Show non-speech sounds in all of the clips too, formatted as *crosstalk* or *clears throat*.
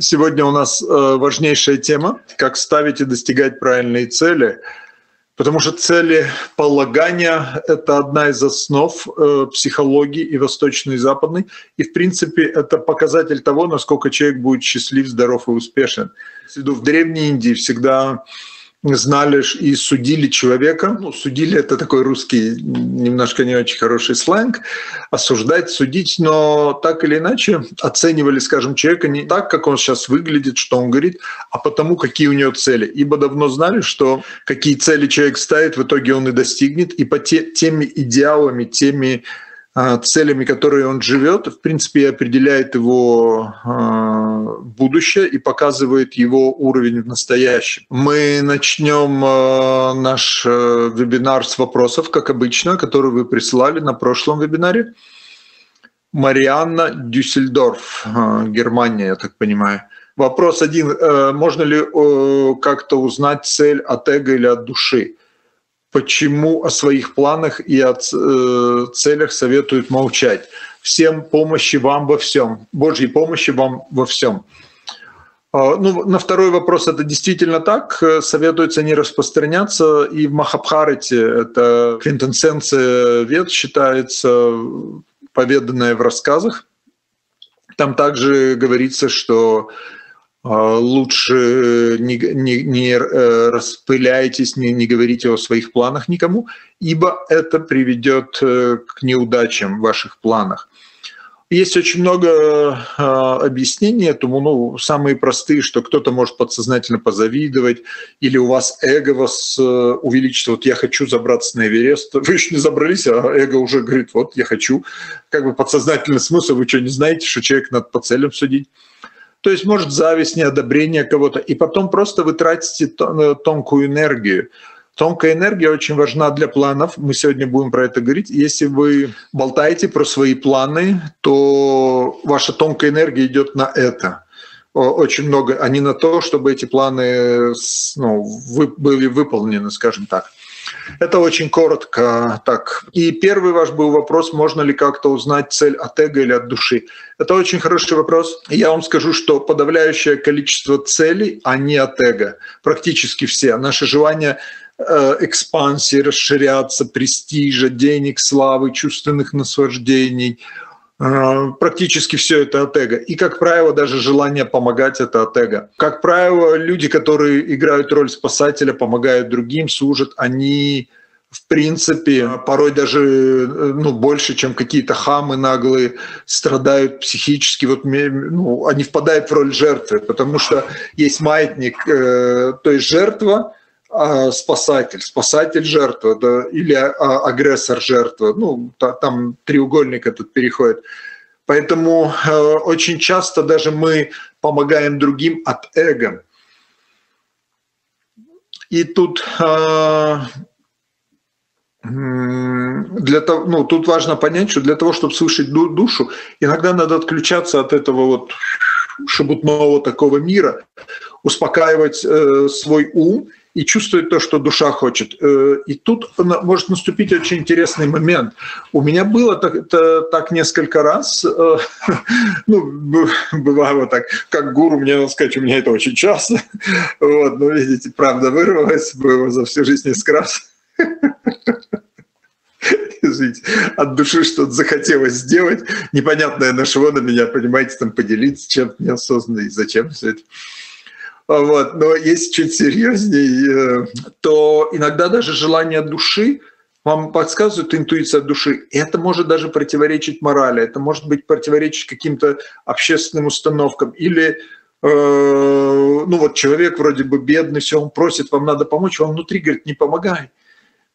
Сегодня у нас э, важнейшая тема, как ставить и достигать правильные цели, потому что цели полагания — это одна из основ э, психологии и восточной, и западной, и в принципе это показатель того, насколько человек будет счастлив, здоров и успешен. В Древней Индии всегда знали и судили человека. Ну, судили — это такой русский, немножко не очень хороший сленг. Осуждать, судить, но так или иначе оценивали, скажем, человека не так, как он сейчас выглядит, что он говорит, а потому, какие у него цели. Ибо давно знали, что какие цели человек ставит, в итоге он и достигнет, и по те, теми идеалами, теми целями, которые он живет, в принципе, определяет его а, будущее и показывает его уровень в настоящем. Мы начнем а, наш вебинар с вопросов, как обычно, которые вы прислали на прошлом вебинаре. Марианна Дюссельдорф, Германия, я так понимаю. Вопрос один. Можно ли как-то узнать цель от эго или от души? Почему о своих планах и о э, целях советуют молчать. Всем помощи вам во всем, Божьей помощи вам во всем. А, ну, на второй вопрос это действительно так. Советуется не распространяться. И в Махабхарате это квинтэссенция вет считается, поведанная в рассказах. Там также говорится, что лучше не, не, не э, распыляйтесь, не, не говорите о своих планах никому, ибо это приведет э, к неудачам в ваших планах. Есть очень много э, объяснений этому, ну, самые простые, что кто-то может подсознательно позавидовать, или у вас эго вас э, увеличится, вот я хочу забраться на Эверест, вы еще не забрались, а эго уже говорит, вот я хочу, как бы подсознательный смысл, вы что, не знаете, что человек надо по целям судить? То есть, может, зависть, неодобрение кого-то. И потом просто вы тратите э, тонкую энергию. Тонкая энергия очень важна для планов. Мы сегодня будем про это говорить. Если вы болтаете про свои планы, то ваша тонкая энергия идет на это очень много, а не на то, чтобы эти планы ну, вы, были выполнены, скажем так. Это очень коротко так. И первый ваш был вопрос, можно ли как-то узнать цель от эго или от души. Это очень хороший вопрос. Я вам скажу, что подавляющее количество целей, они от эго. Практически все. Наши желания э, экспансии, расширяться, престижа, денег, славы, чувственных наслаждений – практически все это от эго. И, как правило, даже желание помогать – это от эго. Как правило, люди, которые играют роль спасателя, помогают другим, служат, они в принципе, порой даже э, ну, больше, чем какие-то хамы наглые, страдают психически. Вот, ну, они впадают в роль жертвы, потому что есть маятник, э, то есть жертва, спасатель, спасатель жертва, да, или а, агрессор жертва. Ну, там треугольник этот переходит. Поэтому э, очень часто даже мы помогаем другим от эго. И тут э, для того, ну, тут важно понять, что для того, чтобы слышать душу, иногда надо отключаться от этого вот шебутного такого мира, успокаивать э, свой ум и чувствует то, что душа хочет. Э, и тут может наступить очень интересный момент. У меня было так, так несколько раз, э, *laughs* ну, бывало так, как гуру, мне надо сказать, у меня это очень часто. *laughs* Вот, но видите, правда вырвалась, было за всю жизнь несколько раз. *laughs* Извините, от души что-то захотелось сделать, непонятное нашло на меня, понимаете, там поделиться чем-то неосознанно и зачем все это. Вот. Но если чуть серьезнее, э, то иногда даже желание души вам подсказывает интуиция души. Это может даже противоречить морали, это может быть противоречить каким-то общественным установкам. Или э, ну вот человек вроде бы бедный, все, он просит, вам надо помочь, вам внутри говорит, не помогай.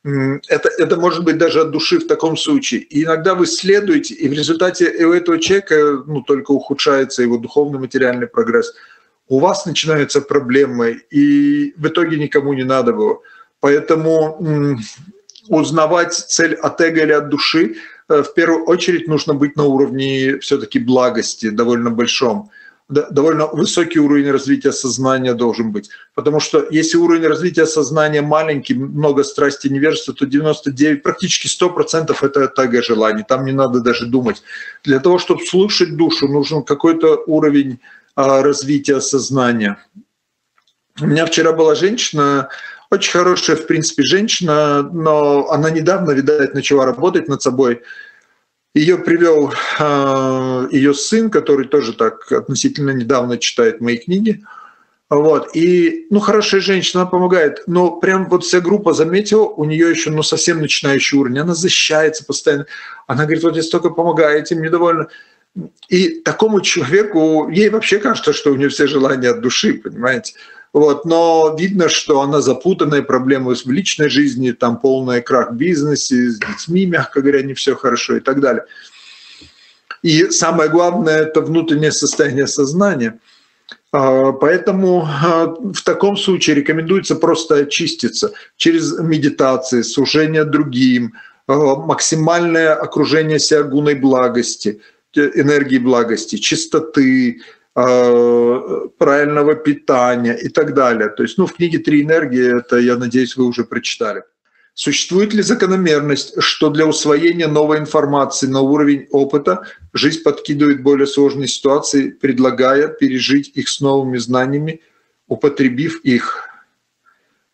Это, это может быть даже от души в таком случае. И иногда вы следуете, и в результате у этого человека ну, только ухудшается его духовный материальный прогресс – у вас начинаются проблемы, и в итоге никому не надо было. Поэтому узнавать цель от эго или от души, э, в первую очередь нужно быть на уровне все-таки благости, довольно большом. Довольно высокий уровень развития сознания должен быть. Потому что если уровень развития сознания маленький, много страсти невежества, то 99, практически 100% это эго желаний. Там не надо даже думать. Для того, чтобы слушать душу, нужен какой-то уровень развития сознания. У меня вчера была женщина, очень хорошая, в принципе, женщина, но она недавно, видать, начала работать над собой. Ее привел э, ее сын, который тоже так относительно недавно читает мои книги. Вот. И, ну, хорошая женщина, она помогает. Но прям вот вся группа заметила, у нее еще, ну, совсем начинающий уровень. Она защищается постоянно. Она говорит, вот я столько помогаете, мне довольно. И такому человеку, ей вообще кажется, что у нее все желания от души, понимаете? Вот, но видно, что она запутанная, проблемы в личной жизни, там полный крах в бизнесе, с детьми, мягко говоря, не все хорошо и так далее. И самое главное – это внутреннее состояние сознания. А, поэтому а, в таком случае рекомендуется просто очиститься через медитации, служение другим, а, максимальное окружение себя гуной благости, энергии благости, чистоты, Э, правильного питания и так далее. То есть, ну, в книге «Три энергии» это, я надеюсь, вы уже прочитали. Существует ли закономерность, что для усвоения новой информации на уровень опыта жизнь подкидывает более сложные ситуации, предлагая пережить их с новыми знаниями, употребив их?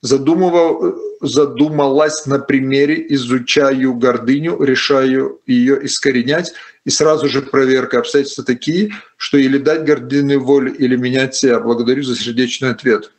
Задумывал, задумалась на примере, изучаю гордыню, решаю ее искоренять, и сразу же проверка обстоятельства такие, что или дать гордыне волю, или менять себя. Благодарю за сердечный ответ.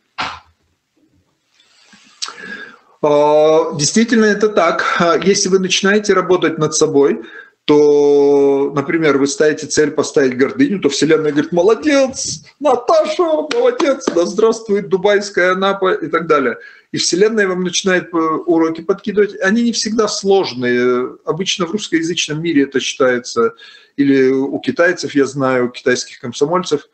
А, действительно, это так. Если вы начинаете работать над собой, то, например, вы ставите цель поставить гордыню, то Вселенная говорит, молодец, Наташа, молодец, да здравствует Дубайская Анапа и так далее. И Вселенная вам начинает э, уроки подкидывать. Они не всегда сложные. Обычно в русскоязычном мире это считается, или у китайцев, я знаю, у китайских комсомольцев,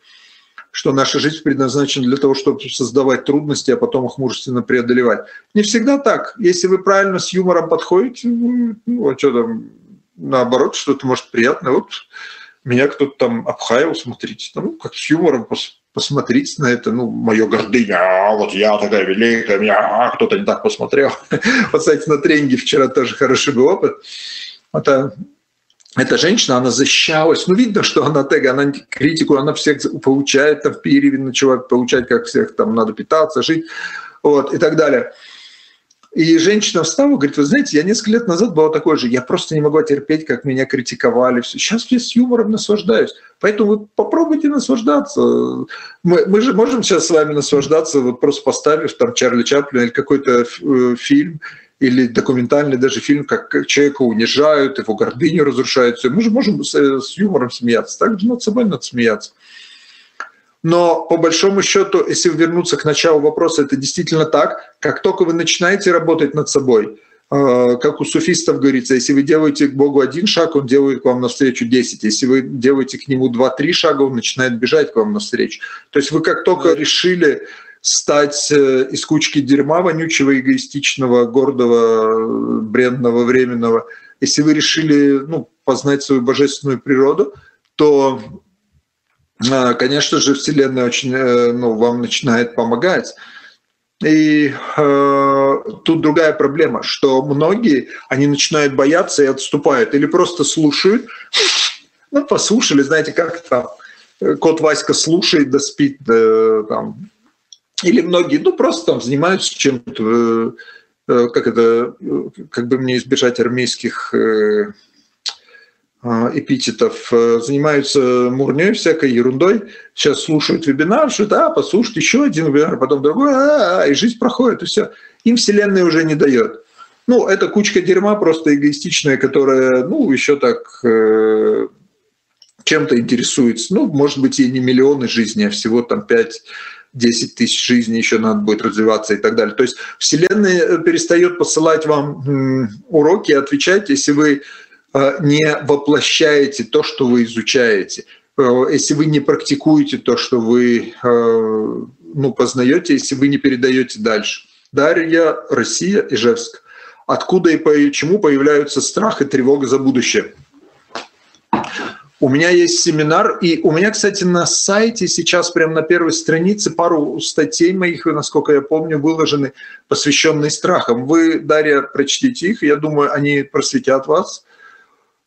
что наша жизнь предназначена для того, чтобы создавать трудности, а потом их мужественно преодолевать. Не всегда так. Если вы правильно с юмором подходите, ну, а что там, наоборот, что-то может приятное. Вот меня кто-то там обхаял, смотрите, ну, как с юмором пос посмотрите на это, ну, мое гордыня, а вот я такая великая, меня а, кто-то не так посмотрел. *laughs* Вот, кстати, на тренинге вчера тоже хороший был опыт. Это эта женщина, она защищалась. Ну, видно, что она так, она критику, она всех получает, там в Пиреве начала получать, как всех там надо питаться, жить, вот, и так далее. И женщина встала, говорит, вы знаете, я несколько лет назад была такой же, я просто не могла терпеть, как меня критиковали. Сейчас я с юмором наслаждаюсь. Поэтому вы попробуйте наслаждаться. Мы, мы же можем сейчас с вами наслаждаться, вот просто поставив там Чарли Чаплина или какой-то э, фильм, или документальный даже фильм, как человека унижают, его гордыню разрушают. Мы же можем с, с юмором смеяться. Так же над собой надо смеяться. Но по большому счету, если вернуться к началу вопроса, это действительно так. Как только вы начинаете работать над собой, э, как у суфистов говорится, если вы делаете к Богу один шаг, он делает к вам навстречу 10. Если вы делаете к нему 2-3 шага, он начинает бежать к вам навстречу. То есть вы как только решили стать э, из кучки дерьма вонючего, эгоистичного, гордого, бренного, временного, если вы решили ну, познать свою божественную природу, то конечно же, Вселенная очень, э, ну, вам начинает помогать. И э, тут другая проблема, что многие, они начинают бояться и отступают, или просто слушают, ну, послушали, знаете, как там, э, кот Васька слушает, да спит, да, там, или многие, ну, просто там занимаются чем-то, э, как это, как бы мне избежать армейских э, эпитетов, э, занимаются мурней, всякой ерундой, сейчас слушают вебинар, что да, послушают еще один вебинар, потом другой, а, -а, -а и жизнь проходит, и все. Им Вселенная уже не дает. Ну, это кучка дерьма просто эгоистичная, которая, ну, еще так э, чем-то интересуется. Ну, может быть, и не миллионы жизней, а всего там 5 10 тысяч жизней еще надо будет развиваться и так далее. То есть Вселенная перестает посылать вам уроки, отвечать, если вы Э, не воплощаете то, что вы изучаете, э, если вы не практикуете то, что вы э, ну, познаете, если вы не передаете дальше. Дарья, Россия, Ижевск. Откуда и почему появляются страх и тревога за будущее? У меня есть семинар, и у меня, кстати, на сайте сейчас прямо на первой странице пару статей моих, насколько я помню, выложены, посвященные страхам. Вы, Дарья, прочтите их, я думаю, они просветят вас.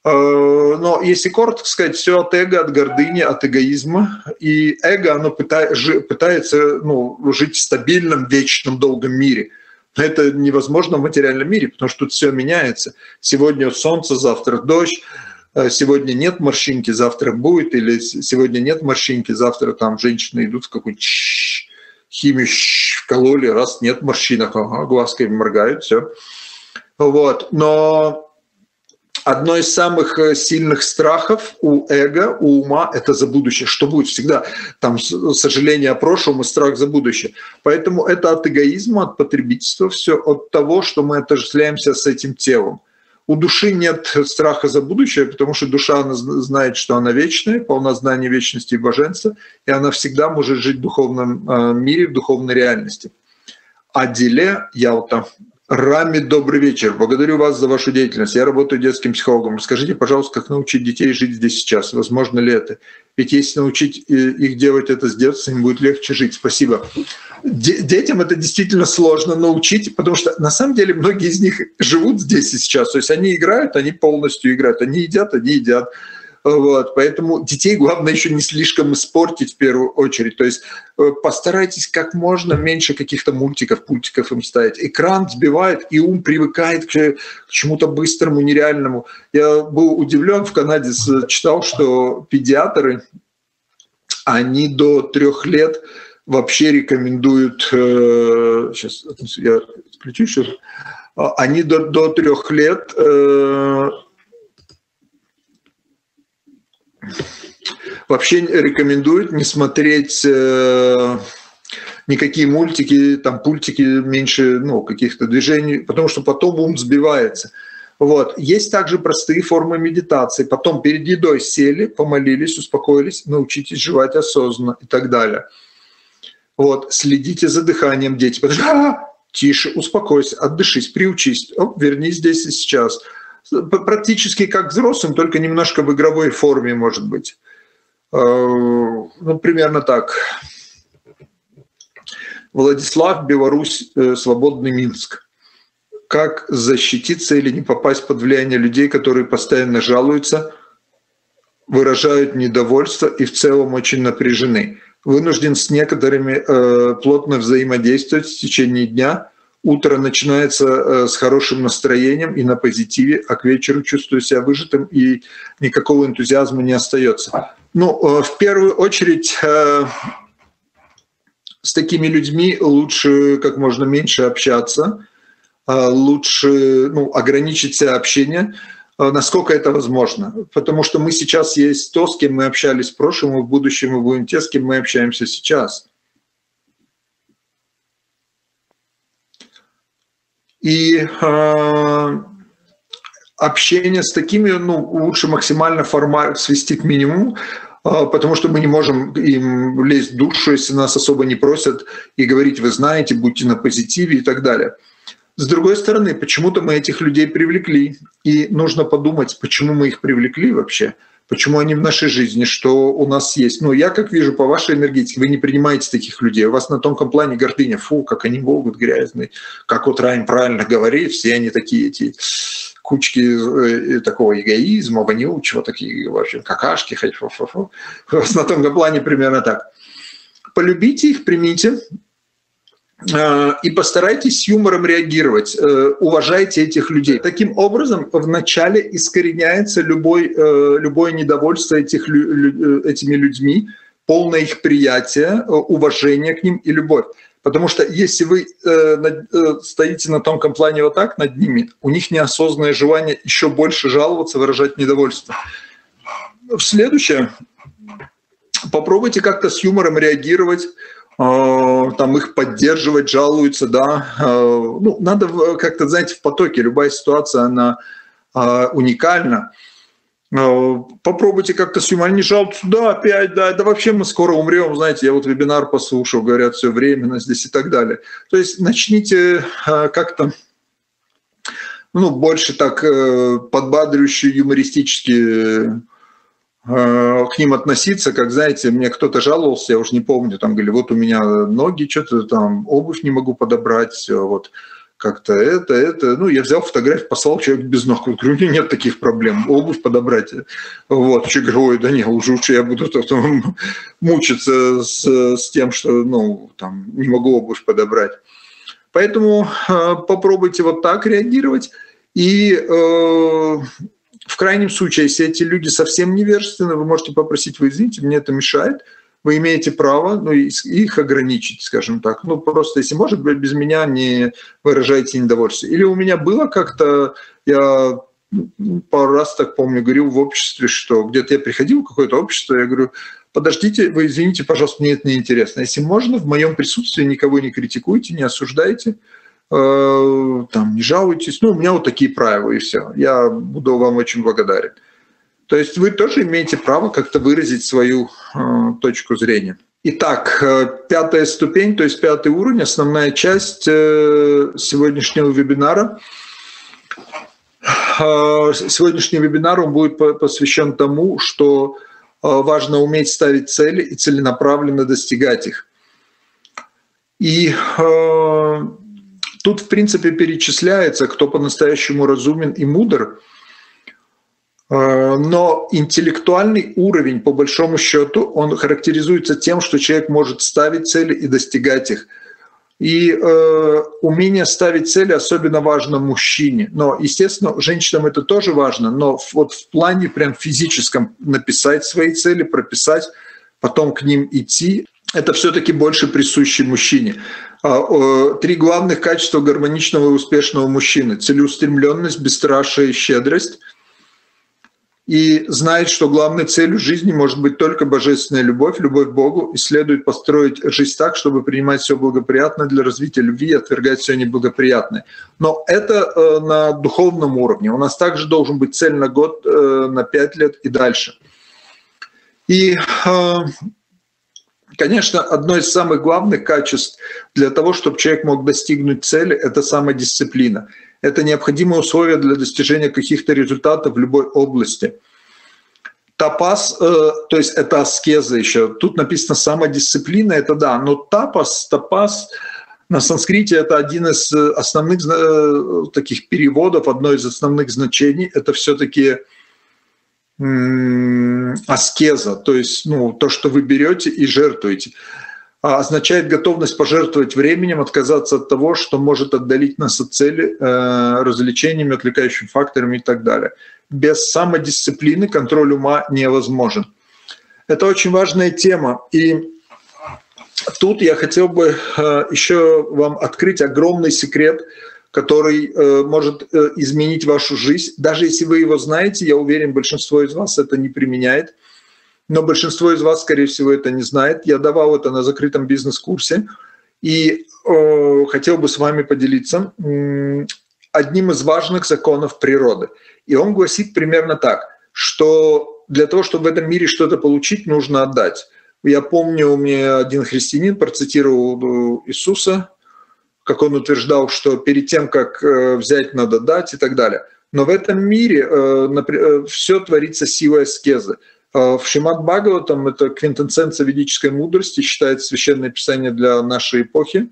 Но если коротко сказать, все от эго, от гордыни, от эгоизма. И эго, оно пытается ну, жить в стабильном, вечном, долгом мире. Но это невозможно в материальном мире, потому что тут все меняется. Сегодня солнце, завтра дождь, э, сегодня нет морщинки, завтра будет, или сегодня нет морщинки, завтра там женщины идут в какую-то химию вкололи, раз нет морщинок, ага, глазками моргают, все. Вот. Но одно из самых э, сильных страхов у эго, у ума – это за будущее. Что будет всегда? Там сожаление о прошлом и страх за будущее. Поэтому это от эгоизма, от потребительства, все от того, что мы отождествляемся с этим телом. У души нет страха за будущее, потому что душа она знает, что она вечная, полна знания вечности и божества, и она всегда может жить в духовном э, мире, в духовной реальности. А деле, я вот там Рами, добрый вечер. Благодарю вас за вашу деятельность. Я работаю детским психологом. Скажите, пожалуйста, как научить детей жить здесь сейчас? Возможно ли это? Ведь если научить э, их делать это с детства, им будет легче жить. Спасибо. Детям это действительно сложно научить, потому что на самом деле многие из них живут здесь и сейчас. То есть они играют, они полностью играют. Они едят, они едят вот, поэтому детей главное еще не слишком испортить в первую очередь. То есть э, постарайтесь как можно меньше каких-то мультиков, пультиков им ставить. Экран сбивает, и ум привыкает к, чему-то быстрому, нереальному. Я был удивлен в Канаде, читал, что педиатры, они до трех лет вообще рекомендуют, э, сейчас я включу еще, а, они до, до трех лет э, вообще рекомендуют не смотреть э, никакие мультики, там пультики меньше, ну, каких-то движений, потому что потом ум сбивается. Вот. Есть также простые формы медитации. Потом перед едой сели, помолились, успокоились, научитесь жевать осознанно и так далее. Вот. Следите за дыханием, дети. Подожди, а, тише, успокойся, отдышись, приучись, Оп, вернись здесь и сейчас. Практически как взрослым, только немножко в игровой форме, может быть. Э, ну, примерно так. Владислав, Беларусь, э, свободный Минск. Как защититься или не попасть под влияние людей, которые постоянно жалуются, выражают недовольство и в целом очень напряжены? Вынужден с некоторыми э, плотно взаимодействовать в течение дня. Утро начинается э, с хорошим настроением и на позитиве, а к вечеру чувствую себя выжатым и никакого энтузиазма не остается. Ну, э, в первую очередь, э, с такими людьми лучше как можно меньше общаться, лучше ну, ограничить себя общение, насколько это возможно. Потому что мы сейчас есть то, с кем мы общались в прошлом, и в будущем мы будем те, с кем мы общаемся сейчас. И общение с такими, ну, лучше максимально формально свести к минимуму, а, потому что мы не можем им лезть в душу, если нас особо не просят, и говорить, вы знаете, будьте на позитиве и так далее. С другой стороны, почему-то мы этих людей привлекли, и нужно подумать, почему мы их привлекли вообще, почему они в нашей жизни, что у нас есть. Ну, я как вижу по вашей энергетике, вы не принимаете таких людей, у вас на тонком плане гордыня, фу, как они могут грязные, как вот Райан правильно говорит, все они такие эти кучки э, такого эгоизма, вонючего, такие, в общем, какашки, фу -фу -фу. на том плане примерно так. Полюбите их, примите, э, и постарайтесь с юмором реагировать, э, уважайте этих людей. Таким образом, вначале искореняется любой, любое недовольство этих, этими людьми, полное их приятие, уважение к ним и любовь. Потому что если вы э, э, стоите на тонком плане вот так над ними, у них неосознанное желание еще больше жаловаться, выражать недовольство. Следующее, попробуйте как-то с юмором реагировать, э, там их поддерживать, жалуются, да. Э, ну, надо как-то, знаете, в потоке, любая ситуация, она э, уникальна. Э, попробуйте как-то с юмором, не жалуются, да, опять, да, да вообще мы скоро умрем, знаете, я вот вебинар послушал, говорят, все временно здесь и так далее. То есть начните э, как-то ну, больше так э, подбадривающе, юмористически к ним относиться, как, знаете, мне кто-то жаловался, я уже не помню, там, говорили, вот у меня ноги, что-то там, обувь не могу подобрать, вот, как-то это, это. Ну, я взял фотографию, послал человек без ног. Я говорю, у меня нет таких проблем, обувь подобрать. Вот, человек говорю, ой, да не, уже лучше я буду *laughs* потом мучиться с, с тем, что, ну, там, не могу обувь подобрать. Поэтому э, попробуйте вот так реагировать. И э, в крайнем случае, если эти люди совсем невежественны, вы можете попросить, вы извините, мне это мешает – вы имеете право ну, их ограничить, скажем так. Ну, просто, если может быть, без меня не выражайте недовольство. Или у меня было как-то, я пару раз так помню, говорил в обществе, что где-то я приходил в какое-то общество, я говорю, подождите, вы извините, пожалуйста, мне это не интересно. Если можно, в моем присутствии никого не критикуйте, не осуждайте, там, не жалуйтесь. Ну, у меня вот такие правила, и все. Я буду вам очень благодарен. То есть вы тоже имеете право как-то выразить свою э, точку зрения. Итак, э, пятая ступень, то есть пятый уровень, основная часть э, сегодняшнего вебинара. Э, сегодняшний вебинар он будет посвящен тому, что э, важно уметь ставить цели и целенаправленно достигать их. И э, тут, в принципе, перечисляется, кто по-настоящему разумен и мудр – Э, но интеллектуальный уровень, по большому счету, он характеризуется тем, что человек может ставить цели и достигать их. И э, умение ставить цели особенно важно мужчине. Но, естественно, женщинам это тоже важно, но вот в плане прям физическом написать свои цели, прописать, потом к ним идти, это все-таки больше присуще мужчине. А, три главных качества гармоничного и успешного мужчины – целеустремленность, бесстрашие и щедрость – и знает, что главной целью жизни может быть только божественная любовь, любовь к Богу, и следует построить жизнь так, чтобы принимать все благоприятное для развития любви и отвергать все неблагоприятное. Но это э, на духовном уровне. У нас также должен быть цель на год, э, на пять лет и дальше. И, э, конечно, одно из самых главных качеств для того, чтобы человек мог достигнуть цели, это самодисциплина – это необходимое условие для достижения каких-то результатов в любой области. Тапас, э, то есть это аскеза еще. Тут написано самодисциплина, это да, но тапас, тапас на санскрите это один из э, основных э, таких переводов, одно из основных значений. Это все-таки аскеза, то есть ну, то, что вы берете и жертвуете. А означает готовность пожертвовать временем, отказаться от того, что может отдалить нас от цели э, развлечениями, отвлекающими факторами и так далее. Без самодисциплины контроль ума невозможен. Это очень важная тема. И тут я хотел бы э, еще вам открыть огромный секрет, который э, может э, изменить вашу жизнь. Даже если вы его знаете, я уверен, большинство из вас это не применяет – но большинство из вас, скорее всего, это не знает. Я давал это на закрытом бизнес-курсе и э, хотел бы с вами поделиться э, одним из важных законов природы. И он гласит примерно так, что для того, чтобы в этом мире что-то получить, нужно отдать. Я помню, мне один христианин процитировал э, Иисуса, как он утверждал, что перед тем, как э, взять, надо дать и так далее. Но в этом мире э, все творится силой аскезы. В Шимат Бхагаватам, это квинтэссенция ведической мудрости, считается священное писание для нашей эпохи.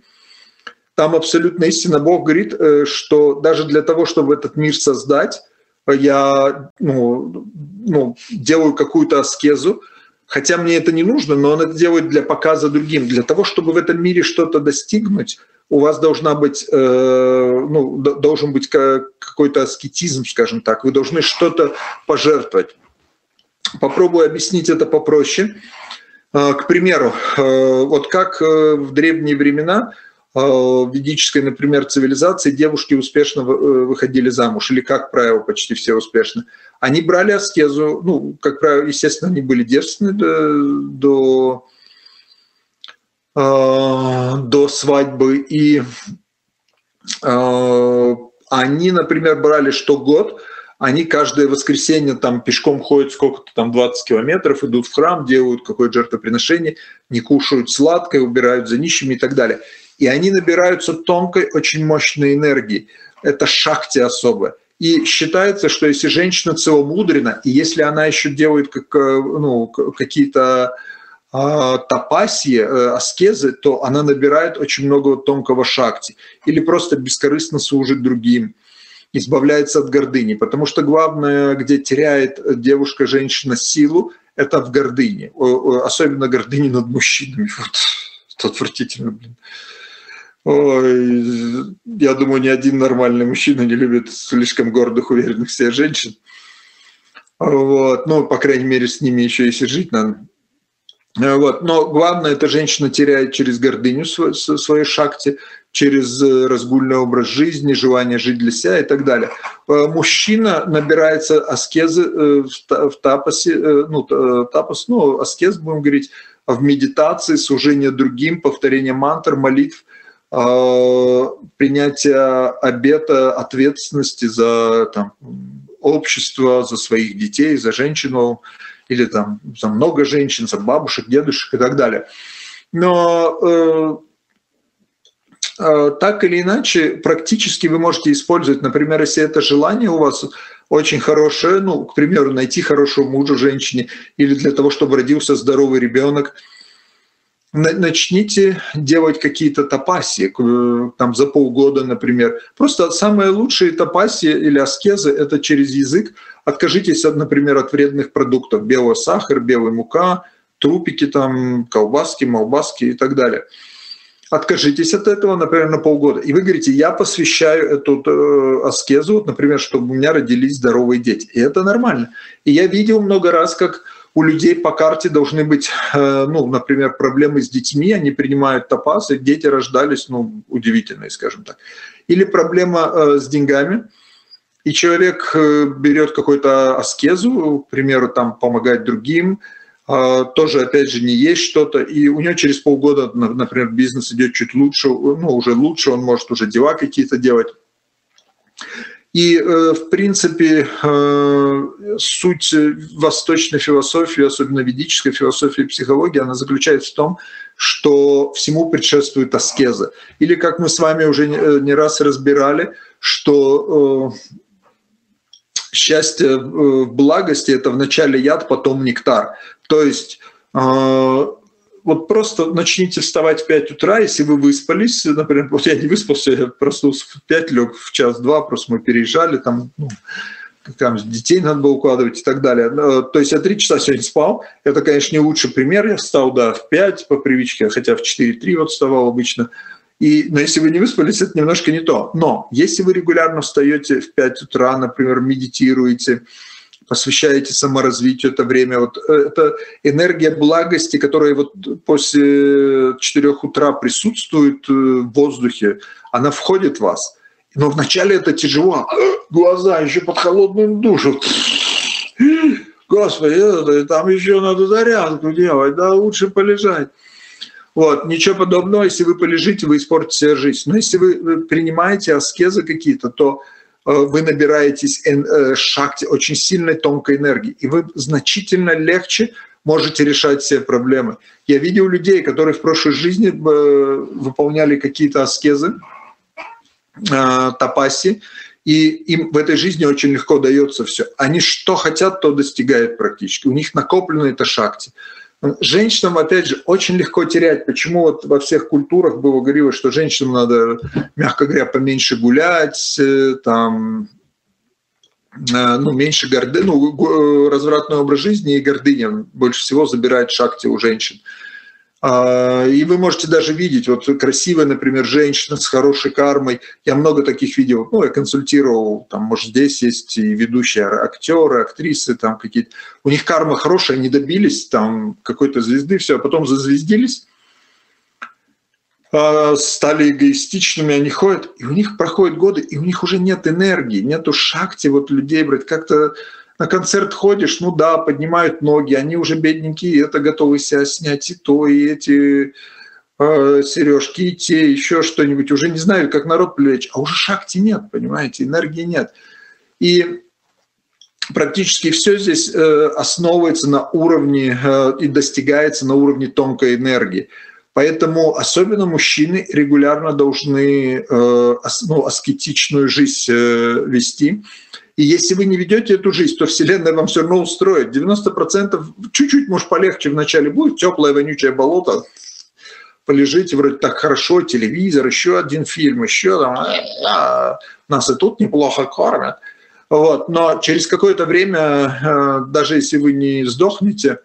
Там абсолютно истинно Бог говорит, э, что даже для того, чтобы этот мир создать, я ну, ну, делаю какую-то аскезу, хотя мне это не нужно, но он это делает для показа другим. Для того, чтобы в этом мире что-то достигнуть, у вас должна быть, э, ну, должен быть какой-то аскетизм, скажем так. Вы должны что-то пожертвовать. Попробую объяснить это попроще. А, к примеру, э, вот как э, в древние времена э, в ведической, например, цивилизации девушки успешно выходили замуж, или, как правило, почти все успешно. Они брали аскезу, ну, как правило, естественно, они были девственны до, до, до свадьбы, и они, например, брали что год – они каждое воскресенье там пешком ходят сколько-то там 20 километров, идут в храм, делают какое-то жертвоприношение, не кушают сладкое, убирают за нищими и так далее. И они набираются тонкой, очень мощной энергии. Это шахте особое. И считается, что если женщина целомудрена, и если она еще делает как, э, ну, какие-то э, тапасии, э, аскезы, то она набирает очень много тонкого шакти. Или просто бескорыстно служит другим, избавляется от гордыни. Потому что главное, где теряет девушка, женщина силу, это в гордыне. Особенно гордыни над мужчинами. Вот, это отвратительно, блин. Ой, я думаю, ни один нормальный мужчина не любит слишком гордых, уверенных в себе женщин. Вот. Ну, по крайней мере, с ними еще если жить надо. Вот. Но главное, эта женщина теряет через гордыню свою, свою шахте, через э, разгульный образ жизни, желание жить для себя и так далее. Э, мужчина набирается аскезы э, в тапосе, ну, тапос, ну, аскез, будем говорить, в медитации, служение другим, повторение мантр, молитв – а, принятие обета ответственности за там, общество, за своих детей, за женщину или там за много женщин, за бабушек, дедушек и так далее. Но э, э, так или иначе, практически вы можете использовать, например, если это желание у вас очень хорошее, ну, к примеру, найти хорошего мужа женщине или для того, чтобы родился здоровый ребенок – начните делать какие-то тапаси, там за полгода, например. Просто самые лучшие тапаси или аскезы – это через язык. Откажитесь, например, от вредных продуктов. Белый сахар, белая мука, трупики, там, колбаски, молбаски и так далее. Откажитесь от этого, например, на полгода. И вы говорите, я посвящаю эту э, аскезу, вот, например, чтобы у меня родились здоровые дети. И это нормально. И я видел много раз, как у людей по карте должны быть, э, ну, например, проблемы с детьми, они принимают топаз, и дети рождались, ну, удивительные, скажем так. Или проблема э, с деньгами, и человек э, берет какую-то аскезу, к примеру, там помогать другим, тоже, опять же, не есть что-то, и у него через полгода, например, бизнес идет чуть лучше, ну, уже лучше, он может уже дела какие-то делать. И, э, в принципе, э, суть восточной философии, особенно ведической философии и психологии, она заключается в том, что всему предшествует аскеза. Или, как мы с вами уже не раз разбирали, что э, счастье в благости – это вначале яд, потом нектар. То есть вот просто начните вставать в 5 утра, если вы выспались, например, вот я не выспался, я проснулся в 5, лег в час-два, просто мы переезжали, там, ну, там детей надо было укладывать и так далее. То есть я три часа сегодня спал. Это, конечно, не лучший пример. Я встал, да, в 5 по привычке, хотя в 4-3 вот вставал обычно. И, но если вы не выспались, это немножко не то. Но если вы регулярно встаете в 5 утра, например, медитируете, посвящаете саморазвитию это время. Вот э, это энергия благости, которая вот после 4 утра присутствует э, в воздухе, она входит в вас. Но вначале это тяжело. Глаза еще под холодным душем. Господи, там еще надо зарядку делать, да, лучше полежать. Вот, ничего подобного, если вы полежите, вы испортите жизнь. Но если вы принимаете аскезы какие-то, то Э, вы набираетесь э, шахте очень сильной тонкой энергии, и вы значительно легче можете решать все проблемы. Я видел людей, которые в прошлой жизни э, выполняли какие-то аскезы, тапаси, и им в этой жизни очень легко дается все. Они что хотят, то достигают практически. У них накоплено это шахте. Женщинам, опять же, очень легко терять. Почему вот во всех культурах было говорилось, что женщинам надо, мягко говоря, поменьше гулять, э, там, э, ну, меньше горды, ну, развратный образ жизни и гордыня больше всего забирает шахте у женщин. А, и вы можете даже видеть, вот красивая, например, женщина с хорошей кармой. Я много таких видел. Ну, я консультировал, там, может, здесь есть и ведущие актеры, актрисы, там какие-то. У них карма хорошая, они добились там какой-то звезды, все, а потом зазвездились, а, стали эгоистичными, они ходят, и у них проходят годы, и у них уже нет энергии, нету шахти вот людей брать, как-то на концерт ходишь, ну да, поднимают ноги, они уже бедненькие, это готовы себя снять и то, и эти э, сережки, и те, еще что-нибудь, уже не знают, как народ привлечь, а уже шахти нет, понимаете, энергии нет. И практически все здесь э, основывается на уровне э, и достигается на уровне тонкой энергии. Поэтому особенно мужчины регулярно должны э, ну, аскетичную жизнь э, вести И если вы не ведете эту жизнь, то Вселенная вам все равно устроит. 90% чуть-чуть, может, полегче вначале будет, теплое, вонючее болото, полежите, вроде так хорошо, телевизор, еще один фильм, еще там, а, нас и тут неплохо кормят. Вот. Но через какое-то время, э, даже если вы не сдохнете,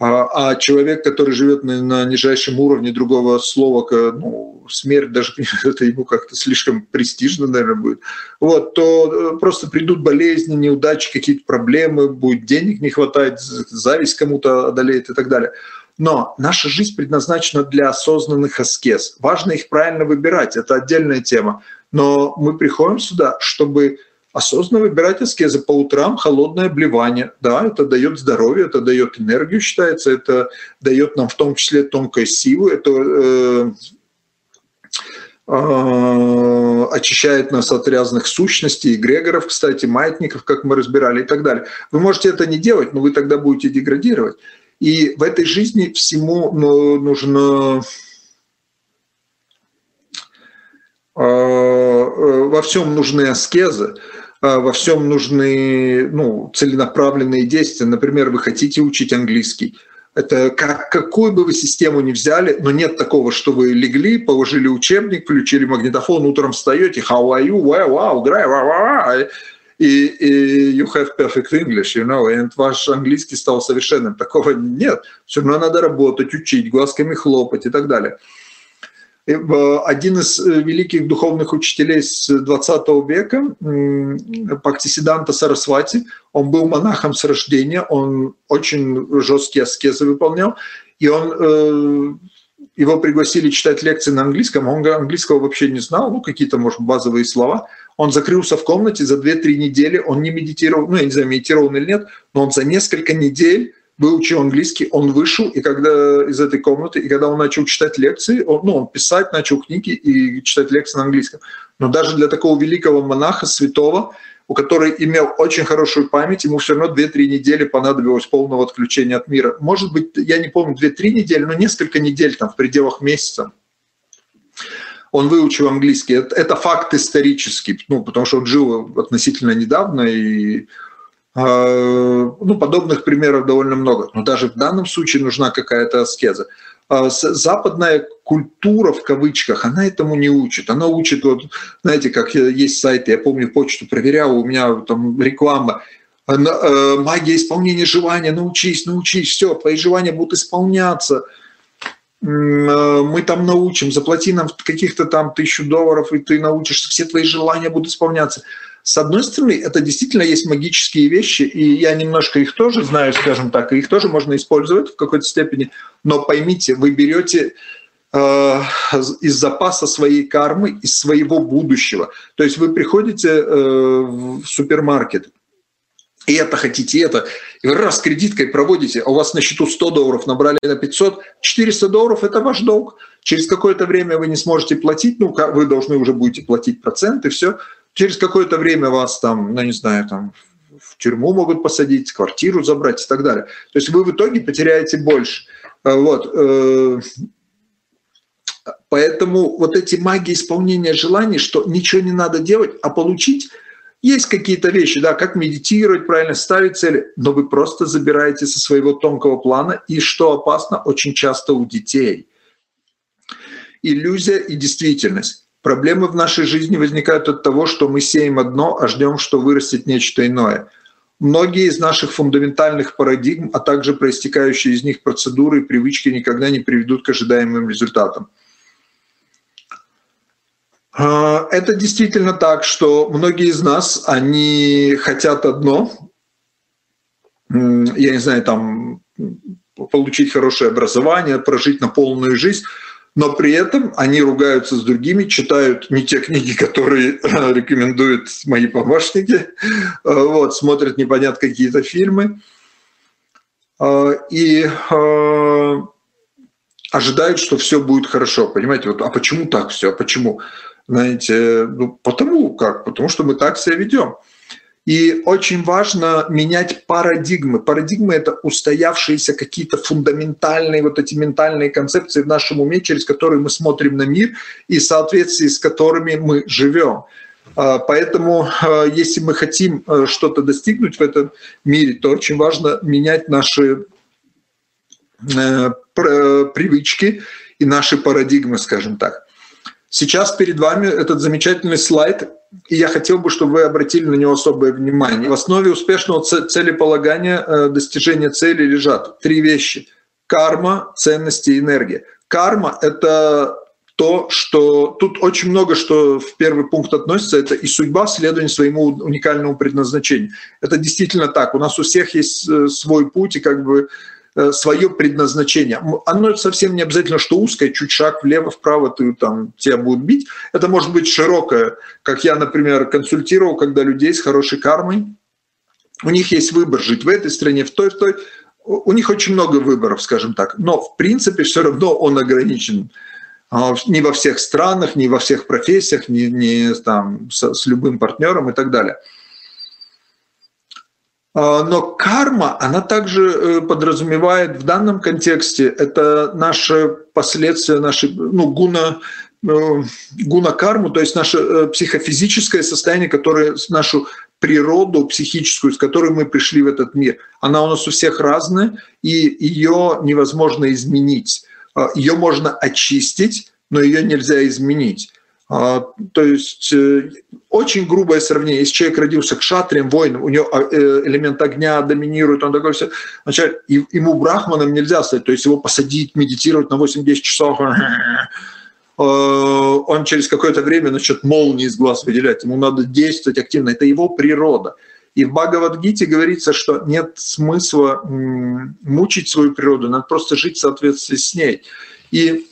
а, а человек, который живет на, на нижайшем уровне другого слова, ну, смерть даже *laughs* это ему как-то слишком престижно, наверное, будет, вот, то э, просто придут болезни, неудачи, какие-то проблемы, будет денег не хватать, зависть кому-то одолеет и так далее. Но наша жизнь предназначена для осознанных аскез. Важно их правильно выбирать, это отдельная тема. Но мы приходим сюда, чтобы осознанно выбирать аскезы по утрам, холодное обливание. Да, это дает здоровье, это дает энергию, считается, это дает нам в том числе тонкую силу, это э, э, очищает нас от разных сущностей, эгрегоров, кстати, маятников, как мы разбирали и так далее. Вы можете это не делать, но вы тогда будете деградировать. И в этой жизни всему ну, нужно э, э, во всем нужны аскезы, во всем нужны ну, целенаправленные действия. Например, вы хотите учить английский. Это как, какую бы вы систему ни взяли, но нет такого, что вы легли, положили учебник, включили магнитофон, утром встаете, how are you, wow, wow, great, wow, wow, и, и you have perfect English, you know, и ваш английский стал совершенным. Такого нет. Все равно надо работать, учить, глазками хлопать и так далее. Один из э, великих духовных учителей с 20 века, Пактисиданта Сарасвати, он был монахом с рождения, он очень жесткие аскезы выполнял, и он э, его пригласили читать лекции на английском, он английского вообще не знал, ну, какие-то, может, базовые слова. Он закрылся в комнате за 2-3 недели, он не медитировал, ну, я не знаю, медитировал или нет, но он за несколько недель выучил английский, он вышел, и когда из этой комнаты, и когда он начал читать лекции, он, ну, он писать начал книги и читать лекции на английском. Но даже для такого великого монаха, святого, у которого имел очень хорошую память, ему все равно 2-3 недели понадобилось полного отключения от мира. Может быть, я не помню, 2-3 недели, но несколько недель там в пределах месяца он выучил английский. Это, это факт исторический, ну, потому что он жил относительно недавно, и ну, подобных примеров довольно много. Но даже в данном случае нужна какая-то аскеза. А, западная культура, в кавычках, она этому не учит. Она учит, вот, знаете, как есть сайты, я помню, почту проверял, у меня там реклама, э, магия исполнения желания, научись, научись, все, твои желания будут исполняться. Э, мы там научим, заплати нам каких-то там тысячу долларов, и ты научишься, все твои желания будут исполняться. С одной стороны, это действительно есть магические вещи, и я немножко их тоже знаю, скажем так, и их тоже можно использовать в какой-то степени, но поймите, вы берете э, из запаса своей кармы, из своего будущего. То есть вы приходите э, в супермаркет, и это хотите, это. И вы раз кредиткой проводите, а у вас на счету 100 долларов набрали на 500, 400 долларов – это ваш долг. Через какое-то время вы не сможете платить, ну, вы должны уже будете платить проценты, все через какое-то время вас там, ну не знаю, там в тюрьму могут посадить, квартиру забрать и так далее. То есть вы в итоге потеряете больше. Э, вот. Э, поэтому вот эти магии исполнения желаний, что ничего не надо делать, а получить, есть какие-то вещи, да, как медитировать, правильно ставить цели, но вы просто забираете со своего тонкого плана, и что опасно очень часто у детей. Иллюзия и действительность. Проблемы в нашей жизни возникают от того, что мы сеем одно, а ждем, что вырастет нечто иное. Многие из наших фундаментальных парадигм, а также проистекающие из них процедуры и привычки никогда не приведут к ожидаемым результатам. А, это действительно так, что многие из нас, они хотят одно, я не знаю, там, получить хорошее образование, прожить на полную жизнь, но при этом они ругаются с другими, читают не те книги, которые рекомендуют мои помощники, вот, смотрят непонятно какие-то фильмы а, и ожидают, что все будет хорошо. Понимаете, вот, а почему так все? А почему? Знаете, ну, потому как? Потому что мы так себя ведем. И очень важно менять парадигмы. Парадигмы — это устоявшиеся какие-то фундаментальные вот эти ментальные концепции в нашем уме, через которые мы смотрим на мир и в соответствии с которыми мы живем. Поэтому, если мы хотим что-то достигнуть в этом мире, то очень важно менять наши привычки и наши парадигмы, скажем так. Сейчас перед вами этот замечательный слайд, и я хотел бы, чтобы вы обратили на него особое внимание. В основе успешного целеполагания, э, достижения цели лежат три вещи. Карма, ценности и энергия. Карма — это то, что тут очень много, что в первый пункт относится, это и судьба, следование своему уникальному предназначению. Это действительно так. У нас у всех есть э, свой путь, и как бы свое предназначение. Оно совсем не обязательно, что узкое, чуть шаг влево, вправо, ты там, тебя будут бить. Это может быть широкое, как я, например, консультировал, когда людей с хорошей кармой, у них есть выбор жить в этой стране, в той, в той. У них очень много выборов, скажем так. Но в принципе все равно он ограничен а, не во всех странах, не во всех профессиях, не, не там, с, с любым партнером и так далее. А, но карма, она также э, подразумевает в данном контексте, это наши последствия, наши, ну, гуна, э, гуна карму, то есть наше э, психофизическое состояние, которое, нашу природу психическую, с которой мы пришли в этот мир. Она у нас у всех разная, и ее невозможно изменить. А, ее можно очистить, но ее нельзя изменить. А, то есть э, очень грубое сравнение. Если человек родился к шатриям, воином, у него а, э, элемент огня доминирует, он такой все, значит, ему брахманом нельзя стать, то есть его посадить, медитировать на 8-10 часов, *laughs* э, он через какое-то время начнет молнии из глаз выделять, ему надо действовать активно, это его природа. И в Бхагавадгите говорится, что нет смысла мучить свою природу, надо просто жить в соответствии с ней. И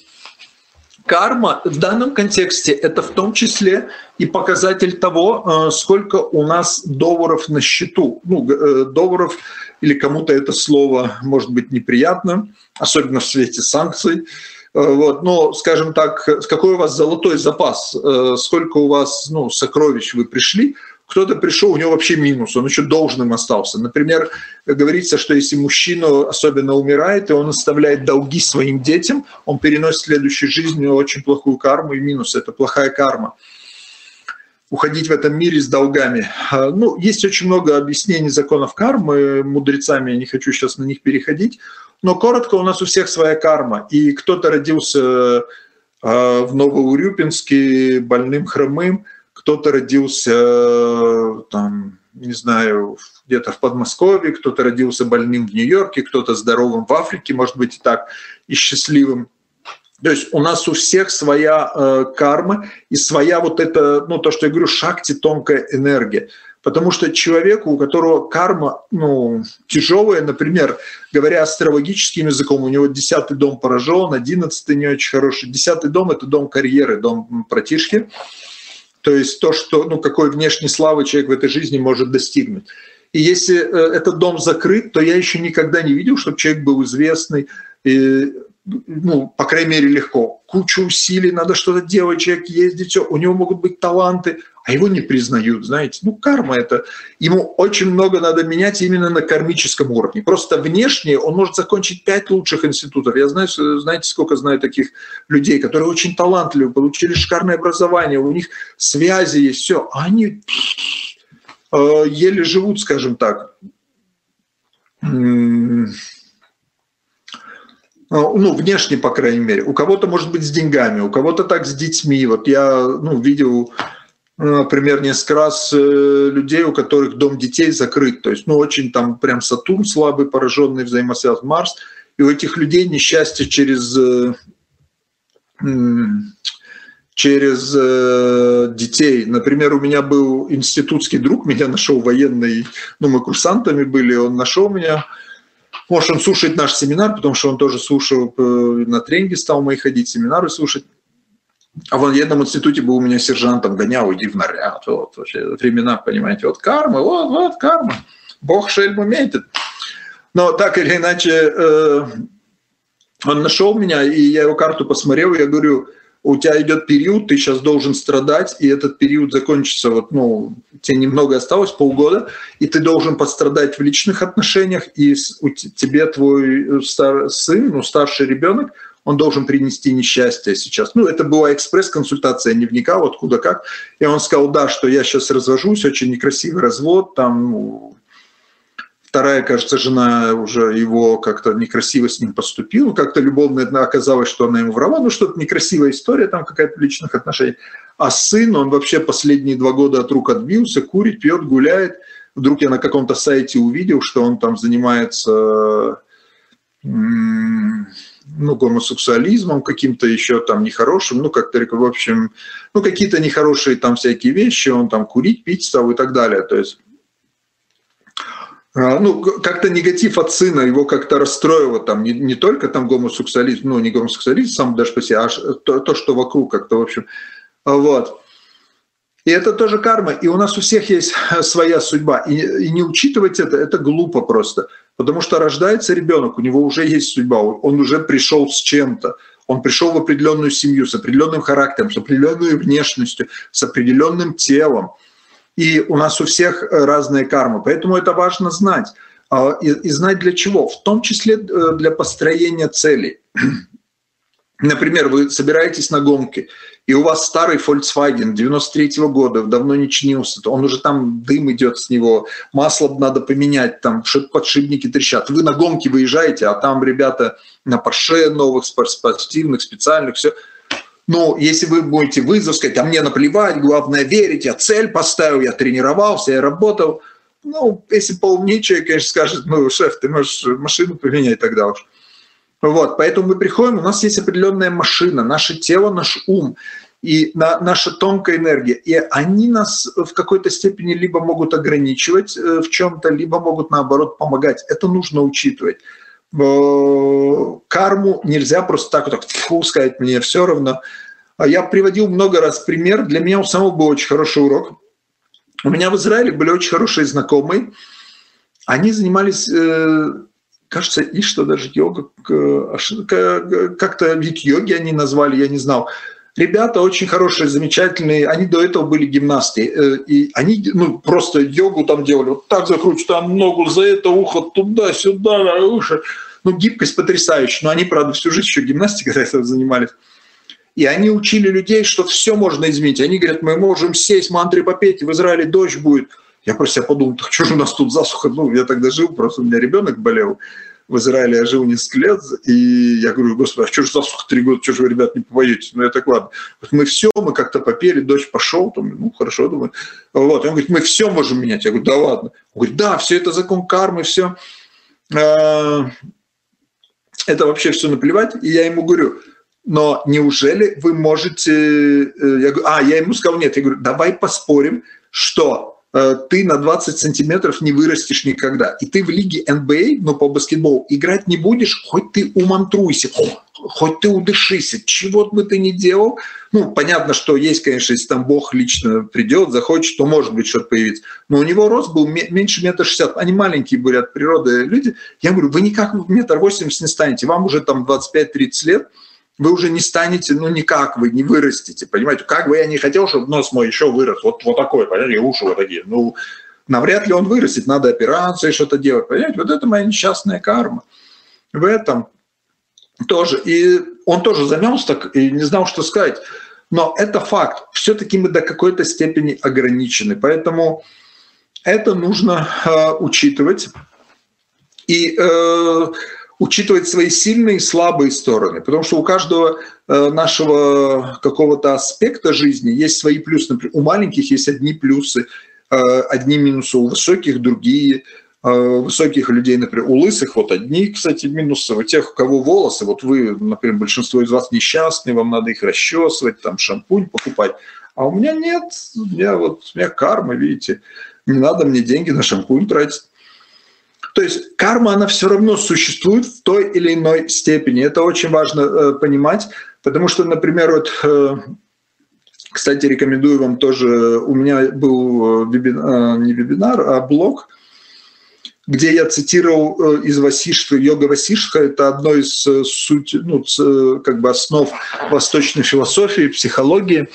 карма в данном контексте это в том числе и показатель того, э, сколько у нас долларов на счету. Ну, э, долларов или кому-то это слово может быть неприятно, особенно в свете санкций. Э, вот. Но, скажем так, какой у вас золотой запас, сколько у вас ну, сокровищ вы пришли, кто-то пришел, у него вообще минус, он еще должным остался. Например, говорится, что если мужчина особенно умирает, и он оставляет долги своим детям, он переносит в следующей жизни очень плохую карму, и минус – это плохая карма уходить в этом мире с долгами. А, ну, есть очень много объяснений законов кармы мудрецами, я не хочу сейчас на них переходить, но коротко, у нас у всех своя карма, и кто-то родился а, в Новоурюпинске больным, хромым, кто-то родился там, не знаю, где-то в Подмосковье, кто-то родился больным в Нью-Йорке, кто-то здоровым в Африке, может быть, и так, и счастливым. То есть у нас у всех своя э, карма и своя вот эта, ну то, что я говорю, шахте тонкая энергия. Потому что человеку, у которого карма ну, тяжелая, например, говоря астрологическим языком, у него десятый дом поражен, одиннадцатый не очень хороший. Десятый дом – это дом карьеры, дом протишки. То есть то, что, ну, какой внешней славы человек в этой жизни может достигнуть. И если э, этот дом закрыт, то я еще никогда не видел, чтобы человек был известный, ну, по крайней мере, легко. Кучу усилий, надо что-то делать, человек ездит, все, у него могут быть таланты, а его не признают, знаете. Ну, карма это. Ему очень много надо менять именно на кармическом уровне. Просто внешне он может закончить пять лучших институтов. Я знаю, знаете, сколько знаю таких людей, которые очень талантливы, получили шикарное образование, у них связи есть, все. А они э, еле живут, скажем так. Ну, внешне, по крайней мере. У кого-то, может быть, с деньгами, у кого-то так с детьми. Вот я ну, видел например, несколько раз э, людей, у которых дом детей закрыт, то есть, ну, очень там прям Сатурн слабый, пораженный взаимосвязь Марс, и у этих людей несчастье через э, через э, детей. Например, у меня был институтский друг, меня нашел военный, ну, мы курсантами были, он нашел меня, может, он слушает наш семинар, потому что он тоже слушал, на тренинге стал мои ходить, семинары слушать. А в военном институте был у меня сержантом, гонял, иди в наряд. Вот вообще времена, понимаете, вот карма, вот, вот карма. Бог шельм умеет. Но так или иначе, э, он нашел меня, и я его карту посмотрел, и я говорю, у тебя идет период, ты сейчас должен страдать, и этот период закончится, вот, ну, тебе немного осталось, полгода, и ты должен пострадать в личных отношениях, и у тебе твой э, стар, сын, ну, старший ребенок, он должен принести несчастье сейчас. Ну, это была экспресс-консультация, не вникал откуда как. И он сказал, да, что я сейчас развожусь, очень некрасивый развод, там ну, вторая, кажется, жена уже его как-то некрасиво с ним поступила, как-то любовно оказалось, что она ему врала, ну что-то некрасивая история там какая-то личных отношениях. А сын, он вообще последние два года от рук отбился, курит, пьет, гуляет. Вдруг я на каком-то сайте увидел, что он там занимается ну, гомосексуализмом каким-то еще там нехорошим, ну, как-то, в общем, ну, какие-то нехорошие там всякие вещи, он там курить, пить стал и так далее. То есть ну, как-то негатив от сына его как-то расстроило, там, не, не только там гомосексуализм, ну, не гомосексуализм сам даже по себе, а то, то, что вокруг как-то, в общем, вот. И это тоже карма, и у нас у всех есть *laughs* своя судьба, и, и не учитывать это, это глупо просто, потому что рождается ребенок, у него уже есть судьба, он уже пришел с чем-то, он пришел в определенную семью, с определенным характером, с определенной внешностью, с определенным телом, и у нас у всех э, разные кармы. Поэтому это важно знать. А, и, и знать для чего? В том числе э, для построения целей. *clears throat* Например, вы собираетесь на гонки, и у вас старый Volkswagen 93 -го года, давно не чинился, он уже там дым идет с него, масло надо поменять, там подшипники трещат. Вы на гонки выезжаете, а там ребята на Porsche новых, спортивных, специальных, все – ну, если вы будете вызов сказать, а мне наплевать, главное верить, я цель поставил, я тренировался, я работал. Ну, если человек, конечно, скажет, ну, шеф, ты можешь машину поменять тогда уж. Вот, поэтому мы приходим, у нас есть определенная машина, наше тело, наш ум и на, наша тонкая энергия. И они нас в какой-то степени либо могут ограничивать э, в чем-то, либо могут, наоборот, помогать. Это нужно учитывать. Э, карму нельзя просто так вот фу, сказать, мне все равно. А я приводил много раз пример. Для меня у самого был очень хороший урок. У меня в Израиле были очень хорошие знакомые. Они занимались, э, кажется, и что даже йога, как-то вид йоги они назвали, я не знал. Ребята очень хорошие, замечательные. Они до этого были гимнасты. Э, и они ну, просто йогу там делали. Вот так закручивают, там ногу за это ухо, туда-сюда, на уши. Ну, гибкость потрясающая. Но они, правда, всю жизнь еще гимнастикой *laughs* занимались. И они учили людей, что все можно изменить. Они говорят, мы можем сесть, мантры попеть, в Израиле дождь будет. Я просто себя подумал, так что же у нас тут засуха? Ну, я тогда жил, просто у меня ребенок болел в Израиле я жил несколько лет, и я говорю, господи, а что же засуха три года, что же вы, ребят, не попоете? Ну, так, ладно. Вот мы все, мы как-то попели, дочь пошел, там, ну, хорошо, думаю. Вот, он говорит, мы все можем менять. Я говорю, да ладно. Он говорит, да, все это закон кармы, все. А, это вообще все наплевать. И я ему говорю, но неужели вы можете... Э, я говорю, а, я ему сказал, нет, я говорю, давай поспорим, что ты на 20 сантиметров не вырастешь никогда. И ты в лиге НБА, ну, по баскетболу, играть не будешь, хоть ты умантруйся, хоть ты удышися, чего бы ты ни делал. Ну, понятно, что есть, конечно, если там Бог лично придет, захочет, то может быть что-то появится. Но у него рост был меньше метра шестьдесят. Они маленькие были от природы люди. Я говорю, вы никак метр восемьдесят не станете, вам уже там 25-30 лет, вы уже не станете, ну никак вы не вырастете, понимаете? Как бы я не хотел, чтобы нос мой еще вырос, вот, вот такой, понимаете, уши вот такие. Ну, навряд ли он вырастет, надо операции что-то делать, понимаете? Вот это моя несчастная карма. В этом тоже. И он тоже замялся так и не знал, что сказать. Но это факт. Все-таки мы до какой-то степени ограничены. Поэтому это нужно э, учитывать. И э, учитывать свои сильные и слабые стороны, потому что у каждого э, нашего какого-то аспекта жизни есть свои плюсы. Например, у маленьких есть одни плюсы, э, одни минусы, у высоких другие, э, высоких людей, например, у лысых вот одни, кстати, минусы, у тех, у кого волосы, вот вы, например, большинство из вас несчастные, вам надо их расчесывать, там шампунь покупать, а у меня нет, у меня вот, у меня карма, видите, не надо мне деньги на шампунь тратить. То есть карма, она все равно существует в той или иной степени. Это очень важно э, понимать, потому что, например, вот, э, кстати, рекомендую вам тоже, у меня был э, вебинар, э, не вебинар, а блог, где я цитировал э, из Васишка, йога Васишка, это одно из э, суть, ну, как бы основ восточной философии, психологии.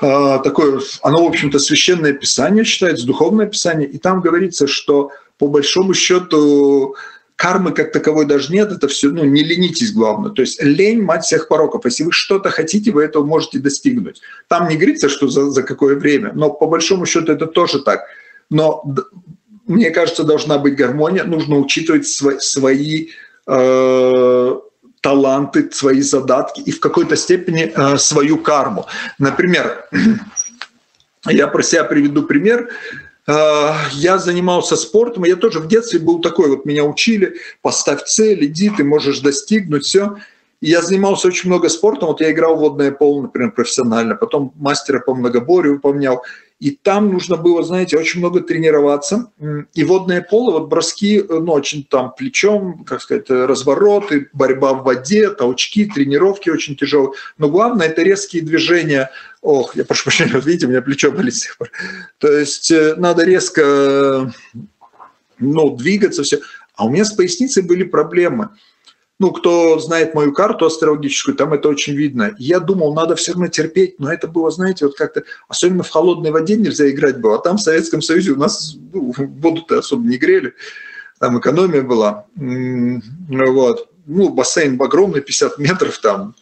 А, такое, оно, в общем-то, священное писание считается, духовное писание, и там говорится, что по большому счету кармы как таковой даже нет, это все, ну, не ленитесь, главное. То есть лень – мать всех пороков. Если вы что-то хотите, вы этого можете достигнуть. Там не говорится, что за, за какое время, но по большому счету это тоже так. Но мне кажется, должна быть гармония, нужно учитывать свои, свои э, таланты, свои задатки и в какой-то степени э, свою карму. Например, я про себя приведу пример. Э, я занимался спортом, я тоже в детстве был такой, вот меня учили, поставь цель, иди, ты можешь достигнуть, все. Я занимался очень много спортом, вот я играл в водное поло, например, профессионально, потом мастера по многоборью выполнял. И там нужно было, знаете, очень много тренироваться. И водное поло, вот броски, ну, очень там плечом, как сказать, развороты, борьба в воде, толчки, тренировки очень тяжелые. Но главное – это резкие движения. Ох, я прошу прощения, *laughs* видите, у меня плечо болит с тех пор. То есть э, надо резко ну, двигаться, все. А у меня с поясницей были проблемы ну, кто знает мою карту астрологическую, там это очень видно. Я думал, надо все равно терпеть, но это было, знаете, вот как-то, особенно в холодной воде нельзя играть было, а там в Советском Союзе у нас ну, воду-то особо не грели, там экономия была, вот ну, бассейн огромный, 50 метров там,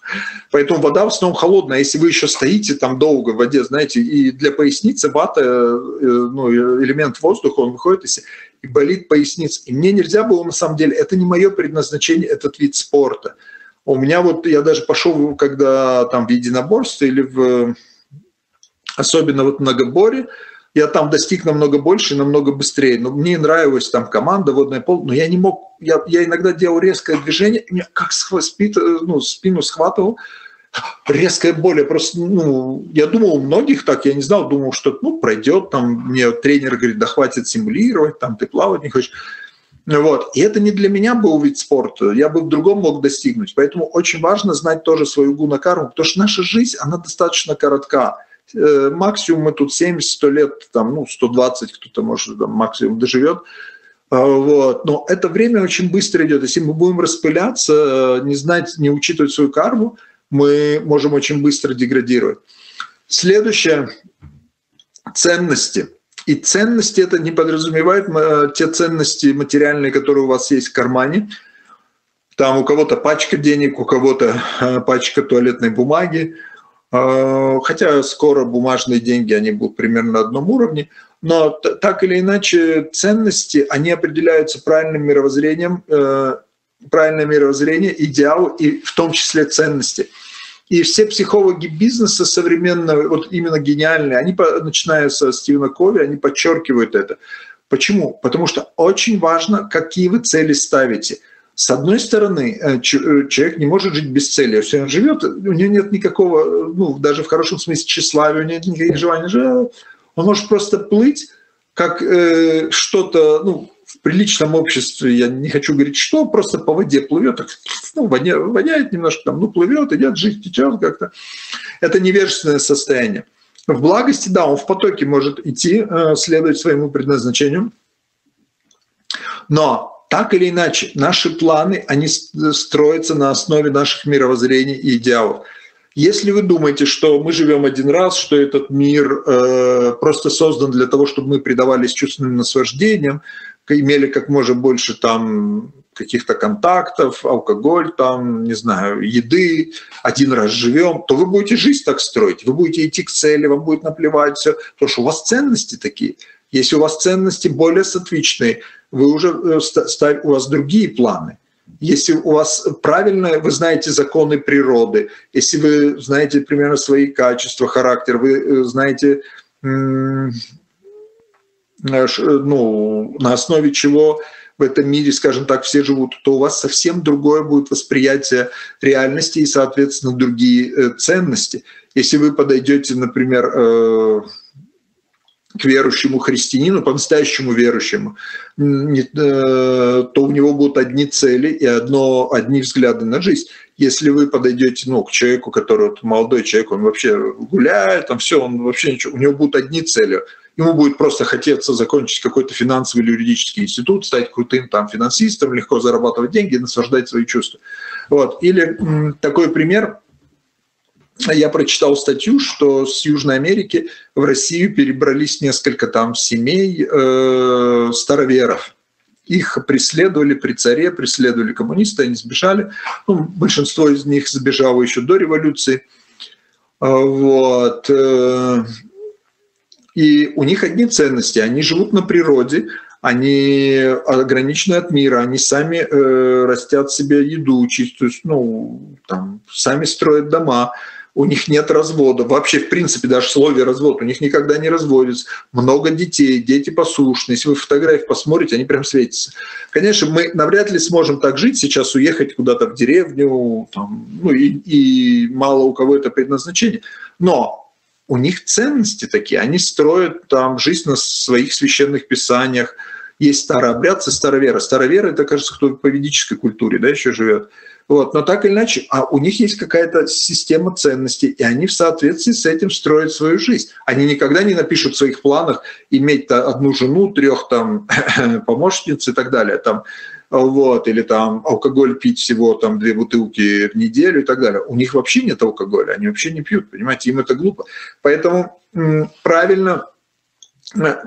поэтому вода в основном холодная. Если вы еще стоите там долго в воде, знаете, и для поясницы вата, э, ну, элемент воздуха, он выходит из и болит поясница. И мне нельзя было, на самом деле, это не мое предназначение, этот вид спорта. У меня вот, я даже пошел, когда там в единоборстве или в, особенно вот в многоборе, я там достиг намного больше, намного быстрее. Но мне нравилась там команда, водная пол, но я не мог, я, я иногда делал резкое движение, и меня как спит, ну, спину схватывал, резкая боль. Я просто, ну, я думал, у многих так, я не знал, думал, что, ну, пройдет, там, мне тренер говорит, да хватит симулировать, там, ты плавать не хочешь. Вот. И это не для меня был вид спорта, я бы в другом мог достигнуть. Поэтому очень важно знать тоже свою гунакарму, потому что наша жизнь, она достаточно коротка. Э, максимум мы тут 70-100 лет, там, ну, 120 кто-то, может, там, максимум доживет. А, вот. Но это время очень быстро идет. Если мы будем распыляться, не знать, не учитывать свою карму, мы можем очень быстро деградировать. Следующее – ценности. И ценности это не подразумевает э, те ценности материальные, которые у вас есть в кармане. Там у кого-то пачка денег, у кого-то э, пачка туалетной бумаги, а, хотя скоро бумажные деньги, они будут примерно на одном уровне, но так или иначе ценности, они определяются правильным мировоззрением, э, правильное мировоззрение, идеал и в том числе ценности. И все психологи бизнеса современного, вот именно гениальные, они, начиная со Стивена Кови, они подчеркивают это. Почему? Потому что очень важно, какие вы цели ставите – с одной стороны, э, э, человек не может жить без цели. Если он живет, у него нет никакого, ну, даже в хорошем смысле тщеславия, у него нет никаких желаний. Он может просто плыть, как э, что-то, ну, в приличном обществе, я не хочу говорить, что, просто по воде плывет, так, ну, воня, воняет немножко, там, ну, плывет, идет, жизнь течет как-то. Это невежественное состояние. В благости, да, он в потоке может идти, э, следовать своему предназначению, но так или иначе, наши планы, они строятся на основе наших мировоззрений и идеалов. Если вы думаете, что мы живем один раз, что этот мир э, просто создан для того, чтобы мы предавались чувственным наслаждениям, имели как можно больше там каких-то контактов, алкоголь, там, не знаю, еды, один раз живем, то вы будете жизнь так строить, вы будете идти к цели, вам будет наплевать все, потому что у вас ценности такие. Если у вас ценности более сатвичные, вы уже э, ставь, у вас другие планы. Если у вас правильно, вы знаете законы природы, если вы знаете примерно свои качества, характер, вы э, знаете, ну, на основе чего в этом мире, скажем так, все живут, то у вас совсем другое будет восприятие реальности и, соответственно, другие ценности. Если вы подойдете, например, к верующему христианину, по-настоящему верующему, э, то у него будут одни цели и одно, одни взгляды на жизнь. Если вы подойдете ну, к человеку, который вот, молодой человек, он вообще гуляет, там все, он вообще ничего, у него будут одни цели. Ему будет просто хотеться закончить какой-то финансовый или юридический институт, стать крутым там финансистом, легко зарабатывать деньги, наслаждать свои чувства. Вот. Или такой пример – я прочитал статью, что с Южной Америки в Россию перебрались несколько там семей э, староверов. их преследовали при царе, преследовали коммунисты, они сбежали. Ну, большинство из них сбежало еще до революции. А, вот. И у них одни ценности. Они живут на природе, они ограничены от мира, они сами э, растят себе еду, чистую, ну, там, сами строят дома, у них нет развода. Вообще, в принципе, даже слове развод, у них никогда не разводится. Много детей, дети послушны. Если вы фотографии посмотрите, они прям светятся. Конечно, мы навряд ли сможем так жить, сейчас уехать куда-то в деревню, там, ну и, и мало у кого это предназначение. Но у них ценности такие, они строят там жизнь на своих священных писаниях. Есть старообрядцы, старовера. Старовера, это, кажется, кто по ведической культуре да, еще живет. Вот, но так или иначе, а у них есть какая-то система ценностей, и они в соответствии с этим строят свою жизнь. Они никогда не напишут в своих планах иметь одну жену, трех там *coughs* помощниц и так далее. Там, вот, или там алкоголь пить всего там две бутылки в неделю и так далее. У них вообще нет алкоголя, они вообще не пьют, понимаете, им это глупо. Поэтому правильно,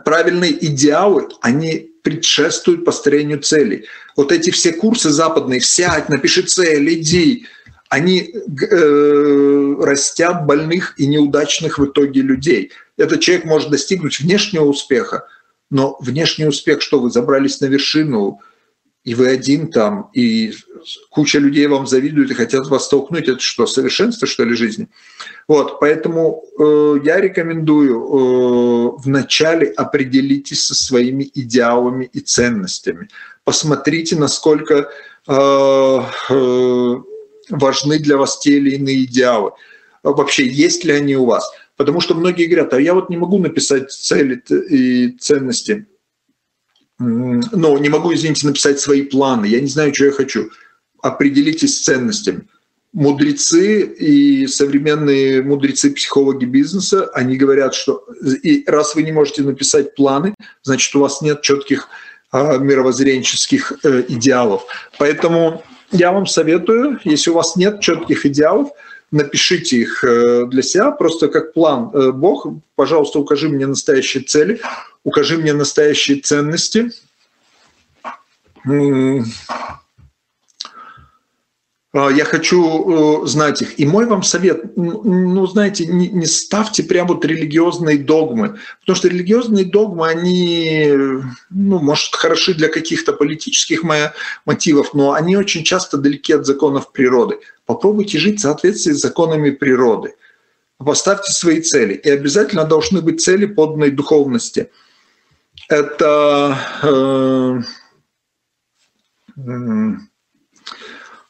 правильные идеалы, они предшествуют построению целей. Вот эти все курсы западные, сядь, напиши цель, иди, они э, растят больных и неудачных в итоге людей. Этот человек может достигнуть внешнего успеха, но внешний успех, что вы забрались на вершину, и вы один там, и куча людей вам завидуют и хотят вас столкнуть. Это что, совершенство, что ли, жизни? Вот, поэтому э, я рекомендую э, вначале определитесь со своими идеалами и ценностями. Посмотрите, насколько э, э, важны для вас те или иные идеалы. Вообще, есть ли они у вас? Потому что многие говорят, а я вот не могу написать цели и ценности ну, не могу, извините, написать свои планы, я не знаю, что я хочу. Определитесь с ценностями. Мудрецы и современные мудрецы-психологи бизнеса, они говорят, что и раз вы не можете написать планы, значит, у вас нет четких а, мировоззренческих э, идеалов. Поэтому я вам советую, если у вас нет четких идеалов, напишите их э, для себя, просто как план. Э, Бог, пожалуйста, укажи мне настоящие цели, укажи мне настоящие ценности. А, я хочу э, знать их. И мой вам совет, ну, знаете, не, не ставьте прям вот религиозные догмы, потому что религиозные догмы, они, ну, может, хороши для каких-то политических мотивов, но они очень часто далеки от законов природы. Попробуйте жить в соответствии с законами природы. Поставьте свои цели. И обязательно должны быть цели поданной духовности. Это... Э, э,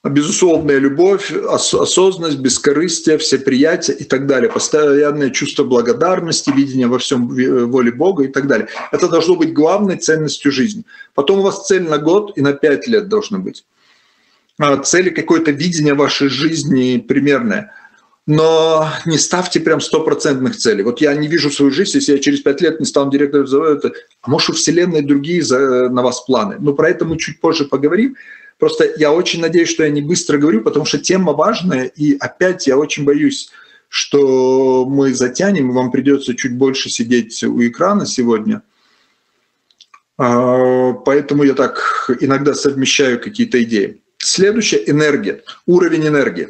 безусловная любовь, осознанность, бескорыстие, всеприятие и так далее, постоянное чувство благодарности, видение во всем воле Бога и так далее. Это должно быть главной ценностью жизни. Потом у вас цель на год и на пять лет должна быть. А, цели какое-то видение вашей жизни примерное. Но не ставьте прям стопроцентных целей. Вот я не вижу свою жизнь, если я через пять лет не стану директором завода, а может у Вселенной другие на вас планы. Но про это мы чуть позже поговорим. Просто я очень надеюсь, что я не быстро говорю, потому что тема важная, и опять я очень боюсь, что мы затянем, и вам придется чуть больше сидеть у экрана сегодня. А, поэтому я так иногда совмещаю какие-то идеи. Следующая – энергия, уровень энергии.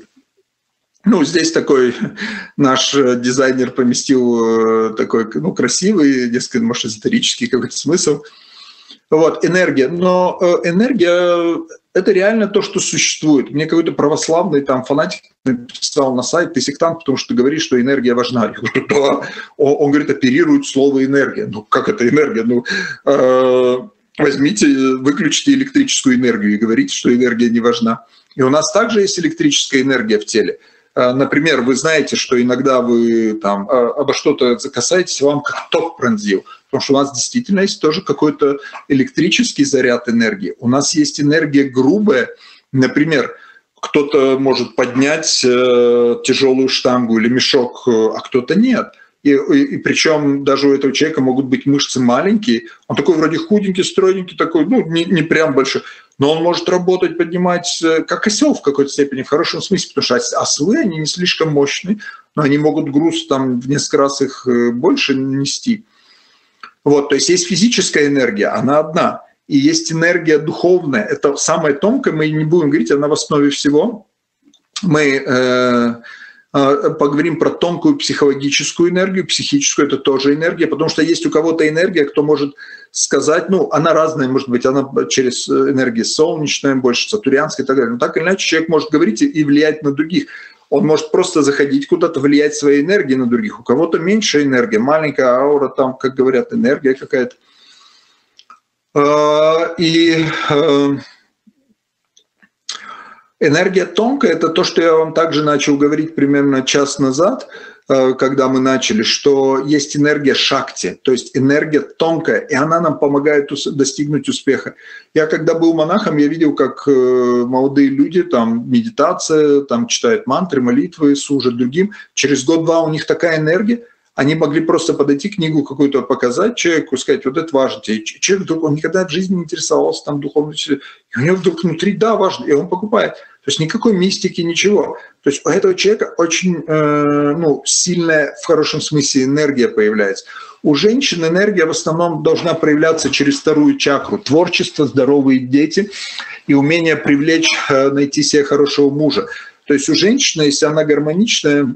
Ну, здесь такой *laughs* наш дизайнер поместил э, такой, ну, красивый, несколько, может, эзотерический какой-то смысл. Вот, энергия. Но э, энергия это реально то, что существует. Мне какой-то православный там фанатик написал на сайт, ты сектант, потому что ты говоришь, что энергия важна. Я говорю, да. Он говорит, оперирует слово энергия. Ну, как это энергия? Ну, э, возьмите, выключите электрическую энергию и говорите, что энергия не важна. И у нас также есть электрическая энергия в теле. Э, например, вы знаете, что иногда вы там э, обо что-то закасаетесь, вам как *laughs* ток пронзил – Потому что у нас действительно есть тоже какой-то электрический заряд энергии. У нас есть энергия грубая. Например, кто-то может поднять э, тяжелую штангу или мешок, а кто-то нет. И, и, и причем даже у этого человека могут быть мышцы маленькие. Он такой вроде худенький, стройненький, такой, ну, не, не прям большой. Но он может работать, поднимать, э, как осел в какой-то степени, в хорошем смысле, потому что ослы, они не слишком мощные, но они могут груз там в несколько раз их больше нести. Вот, то есть есть физическая энергия, она одна. и есть энергия духовная. Это самая тонкая, мы не будем говорить, она в основе всего. Мы э, э, поговорим про тонкую психологическую энергию, психическую это тоже энергия, потому что есть у кого-то энергия, кто может сказать, ну, она разная, может быть, она через энергию солнечную, больше сатурянская и так далее. Но так или иначе человек может говорить и влиять на других. Он может просто заходить куда-то, влиять своей энергией на других. У кого-то меньше энергия, маленькая аура, там, как говорят, энергия какая-то. А, и э, энергия тонкая – это то, что я вам также начал говорить примерно час назад, э, когда мы начали, что есть энергия шакти, то есть энергия тонкая, и она нам помогает достигнуть успеха. Я когда был монахом, я видел, как э, молодые люди, там медитация, там читают мантры, молитвы, служат другим. Через год-два у них такая энергия – они могли просто подойти книгу какую-то показать человеку, сказать, вот это важно. И человек вдруг, он никогда в жизни не интересовался там духовностью, и у него вдруг внутри, да, важно, и он покупает. То есть никакой мистики, ничего. То есть у этого человека очень э, ну, сильная, в хорошем смысле, энергия появляется. У женщин энергия в основном должна проявляться через вторую чакру. Творчество, здоровые дети и умение привлечь, э, найти себе хорошего мужа. То есть у женщины, если она гармоничная,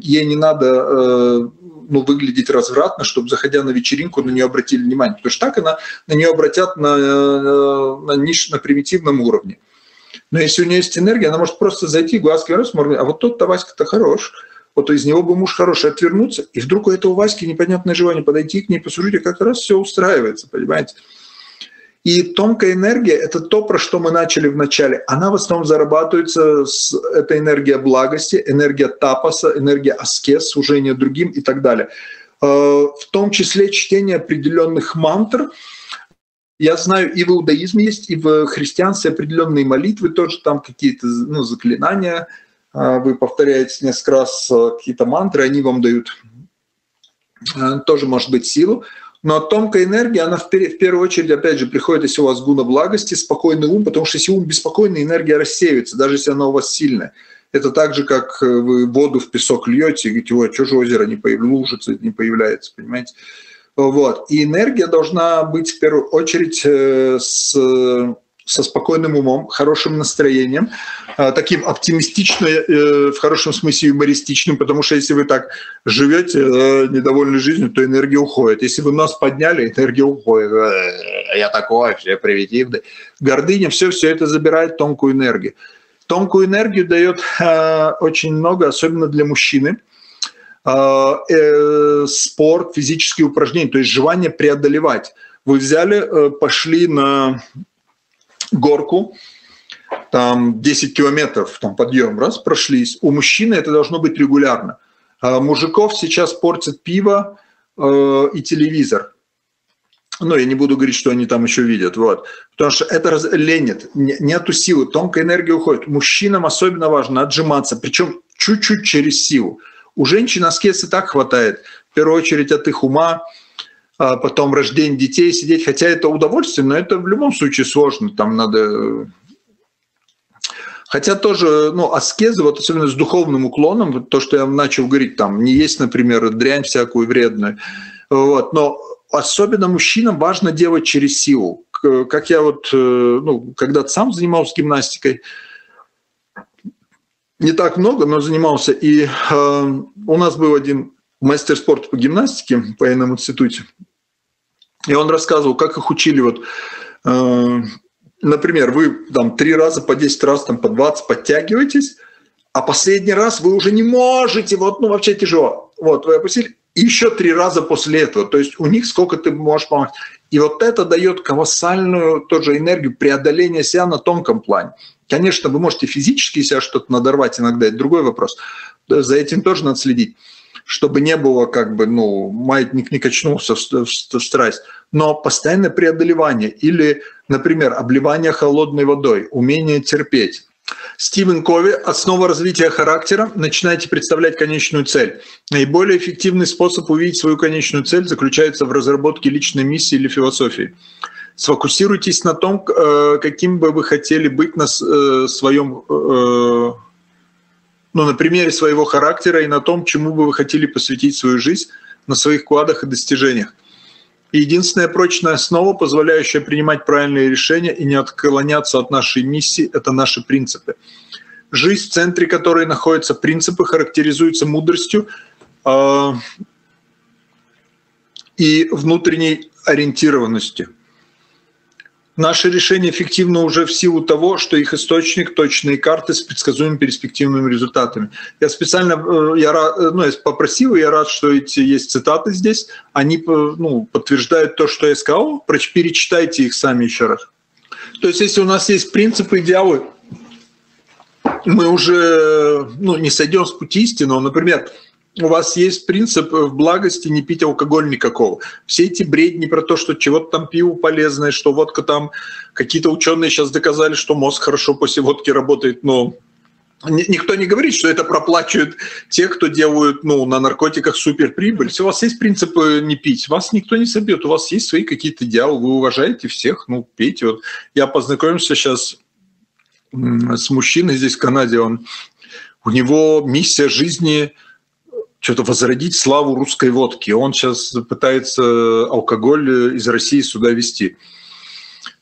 ей не надо э, ну, выглядеть развратно, чтобы, заходя на вечеринку, на нее обратили внимание. Потому что так она, на нее обратят на, э, на, ниш, на примитивном уровне. Но если у нее есть энергия, она может просто зайти, глазки раз, а вот тот-то Васька-то хорош, вот из него бы муж хороший отвернуться, и вдруг у этого Васьки непонятное желание подойти к ней, послушать, как раз все устраивается, понимаете? И тонкая энергия – это то, про что мы начали в начале. Она в основном зарабатывается, с, это энергия благости, энергия тапаса, энергия аскез, служения другим и так далее. Э, в том числе чтение определенных мантр. Я знаю, и в иудаизме есть, и в христианстве определенные молитвы, тоже там какие-то ну, заклинания. Э, вы повторяете несколько раз э, какие-то мантры, они вам дают тоже, может быть, силу. Но тонкая энергия, она в, первую очередь, опять же, приходит, если у вас гуна благости, спокойный ум, потому что если ум беспокойный, энергия рассеивается, даже если она у вас сильная. Это так же, как э, вы воду в песок льете и говорите, ой, что же озеро не появляется, не появляется, понимаете? Вот. И энергия должна быть в первую очередь э, с со спокойным умом, хорошим настроением, а, таким оптимистичным, э, в хорошем смысле юмористичным, потому что если вы так живете э, недовольной жизнью, то энергия уходит. Если вы нос подняли, энергия уходит. Э, я такой, все примитивный. Гордыня, все, все это забирает тонкую энергию. Тонкую энергию дает очень много, особенно для мужчины. Спорт, физические упражнения, то есть желание преодолевать. Вы взяли, пошли на горку, там 10 километров там подъем, раз, прошлись. У мужчины это должно быть регулярно. А мужиков сейчас портят пиво э, и телевизор. Ну, я не буду говорить, что они там еще видят, вот. Потому что это раз... ленит, нету силы, тонкая энергия уходит. Мужчинам особенно важно отжиматься, причем чуть-чуть через силу. У женщин аскез и так хватает, в первую очередь от их ума, потом рождение детей, сидеть, хотя это удовольствие, но это в любом случае сложно, там надо... Хотя тоже, ну, аскезы, вот особенно с духовным уклоном, то, что я начал говорить, там, не есть, например, дрянь всякую вредную, вот, но особенно мужчинам важно делать через силу. Как я вот, э, ну, когда-то сам занимался гимнастикой, не так много, но занимался, и э, у нас был один мастер спорта по гимнастике в военном институте. И он рассказывал, как их учили. Вот, э, например, вы там три раза по 10 раз, там, по 20 подтягиваетесь, а последний раз вы уже не можете, вот, ну, вообще тяжело. Вот, вы опустили, еще три раза после этого. То есть у них сколько ты можешь помочь. И вот это дает колоссальную тоже энергию преодоления себя на тонком плане. Конечно, вы можете физически себя что-то надорвать иногда, это другой вопрос. За этим тоже надо следить чтобы не было как бы, ну, маятник не качнулся в, в, в страсть, но постоянное преодолевание или, например, обливание холодной водой, умение терпеть. Стивен Кови «Основа развития характера. Начинайте представлять конечную цель». Наиболее эффективный способ увидеть свою конечную цель заключается в разработке личной миссии или философии. Сфокусируйтесь на том, э, каким бы вы хотели быть на э, своем э, ну, на примере своего характера и на том, чему бы вы хотели посвятить свою жизнь, на своих вкладах и достижениях. И единственная прочная основа, позволяющая принимать правильные решения и не отклоняться от нашей миссии, это наши принципы. Жизнь, в центре которой находятся принципы, характеризуется мудростью э, и внутренней ориентированностью. Наши решения эффективны уже в силу того, что их источник – точные карты с предсказуемыми перспективными результатами. Я специально э, я, э, ну, я попросил, и я рад, что эти есть цитаты здесь. Они ну, подтверждают то, что я сказал. Перечитайте их сами еще раз. То есть если у нас есть принципы, идеалы, мы уже ну, не сойдем с пути истинного. Например, у вас есть принцип в благости не пить алкоголь никакого. Все эти бредни про то, что чего-то там пиво полезное, что водка там, какие-то ученые сейчас доказали, что мозг хорошо после водки работает, но никто не говорит, что это проплачивают те, кто делают ну, на наркотиках суперприбыль. Если у вас есть принципы не пить, вас никто не собьет, у вас есть свои какие-то идеалы, вы уважаете всех, ну, пейте. Вот я познакомился сейчас с мужчиной здесь в Канаде, он, у него миссия жизни – что-то возродить славу русской водки. Он сейчас пытается алкоголь из России сюда везти.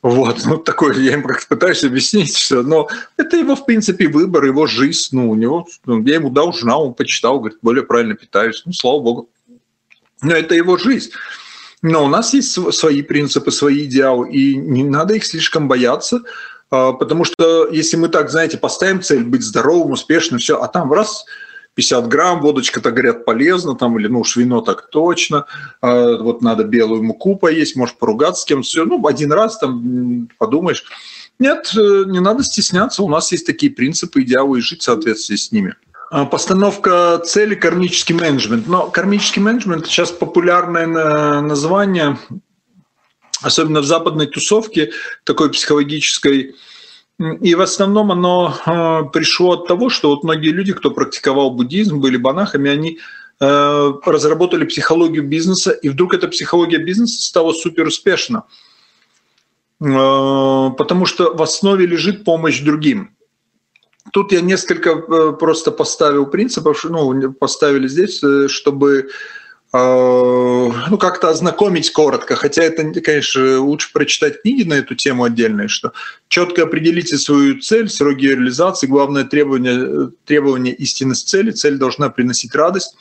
Вот, ну такой, я им как-то пытаюсь объяснить, что, но это его, в принципе, выбор, его жизнь, ну, у него, ну, я ему дал журнал, он почитал, говорит, более правильно питаюсь, ну, слава богу. Но это его жизнь. Но у нас есть свои принципы, свои идеалы, и не надо их слишком бояться, а, потому что если мы так, знаете, поставим цель быть здоровым, успешным, все, а там раз – 50 грамм, водочка-то, говорят, полезно, там, или, ну уж вино так точно, а, вот надо белую муку поесть, может поругаться с кем-то, все, ну, один раз там подумаешь. Нет, э, не надо стесняться, у нас есть такие принципы, идеалы, и жить в соответствии с ними. А, постановка цели – кармический менеджмент. Но кармический менеджмент сейчас популярное название, особенно в западной тусовке, такой психологической, и в основном оно э, пришло от того, что вот многие люди, кто практиковал буддизм, были банахами, они э, разработали психологию бизнеса, и вдруг эта психология бизнеса стала супер успешна. Э, потому что в основе лежит помощь другим. Тут я несколько просто поставил принципов, ну, поставили здесь, чтобы Э, ну, как-то ознакомить коротко, хотя это, конечно, лучше прочитать книги на эту тему отдельные, что четко определите свою цель, сроки ее реализации, главное требование, требование истинность цели, цель должна приносить радость,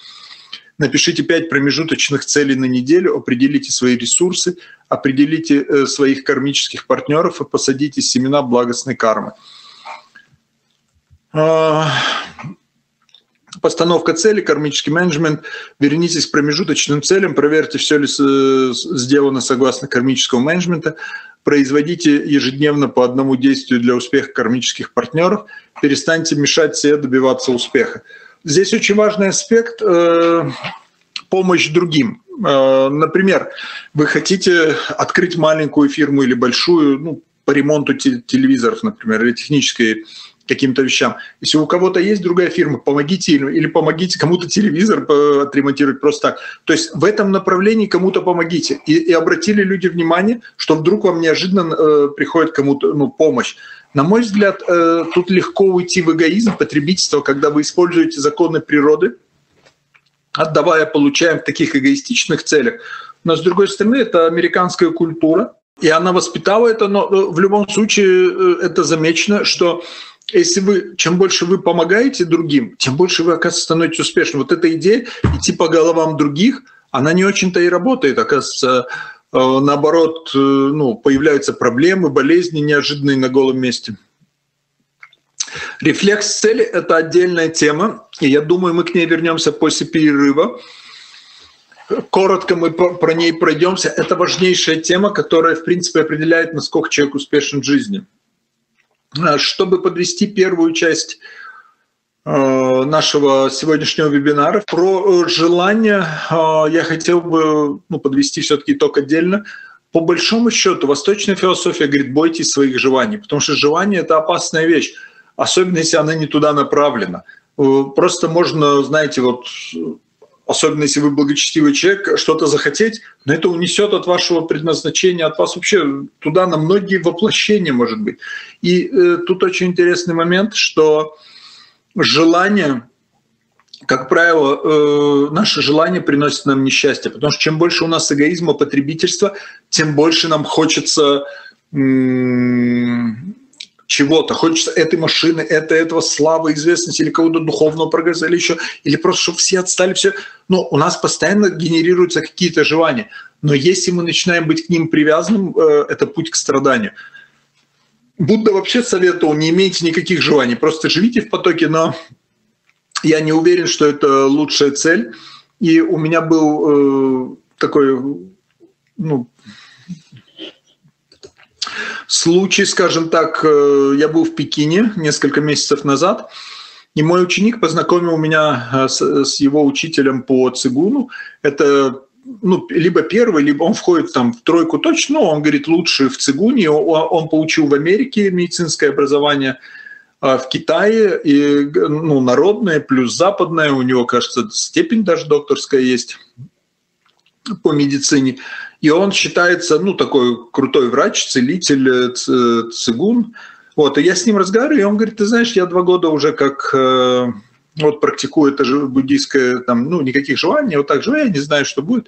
напишите пять промежуточных целей на неделю, определите свои ресурсы, определите э, своих кармических партнеров и посадите семена благостной кармы. Постановка цели, кармический менеджмент, вернитесь к промежуточным целям, проверьте, все ли сделано согласно кармического менеджмента, производите ежедневно по одному действию для успеха кармических партнеров, перестаньте мешать себе добиваться успеха. Здесь очень важный аспект э, – помощь другим. Э, например, вы хотите открыть маленькую фирму или большую, ну, по ремонту телевизоров, например, или технической каким-то вещам. Если у кого-то есть другая фирма, помогите им или помогите кому-то телевизор отремонтировать просто так. То есть в этом направлении кому-то помогите. И, и обратили люди внимание, что вдруг вам неожиданно э, приходит кому-то ну, помощь. На мой взгляд, э, тут легко уйти в эгоизм потребительства, когда вы используете законы природы, отдавая, получаем в таких эгоистичных целях. Но с другой стороны, это американская культура, и она воспитала это, но э, в любом случае э, это замечено, что если вы, чем больше вы помогаете другим, тем больше вы, оказывается, становитесь успешным. Вот эта идея идти по головам других, она не очень-то и работает. Оказывается, э, наоборот, э, ну, появляются проблемы, болезни неожиданные на голом месте. Рефлекс цели – это отдельная тема, и я думаю, мы к ней вернемся после перерыва. Коротко мы про ней пройдемся. Это важнейшая тема, которая, в принципе, определяет, насколько человек успешен в жизни – чтобы подвести первую часть э, нашего сегодняшнего вебинара. Про э, желание я хотел бы ну, подвести все-таки итог отдельно. По большому счету, восточная философия говорит, бойтесь своих желаний, потому что желание – это опасная вещь, особенно если она не туда направлена. Просто можно, знаете, вот особенно если вы благочестивый человек, что-то захотеть, но это унесет от вашего предназначения, от вас вообще туда на многие воплощения, может быть. И э, тут очень интересный момент, что желание как правило, э, наши желания приносят нам несчастье, потому что чем больше у нас эгоизма, потребительства, тем больше нам хочется чего-то, хочется этой машины, это, этого славы, известности или кого-то духовного прогресса или еще, или просто, чтобы все отстали, все. Но у нас постоянно генерируются какие-то желания. Но если мы начинаем быть к ним привязанным, э, это путь к страданию. Будда вообще советовал, не имейте никаких желаний, просто живите в потоке, но я не уверен, что это лучшая цель. И у меня был э, такой, ну, случай, скажем так, э, я был в Пекине несколько месяцев назад, и мой ученик познакомил меня э, с, с его учителем по цигуну. Это ну, либо первый, либо он входит там в тройку точно, но он говорит лучший в цигуне. Он, он получил в Америке медицинское образование, а в Китае и ну, народное плюс западное. У него, кажется, степень даже докторская есть по медицине. И он считается, ну, такой крутой врач, целитель, э, цигун. Вот, и я с ним разговариваю, и он говорит, ты знаешь, я два года уже как э, вот практикую это же буддийское, там, ну, никаких желаний, вот так живу, я не знаю, что будет.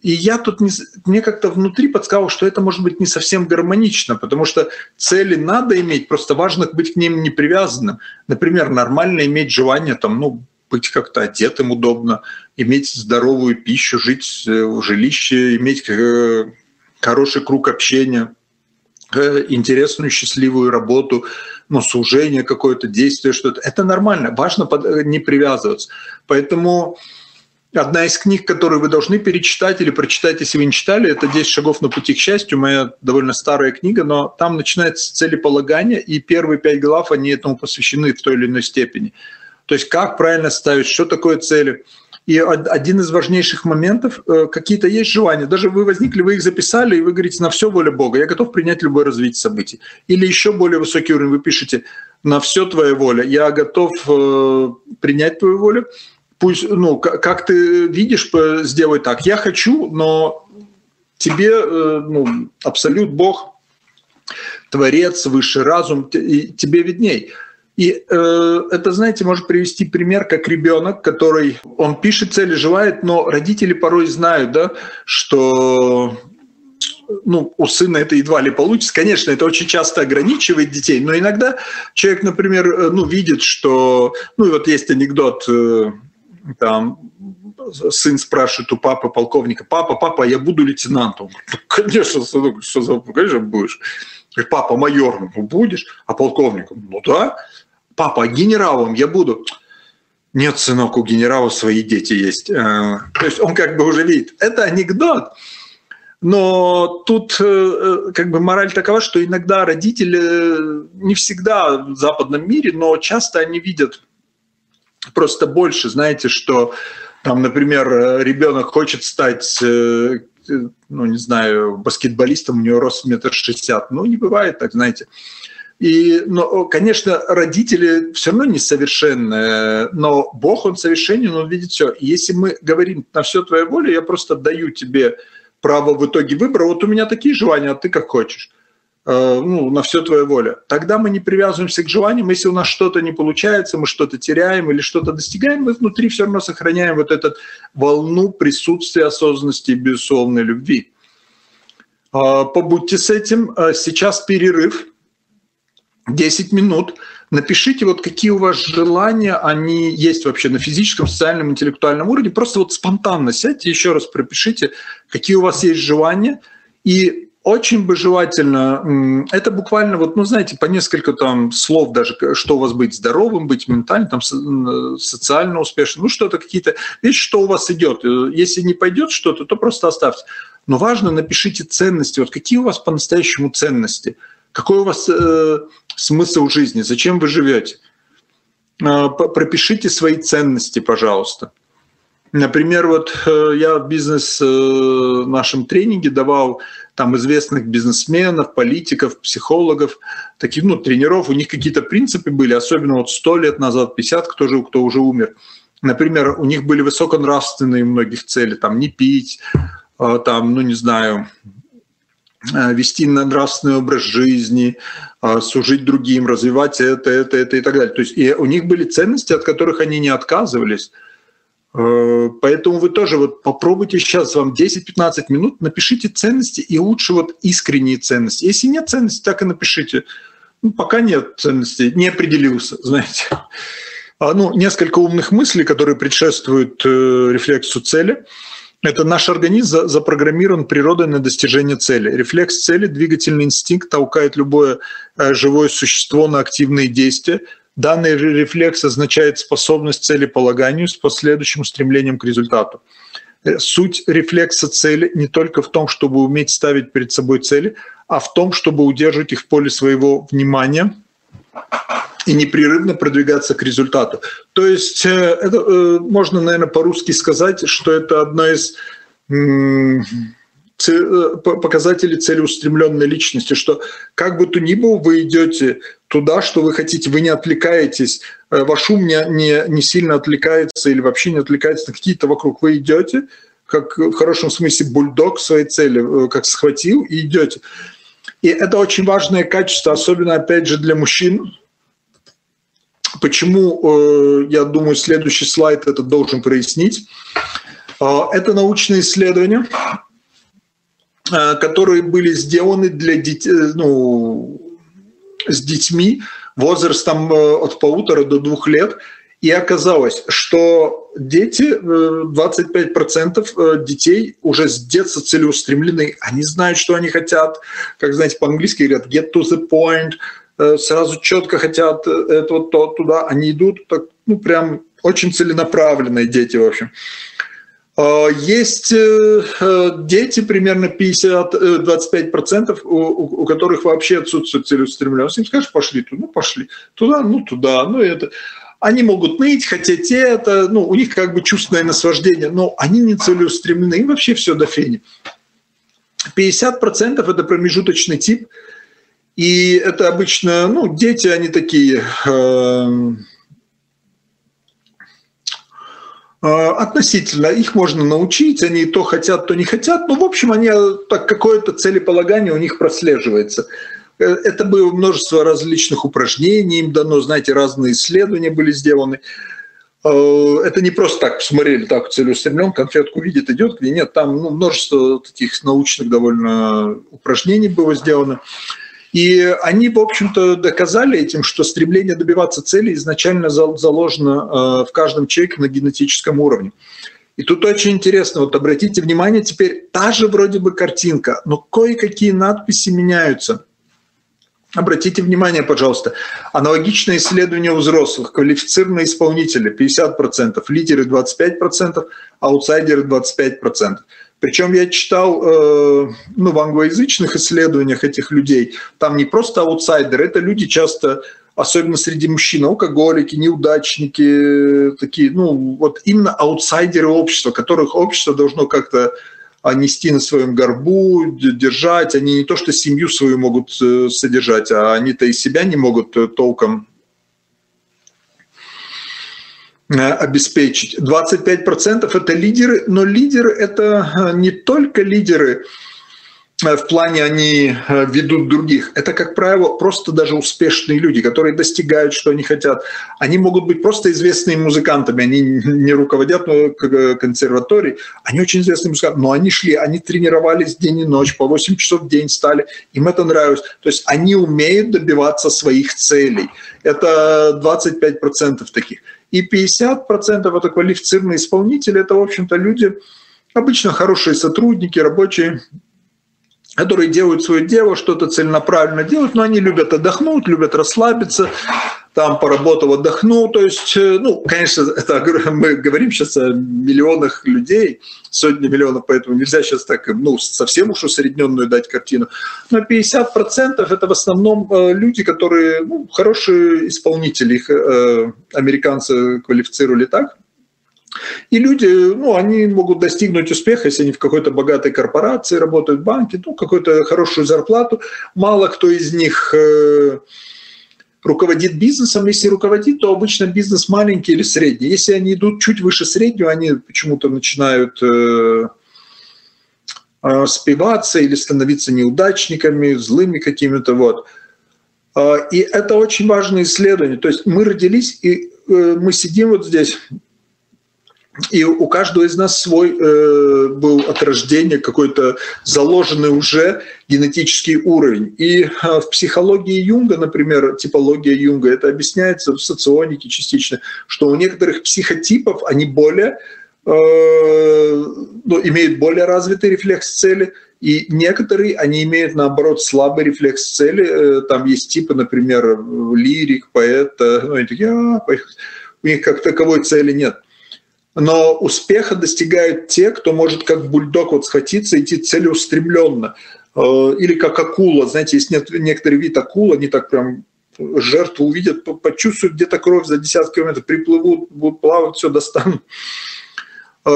И я тут, не, мне как-то внутри подсказал, что это может быть не совсем гармонично, потому что цели надо иметь, просто важно быть к ним не привязанным. Например, нормально иметь желание там, ну, быть как-то одетым удобно, иметь здоровую пищу, жить э, в жилище, иметь э, хороший круг общения, э, интересную, счастливую работу, ну, служение какое-то, действие, что-то. Это нормально, важно не привязываться. Поэтому одна из книг, которую вы должны перечитать или прочитать, если вы не читали, это «10 шагов на пути к счастью», моя довольно старая книга, но там начинается целеполагание, и первые пять глав, они этому посвящены в той или иной степени. То есть как правильно ставить, что такое цели. И один из важнейших моментов, э, какие-то есть желания. Даже вы возникли, вы их записали, и вы говорите, на все воля Бога, я готов принять любое развитие событий. Или еще более высокий уровень, вы пишете, на все твоя воля, я готов э, принять твою волю. Пусть, ну, как ты видишь, сделай так. Я хочу, но тебе, э, ну, абсолют Бог, Творец, высший разум, тебе видней. И э, это, знаете, может привести пример, как ребенок, который, он пишет цели, желает, но родители порой знают, да, что ну, у сына это едва ли получится. Конечно, это очень часто ограничивает детей, но иногда человек, например, э, ну, видит, что... Ну, и вот есть анекдот, э, там, сын спрашивает у папы полковника, папа, папа, я буду лейтенантом. «Ну, конечно, сынок, что за... Конечно, будешь. Папа, майором будешь, а полковником? Ну да папа, генералом я буду. Нет, сынок, у генерала свои дети есть. Э, то есть он как бы уже видит. Это анекдот. Но тут э, э, как бы мораль такова, что иногда родители не всегда в западном мире, но часто они видят просто больше, знаете, что там, например, ребенок хочет стать, ну, не знаю, баскетболистом, у него рост метр шестьдесят. Ну, не бывает так, знаете. И, но, конечно, родители все равно несовершенны, но Бог, Он совершенен, Он видит все. Если мы говорим на все твоя воля, я просто даю тебе право в итоге выбора, вот у меня такие желания, а ты как хочешь. Э, ну, на все твоя воля. Тогда мы не привязываемся к желаниям. Если у нас что-то не получается, мы что-то теряем или что-то достигаем, мы внутри все равно сохраняем вот эту волну присутствия осознанности и безусловной любви. Э, побудьте с этим. Э, сейчас перерыв. 10 минут, напишите вот какие у вас желания, они есть вообще на физическом, социальном, интеллектуальном уровне, просто вот спонтанно сядьте, еще раз пропишите, какие у вас есть желания, и очень бы желательно, это буквально вот, ну, знаете, по несколько там слов даже, что у вас быть здоровым, быть ментально, там, социально успешным, ну, что-то какие-то вещи, что у вас идет. Если не пойдет что-то, то просто оставьте. Но важно, напишите ценности, вот какие у вас по-настоящему ценности – какой у вас э, смысл жизни? Зачем вы живете? Э, пропишите свои ценности, пожалуйста. Например, вот э, я в бизнес э, нашем тренинге давал там известных бизнесменов, политиков, психологов, таких, ну, тренеров, у них какие-то принципы были, особенно вот сто лет назад, 50, кто, же, кто уже умер. Например, у них были высоконравственные многих цели, там, не пить, э, там, ну, не знаю, вести нравственный образ жизни, э, служить другим, развивать это, это, это и так далее. То есть и у них были ценности, от которых они не отказывались – Э, поэтому вы тоже вот попробуйте сейчас, вам 10-15 минут, напишите ценности и лучше вот искренние ценности. Если нет ценностей, так и напишите. Ну, пока нет ценностей, не определился, знаете. А, ну, несколько умных мыслей, которые предшествуют э, рефлексу цели. Это наш организм запрограммирован природой на достижение цели. Рефлекс цели, двигательный инстинкт толкает любое э, живое существо на активные действия – Данный рефлекс означает способность целеполаганию с последующим стремлением к результату. Э, суть рефлекса цели не только в том, чтобы уметь ставить перед собой цели, а в том, чтобы удерживать их в поле своего внимания и непрерывно продвигаться к результату. То есть э, это э, можно, наверное, по-русски сказать, что это одна из показатели целеустремленной личности, что как бы то ни было, вы идете туда, что вы хотите, вы не отвлекаетесь, э, ваш ум не, не, не сильно отвлекается или вообще не отвлекается на какие-то вокруг. Вы идете, как в хорошем смысле бульдог своей цели, э, как схватил и идете. И это очень важное качество, особенно, опять же, для мужчин. Почему, э, я думаю, следующий слайд это должен прояснить. Это научные исследования, которые были сделаны для детей, ну, с детьми возрастом э, от полутора до двух лет, и оказалось, что дети, 25% э, э, детей уже с детства целеустремлены. Они знают, что они хотят, как знаете, по-английски говорят get to the point, сразу четко хотят это вот то, туда. Они идут так, ну, прям очень целенаправленные дети, в общем. А, есть э, э, дети, примерно 50-25%, э, у, у которых вообще отсутствует целеустремленность. Им скажешь, пошли туда, ну пошли, туда, ну туда, ну это. Они могут ныть, хотеть это, ну, у них как бы чувственное наслаждение, но они не целеустремлены, им вообще все до фени. 50% это промежуточный тип, и это обычно, ну, дети, они такие, э, Э, относительно. Их можно научить, они то хотят, то не хотят. Но, в общем, они, э, так, какое-то целеполагание у них прослеживается. Э, это было множество различных упражнений им дано, знаете, разные исследования были сделаны. Это не просто так посмотрели, так целеустремлен, конфетку видит, идет, где нет, там ну, множество таких научных довольно упражнений было сделано. И они, в общем-то, доказали этим, что стремление добиваться цели изначально заложено э, в каждом человеке на генетическом уровне. И тут очень интересно, вот обратите внимание, теперь та же вроде бы картинка, но кое-какие надписи меняются. Обратите внимание, пожалуйста, аналогичное исследование у взрослых, квалифицированные исполнители 50%, лидеры 25%, аутсайдеры 25%. Причем я читал э, ну, в англоязычных исследованиях этих людей, там не просто аутсайдеры, это люди часто, особенно среди мужчин, алкоголики, неудачники, такие, ну вот именно аутсайдеры общества, которых общество должно как-то нести на своем горбу, держать. Они не то, что семью свою могут э, содержать, а они-то и себя не могут э, толком Э, обеспечить. 25% это лидеры, но лидеры это не только лидеры в плане они ведут других. Это, как правило, просто даже успешные люди, которые достигают, что они хотят. Они могут быть просто известными музыкантами, они не руководят консерваторией, они очень известные музыканты, но они шли, они тренировались день и ночь, по 8 часов в день стали, им это нравилось. То есть они умеют добиваться своих целей. Это 25% таких и 50% это квалифицированные исполнители, это, в общем-то, люди, обычно хорошие сотрудники, рабочие, которые делают свое дело, что-то целенаправленно делают, но они любят отдохнуть, любят расслабиться, там поработал, отдохнул. То есть, э, ну, конечно, *laughs* это, мы говорим сейчас о миллионах людей, сотни миллионов, поэтому нельзя сейчас так, ну, совсем уж усредненную дать картину. Но 50% это в основном э, люди, которые, ну, хорошие исполнители, их э, американцы квалифицировали так. И люди, ну, они могут достигнуть успеха, если они в какой-то богатой корпорации работают, в банке, ну, какую-то хорошую зарплату. Мало кто из них руководит бизнесом. Если руководит, то обычно бизнес маленький или средний. Если они идут чуть выше среднего, они почему-то начинают э, э, спиваться или становиться неудачниками, злыми какими-то. Вот. Э, и это очень важное исследование. То есть мы родились, и э, мы сидим вот здесь, И у каждого из нас свой э, был от рождения какой-то заложенный уже генетический уровень. И э, в психологии Юнга, например, типология Юнга, это объясняется в соционике частично, что у некоторых психотипов они более э, ну, имеют более развитый рефлекс цели, и некоторые, они имеют, наоборот, слабый рефлекс цели. Э, там есть типы, например, лирик, поэт, ну, они такие, а, у них как таковой цели нет. Но успеха достигают те, кто может как бульдог вот схватиться, идти целеустремленно. Э, или как акула. Знаете, есть некоторый вид акула, они так прям жертву увидят, почувствуют где-то кровь за десятки километров, приплывут, будут плавать, все достанут. Э,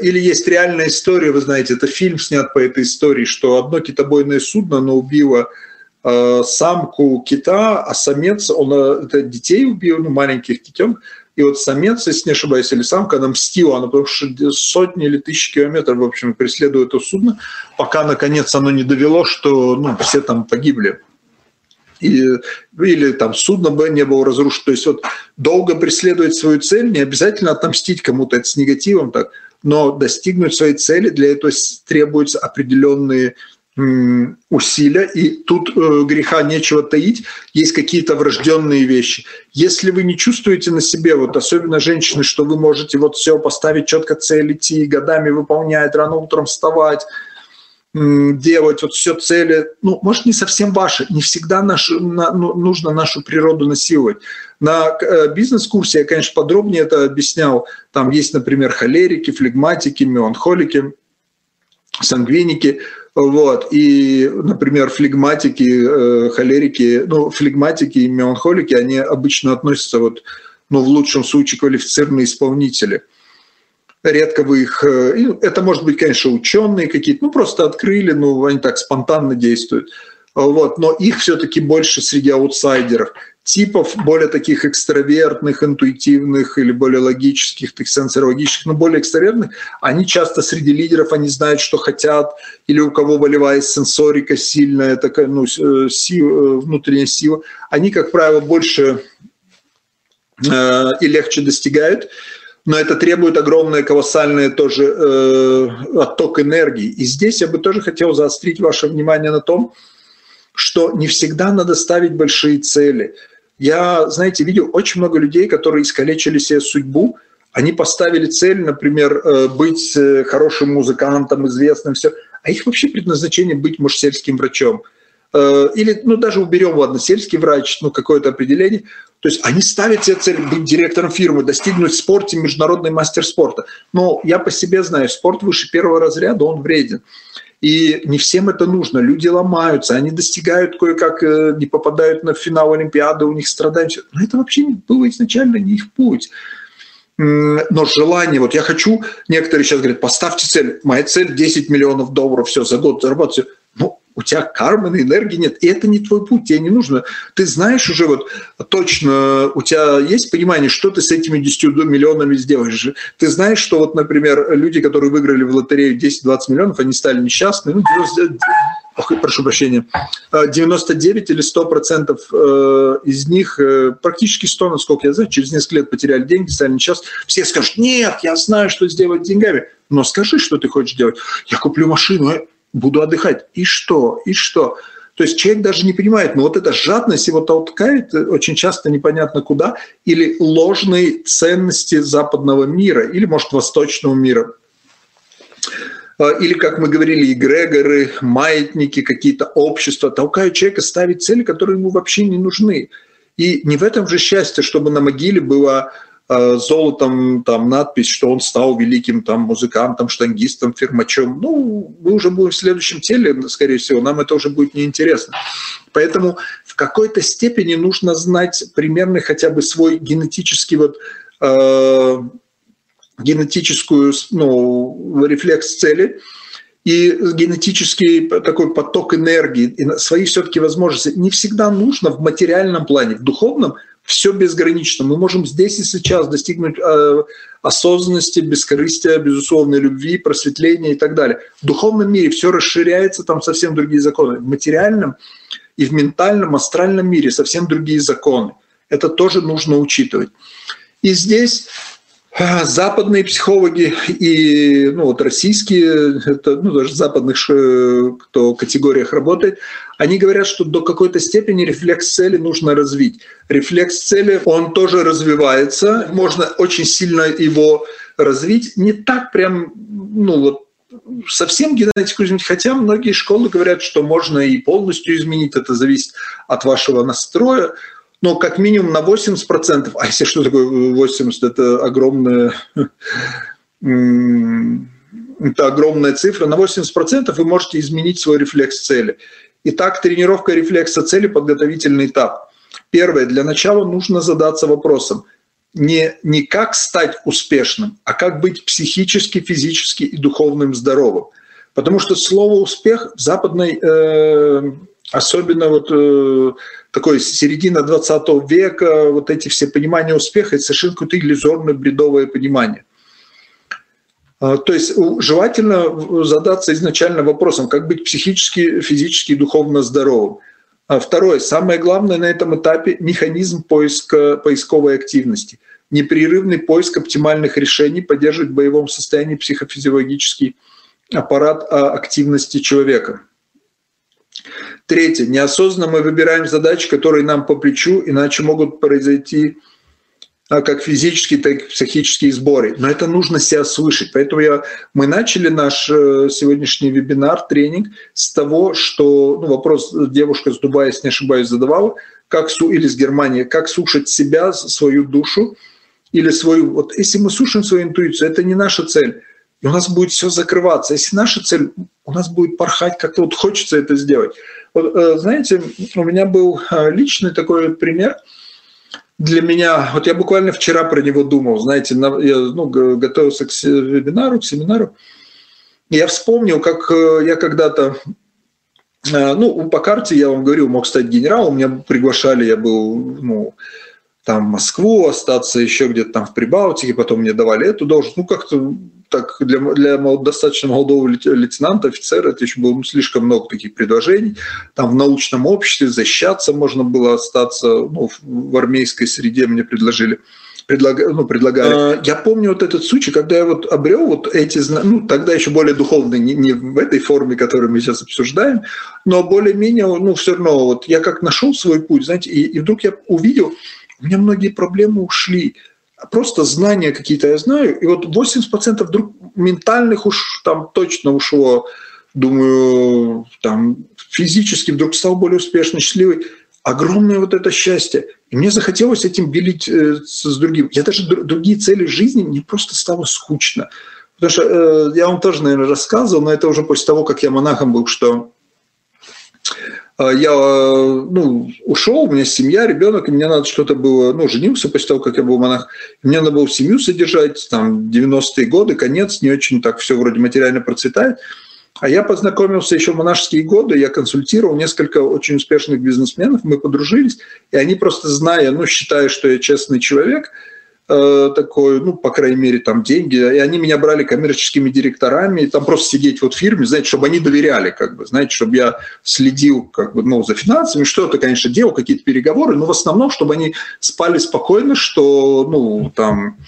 или есть реальная история, вы знаете, это фильм снят по этой истории, что одно китобойное судно, оно убило э, самку кита, а самец, он это детей убил, ну, маленьких китенок, и вот самец, если не ошибаюсь, или самка, она мстила, она потому что сотни или тысячи километров, в общем, преследует это судно, пока, наконец, оно не довело, что ну, все там погибли. И, или там судно бы не было разрушено. То есть вот долго преследовать свою цель, не обязательно отомстить кому-то, это с негативом так, но достигнуть своей цели, для этого требуются определенные усилия, и тут э, греха нечего таить, есть какие-то врожденные вещи. Если вы не чувствуете на себе, вот особенно женщины, что вы можете вот все поставить четко цель, идти, годами выполнять, рано утром вставать, делать вот все цели, ну, может, не совсем ваши, не всегда нашу, на, ну, нужно нашу природу насиловать. На э, бизнес-курсе я, конечно, подробнее это объяснял. Там есть, например, холерики, флегматики, меланхолики, сангвиники – вот. И, например, флегматики, э, холерики, ну, флегматики и меланхолики, они обычно относятся вот, ну, в лучшем случае квалифицированные исполнители. Редко вы их... Э, это может быть, конечно, ученые какие-то, ну, просто открыли, ну, они так спонтанно действуют. Вот. Но их все-таки больше среди аутсайдеров типов более таких экстравертных, интуитивных или более логических, так сенсорологических, но более экстравертных, они часто среди лидеров, они знают, что хотят, или у кого волевая сенсорика сильная, такая, ну, э, сила, э, внутренняя сила, они, как правило, больше э, и легче достигают, но это требует огромное, колоссальное тоже э, отток энергии. И здесь я бы тоже хотел заострить ваше внимание на том, что не всегда надо ставить большие цели. Я, знаете, видел очень много людей, которые искалечили себе судьбу, они поставили цель, например, э, быть э, хорошим музыкантом, известным, все, а их вообще предназначение быть, может, сельским врачом. Э, или, ну, даже уберем, ладно, сельский врач, ну, какое-то определение. То есть они ставят себе цель быть директором фирмы, достигнуть в спорте международный мастер спорта. Но я по себе знаю, спорт выше первого разряда, он вреден. И не всем это нужно. Люди ломаются, они достигают кое-как, э, не попадают на финал Олимпиады, у них страдают. Но это вообще было изначально не их путь. Но желание, вот я хочу, некоторые сейчас говорят, поставьте цель, моя цель 10 миллионов долларов, все, за год зарабатывать. Ну, у тебя кармы, энергии нет, и это не твой путь, тебе не нужно. Ты знаешь уже вот точно, у тебя есть понимание, что ты с этими 10 миллионами сделаешь. Ты знаешь, что вот, например, люди, которые выиграли в лотерею 10-20 миллионов, они стали несчастны, ну, 90, ох, прошу прощения, 99 или 100 процентов э, из них, э, практически 100, насколько я знаю, через несколько лет потеряли деньги, стали несчастны. Все скажут, нет, я знаю, что сделать деньгами, но скажи, что ты хочешь делать. Я куплю машину, буду отдыхать. И что? И что? То есть человек даже не понимает, но вот эта жадность его толкает очень часто непонятно куда, или ложные ценности западного мира, или, может, восточного мира. А, или, как мы говорили, эгрегоры, маятники, какие-то общества толкают человека ставить цели, которые ему вообще не нужны. И не в этом же счастье, чтобы на могиле было Э, золотом там надпись, что он стал великим там музыкантом, штангистом, фирмачом. Ну, мы уже будем в следующем теле, скорее всего, нам это уже будет неинтересно. Поэтому в какой-то степени нужно знать примерно хотя бы свой генетический вот э, генетическую ну, рефлекс цели и генетический такой поток энергии, и свои все-таки возможности. Не всегда нужно в материальном плане, в духовном – все безгранично. Мы можем здесь и сейчас достигнуть э, осознанности, бескорыстия, безусловной любви, просветления и так далее. В духовном мире все расширяется, там совсем другие законы. В материальном и в ментальном, астральном мире совсем другие законы. Это тоже нужно учитывать. И здесь западные психологи и ну, вот российские, это, ну, даже западных, кто в категориях работает, они говорят, что до какой-то степени рефлекс цели нужно развить. Рефлекс цели, он тоже развивается, можно очень сильно его развить, не так прям, ну вот совсем генетику изменить, хотя многие школы говорят, что можно и полностью изменить, это зависит от вашего настроя, но как минимум на 80%, а если что такое 80, это огромная, это огромная цифра, на 80% вы можете изменить свой рефлекс цели. Итак, тренировка рефлекса цели – подготовительный этап. Первое, для начала нужно задаться вопросом, не, не как стать успешным, а как быть психически, физически и духовным здоровым. Потому что слово «успех» в западной, э, особенно вот э, такой середина 20 века, вот эти все понимания успеха, это совершенно какое-то иллюзорное, бредовое понимание. А, то есть желательно задаться изначально вопросом, как быть психически, физически и духовно здоровым. А второе, самое главное на этом этапе – механизм поиска, поисковой активности. Непрерывный поиск оптимальных решений поддерживает в боевом состоянии психофизиологический аппарат а, активности человека. Третье. Неосознанно мы выбираем задачи, которые нам по плечу, иначе могут произойти а, как физические, так и психические сборы. Но это нужно себя слышать. Поэтому я, мы начали наш э, сегодняшний вебинар, тренинг с того, что ну, вопрос девушка с Дубая, если не ошибаюсь, задавала, как, или с Германии, как слушать себя, свою душу, или свою... Вот если мы слушаем свою интуицию, это не наша цель. И у нас будет все закрываться. Если наша цель, у нас будет порхать, как-то вот хочется это сделать. Вот, э, знаете, у меня был э, личный такой пример – для меня, вот я буквально вчера про него думал, знаете, я ну, готовился к вебинару, к семинару, я вспомнил, как э, я когда-то, ну, по карте, я вам говорил, мог стать генералом, меня приглашали, я был, ну, там, в Москву, остаться еще где-то там в Прибалтике, потом мне давали эту должность, ну, как-то так для, для достаточно молодого лейтенанта, офицера, это еще было слишком много таких предложений. Там в научном обществе защищаться можно было остаться, ну, в армейской среде мне предложили предлага, ну, предлагали. А, я помню вот этот случай, когда я вот обрел вот эти, ну, тогда еще более духовные, не, не в этой форме, которую мы сейчас обсуждаем, но более-менее, ну, все равно, вот я как нашел свой путь, знаете, и, и вдруг я увидел, у меня многие проблемы ушли просто знания какие-то я знаю, и вот 80% вдруг ментальных уж там точно ушло, думаю, там физически вдруг стал более успешный, счастливый. Огромное вот это счастье. И мне захотелось этим делить э, с другим. Я даже другие цели жизни, мне просто стало скучно. Потому что э, я вам тоже, наверное, рассказывал, но это уже после того, как я монахом был, что я ну, ушел, у меня семья, ребенок, и мне надо что-то было, ну, женился после того, как я был монах, мне надо было семью содержать, там, 90-е годы, конец, не очень так все вроде материально процветает. А я познакомился еще в монашеские годы, я консультировал несколько очень успешных бизнесменов, мы подружились, и они просто зная, ну, считая, что я честный человек – Э, такой, ну, по крайней мере, там деньги, и они меня брали коммерческими директорами, и там просто сидеть вот в фирме, знаете, чтобы они доверяли, как бы, знаете, чтобы я следил, как бы, ну, за финансами, что-то, конечно, делал, какие-то переговоры, но в основном, чтобы они спали спокойно, что, ну, там,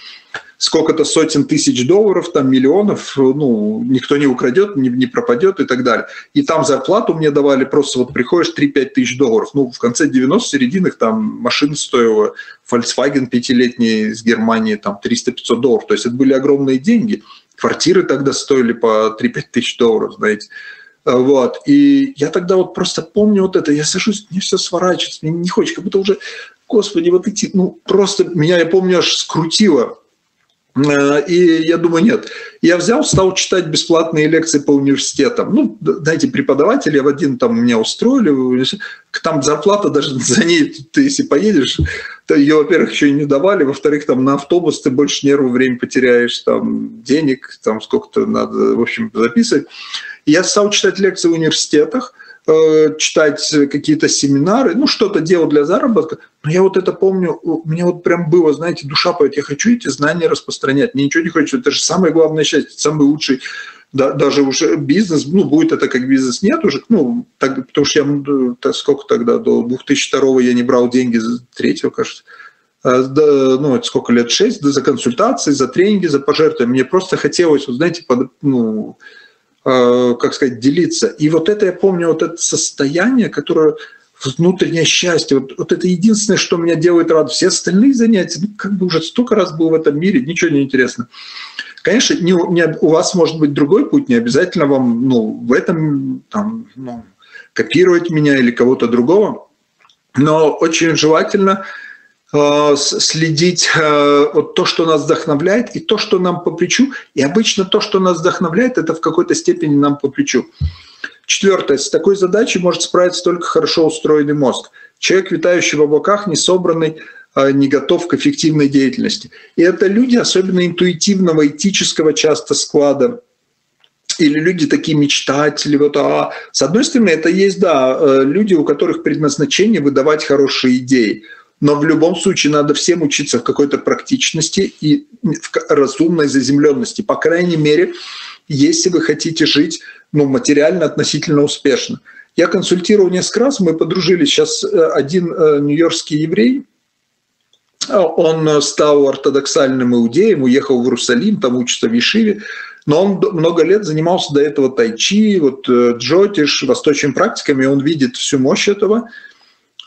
сколько-то сотен тысяч долларов, там миллионов, ну, никто не украдет, не, не пропадет и так далее. И там зарплату мне давали, просто вот приходишь 3-5 тысяч долларов. Ну, в конце 90 серединных там машина стоила, Volkswagen пятилетний с Германии, там 300-500 долларов. То есть это были огромные деньги. Квартиры тогда стоили по 3-5 тысяч долларов, знаете. Вот. И я тогда вот просто помню вот это, я сажусь, мне все сворачивается, мне не хочется, как будто уже, господи, вот эти, ну, просто меня, я помню, аж скрутило Э, и я думаю, нет. Я взял, стал читать бесплатные лекции по университетам. Ну, знаете, преподаватели в один там меня устроили, там зарплата даже *laughs* за ней, ты если поедешь, то ее, во-первых, еще и не давали, во-вторых, там на автобус ты больше нервы, время потеряешь, там денег, там сколько-то надо, в общем, записывать. Я стал читать лекции в университетах, Э, читать какие-то семинары, ну, что-то делал для заработка. Но я вот это помню, меня вот прям было, знаете, душа поет, я хочу эти знания распространять, мне ничего не хочется, это же самое главное счастье, самый лучший да, даже уже бизнес, ну, будет это как бизнес, нет уже, ну, так, потому что я, так, сколько тогда, до 2002 я не брал деньги, третьего, кажется, ну, это сколько лет, шесть, за консультации, за тренинги, за пожертвования. Мне просто хотелось, вот, знаете, под, ну, как сказать, делиться. И вот это я помню, вот это состояние, которое внутреннее счастье. Вот, вот это единственное, что меня делает рад. Все остальные занятия, ну, как бы уже столько раз был в этом мире, ничего не интересно. Конечно, не, не, у вас может быть другой путь, не обязательно вам ну, в этом там, ну, копировать меня или кого-то другого, но очень желательно э, следить э, вот то, что нас вдохновляет, и то, что нам по плечу. И обычно то, что нас вдохновляет, это в какой-то степени нам по плечу. Четвертое. С такой задачей может справиться только хорошо устроенный мозг. Человек, витающий в облаках, не собранный, а, не готов к эффективной деятельности. И это люди, особенно интуитивного, этического часто склада, или люди такие мечтатели. Вот, а, с одной стороны, это есть, да, э, люди, у которых предназначение выдавать хорошие идеи. Но в любом случае надо всем учиться в какой-то практичности и в разумной заземленности. По крайней мере, если вы хотите жить ну, материально относительно успешно. Я консультировал несколько раз, мы подружились. Сейчас э, один э, нью-йоркский еврей, э, он стал ортодоксальным иудеем, уехал в Иерусалим, там учится в Ешиве, но он много лет занимался до этого тайчи, вот джотиш, восточными практиками, он видит всю мощь этого,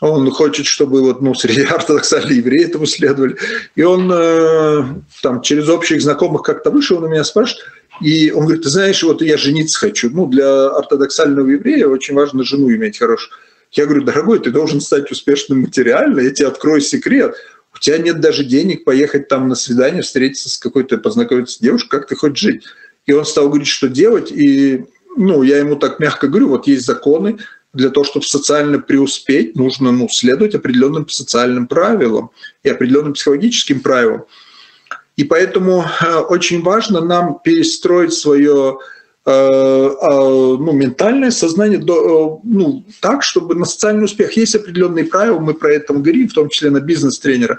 он хочет, чтобы вот, ну, среди *laughs* ортодоксальных евреев этому следовали. И он там через общих знакомых как-то вышел на меня спрашивает, и он говорит, ты знаешь, вот я жениться хочу. Ну, для ортодоксального еврея очень важно жену иметь хорошую. Я говорю, дорогой, ты должен стать успешным материально, я тебе открою секрет. У тебя нет даже денег поехать там на свидание, встретиться с какой-то, познакомиться с девушкой, как ты хочешь жить. И он стал говорить, что делать, и ну, я ему так мягко говорю, вот есть законы, для того, чтобы социально преуспеть, нужно ну, следовать определенным социальным правилам и определенным психологическим правилам. И поэтому э, очень важно нам перестроить свое э, а, ну, ментальное сознание до, э, ну, так, чтобы на социальный успех есть определенные правила, мы про это говорим, в том числе на бизнес-тренера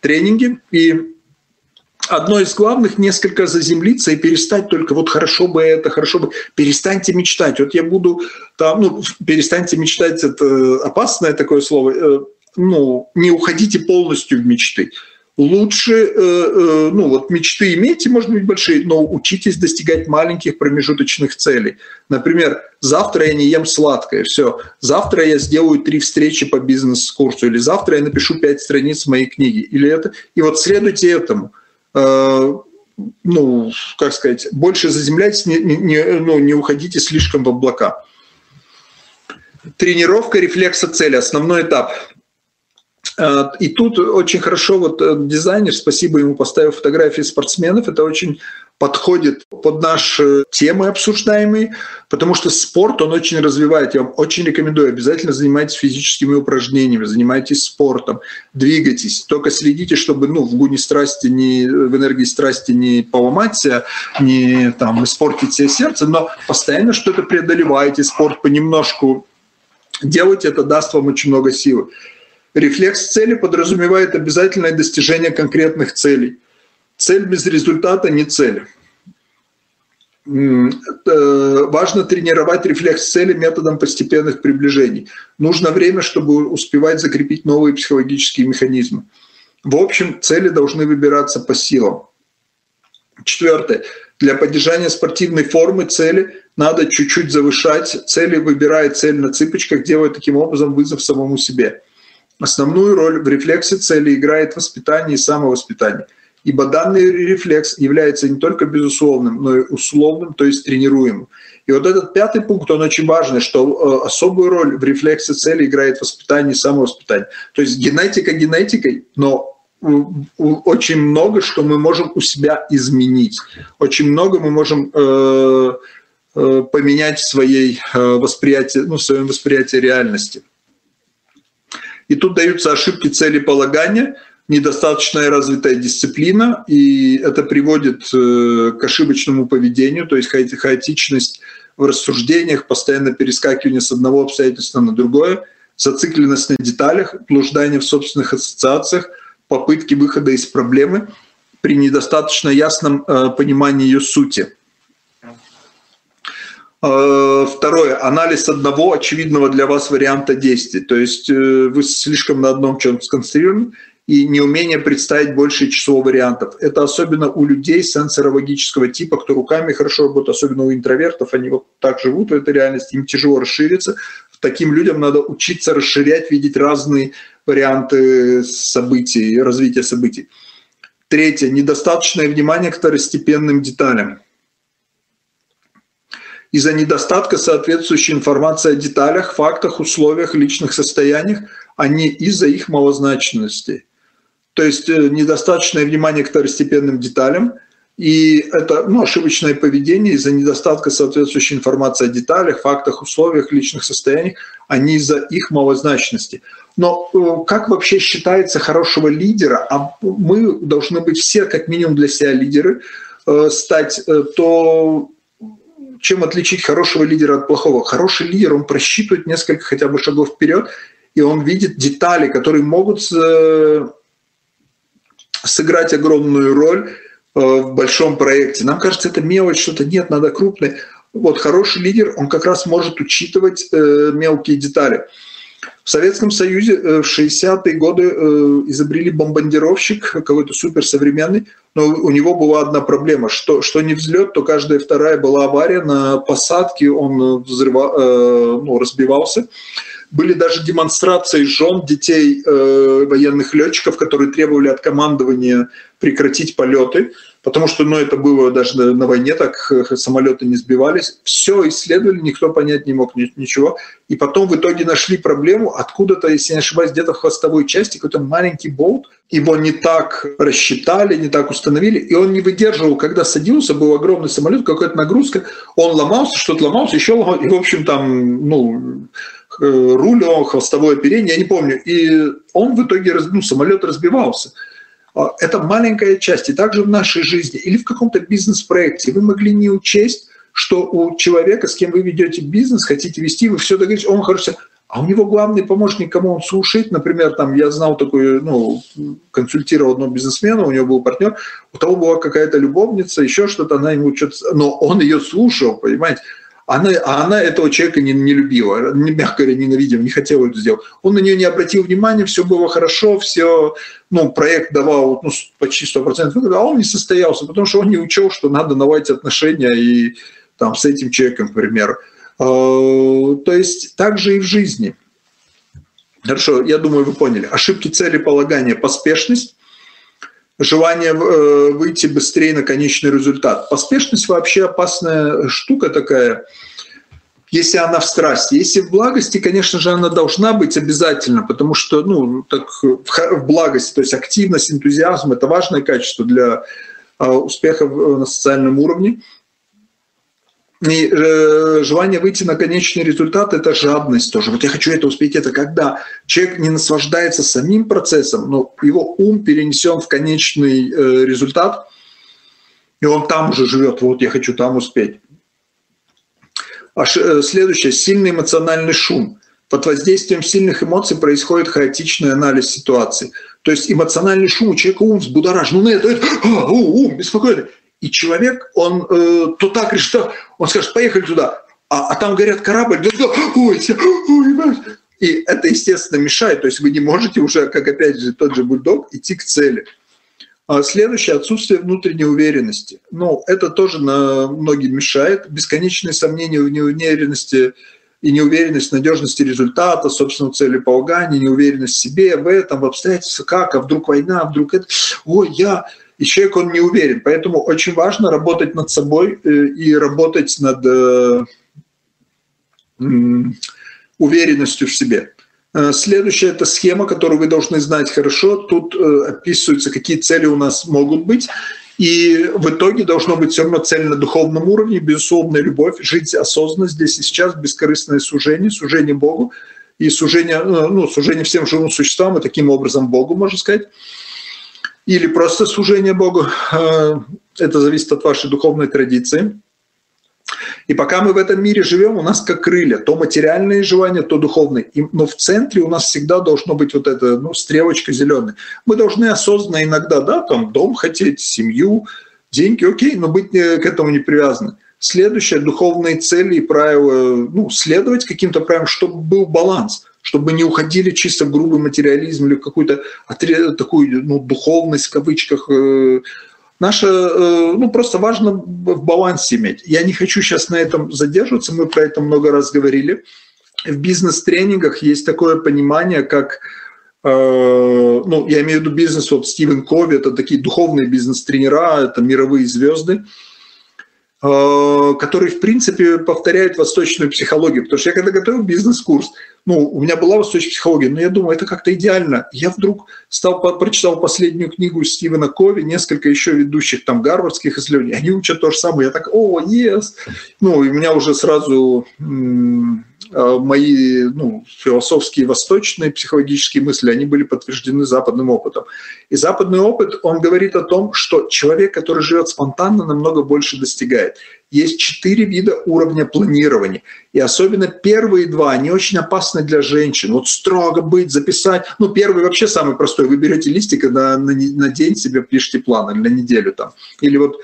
тренинге. И одно из главных несколько заземлиться и перестать только вот хорошо бы это, хорошо бы, перестаньте мечтать. Вот я буду там, ну, перестаньте мечтать, это опасное такое слово, ну, не уходите полностью в мечты лучше, э, э, ну вот мечты имейте, может быть, большие, но учитесь достигать маленьких промежуточных целей. Например, завтра я не ем сладкое, все, завтра я сделаю три встречи по бизнес-курсу, или завтра я напишу пять страниц моей книги, или это, и вот следуйте этому. Э, ну, как сказать, больше заземляйтесь, не, не, ну, не уходите слишком в облака. Тренировка рефлекса цели, основной этап. Э, и тут очень хорошо вот э, дизайнер, спасибо ему, поставил фотографии спортсменов, это очень подходит под наши темы обсуждаемые, потому что спорт, он очень развивает. Я вам очень рекомендую, обязательно занимайтесь физическими упражнениями, занимайтесь спортом, двигайтесь. Только следите, чтобы ну, в гуне страсти, не, в энергии страсти не поломать себя, не там, испортить себе сердце, но постоянно что-то преодолевайте, спорт понемножку делайте, это даст вам очень много силы. Рефлекс цели подразумевает обязательное достижение конкретных целей. Цель без результата не цель. Важно тренировать рефлекс цели методом постепенных приближений. Нужно время, чтобы успевать закрепить новые психологические механизмы. В общем, цели должны выбираться по силам. Четвертое. Для поддержания спортивной формы цели надо чуть-чуть завышать цели, выбирая цель на цыпочках, делая таким образом вызов самому себе. Основную роль в рефлексе цели играет воспитание и самовоспитание, ибо данный рефлекс является не только безусловным, но и условным, то есть тренируемым. И вот этот пятый пункт, он очень важный, что э, особую роль в рефлексе цели играет воспитание и самовоспитание. То есть генетика генетикой, но очень много, что мы можем у себя изменить. Очень много мы можем э, э, поменять в, своей, э, восприятии, ну, в своем восприятии реальности. И тут даются ошибки целеполагания, недостаточная развитая дисциплина, и это приводит э, к ошибочному поведению, то есть хаотичность в рассуждениях, постоянно перескакивание с одного обстоятельства на другое, зацикленность на деталях, блуждание в собственных ассоциациях, попытки выхода из проблемы при недостаточно ясном э, понимании ее сути – второе. Анализ одного очевидного для вас варианта действий. То есть э, вы слишком на одном чем сконцентрированы, и неумение представить больше число вариантов. Это особенно у людей сенсорологического типа, кто руками хорошо работает, особенно у интровертов, они вот так живут в этой реальности, им тяжело расшириться. Таким людям надо учиться расширять, видеть разные варианты событий, развития событий. Третье. Недостаточное внимание к второстепенным деталям. Из-за недостатка соответствующей информации о деталях, фактах, условиях, личных состояниях, а не из-за их малозначности. То есть э, недостаточное внимание к второстепенным деталям, и это ну, ошибочное поведение из-за недостатка соответствующей информации о деталях, фактах, условиях, личных состояниях, а не из-за их малозначности. Но э, как вообще считается хорошего лидера, а мы должны быть все как минимум для себя лидеры, э, стать, то чем отличить хорошего лидера от плохого? Хороший лидер, он просчитывает несколько хотя бы шагов вперед, и он видит детали, которые могут э, сыграть огромную роль э, в большом проекте. Нам кажется, это мелочь, что-то нет, надо крупное. Вот хороший лидер, он как раз может учитывать э, мелкие детали. В Советском Союзе в 60-е годы изобрели бомбардировщик какой-то суперсовременный, но у него была одна проблема, что, что не взлет, то каждая вторая была авария на посадке, он взрыва, ну, разбивался. Были даже демонстрации жен детей э, военных летчиков, которые требовали от командования прекратить полеты, потому что ну, это было даже на, войне, так самолеты не сбивались. Все исследовали, никто понять не мог ничего. И потом в итоге нашли проблему, откуда-то, если не ошибаюсь, где-то в хвостовой части какой-то маленький болт, его не так рассчитали, не так установили, и он не выдерживал, когда садился, был огромный самолет, какая-то нагрузка, он ломался, что-то ломался, еще ломался, и в общем там, ну, Э, руль, хвостовое оперение, я не помню. И он в итоге, ну, самолет разбивался. А, это маленькая часть. И также в нашей жизни или в каком-то бизнес-проекте вы могли не учесть, что у человека, с кем вы ведете бизнес, хотите вести, вы все договоритесь, он хорошо, а у него главный помощник, кому он слушает, например, там я знал такой, ну, консультировал одного бизнесмена, у него был партнер, у того была какая-то любовница, еще что-то, она ему что-то, но он ее слушал, понимаете, она, а она этого человека не, не любила, не, мягко говоря, ненавидела, не хотела это сделать. Он на нее не обратил внимания, все было хорошо, все, ну, проект давал ну, почти 100% выгоды, а он не состоялся, потому что он не учел, что надо наладить отношения и там с этим человеком, к примеру. А, то есть так же и в жизни. Хорошо, я думаю, вы поняли. Ошибки целеполагания, поспешность, желание э, выйти быстрее на конечный результат. Поспешность вообще опасная штука такая, если она в страсти. Если в благости, конечно же, она должна быть обязательно, потому что ну, так, в благости, то есть активность, энтузиазм – это важное качество для а, успеха на социальном уровне. И э, желание выйти на конечный результат – это жадность тоже. Вот я хочу это успеть, это когда человек не наслаждается самим процессом, но его ум перенесен в конечный э, результат, и он там уже живет, вот я хочу там успеть. А э, следующее – сильный эмоциональный шум. Под воздействием сильных эмоций происходит хаотичный анализ ситуации. То есть эмоциональный шум у человека ум взбудоражен. Ну, это, это а, ум беспокойный. И человек, он э, то так решит, он скажет, поехали туда, а, а там горят корабль, да, ой, ой, и это, естественно, мешает. То есть вы не можете уже, как опять же тот же бульдог, идти к цели. А следующее – отсутствие внутренней уверенности. Ну, это тоже на многим мешает. Бесконечные сомнения в неуверенности и неуверенность в надежности результата, собственного целеполагания, неуверенность в себе, в этом, в обстоятельствах, как, а вдруг война, а вдруг это, ой, я, и человек, он не уверен. Поэтому очень важно работать над собой э, и работать над э, уверенностью в себе. Э, следующая – это схема, которую вы должны знать хорошо. Тут описываются, какие цели у нас могут быть. И в итоге должно быть все равно цель на духовном уровне, безусловная любовь, жить осознанно здесь и сейчас, бескорыстное сужение, сужение Богу и сужение, ну, сужение всем живым существам и таким образом Богу, можно сказать или просто служение Богу. Э, это зависит от вашей духовной традиции. И пока мы в этом мире живем, у нас как крылья, то материальные желания, то духовные. Но в центре у нас всегда должно быть вот эта ну, стрелочка зеленая. Мы должны осознанно иногда, да, там дом хотеть, семью, деньги, окей, но быть э, к этому не привязаны. Следующее – духовные цели и правила, ну, следовать каким-то правилам, чтобы был баланс – чтобы не уходили чисто в грубый материализм или какую-то такую ну, духовность в кавычках. Э, Наше, э, ну, просто важно в балансе иметь. Я не хочу сейчас на этом задерживаться, мы про это много раз говорили. В бизнес-тренингах есть такое понимание, как Э, ну, я имею в виду бизнес, вот Стивен Кови, это такие духовные бизнес-тренера, это мировые звезды, которые, в принципе, повторяют восточную психологию. Потому что я когда готовил бизнес-курс, ну, у меня была восточная психология, но я думаю, это как-то идеально. Я вдруг стал, прочитал последнюю книгу Стивена Кови, несколько еще ведущих там гарвардских исследований, они учат то же самое. Я так, о, yes! Ну, и у меня уже сразу Э, мои ну, философские, восточные психологические мысли, они были подтверждены западным опытом. И западный опыт, он говорит о том, что человек, который живет спонтанно, намного больше достигает. Есть четыре вида уровня планирования. И особенно первые два, они очень опасны для женщин. Вот строго быть, записать. Ну, первый вообще самый простой. Вы берете листик на, на, на день себе пишите план или на неделю там. Или вот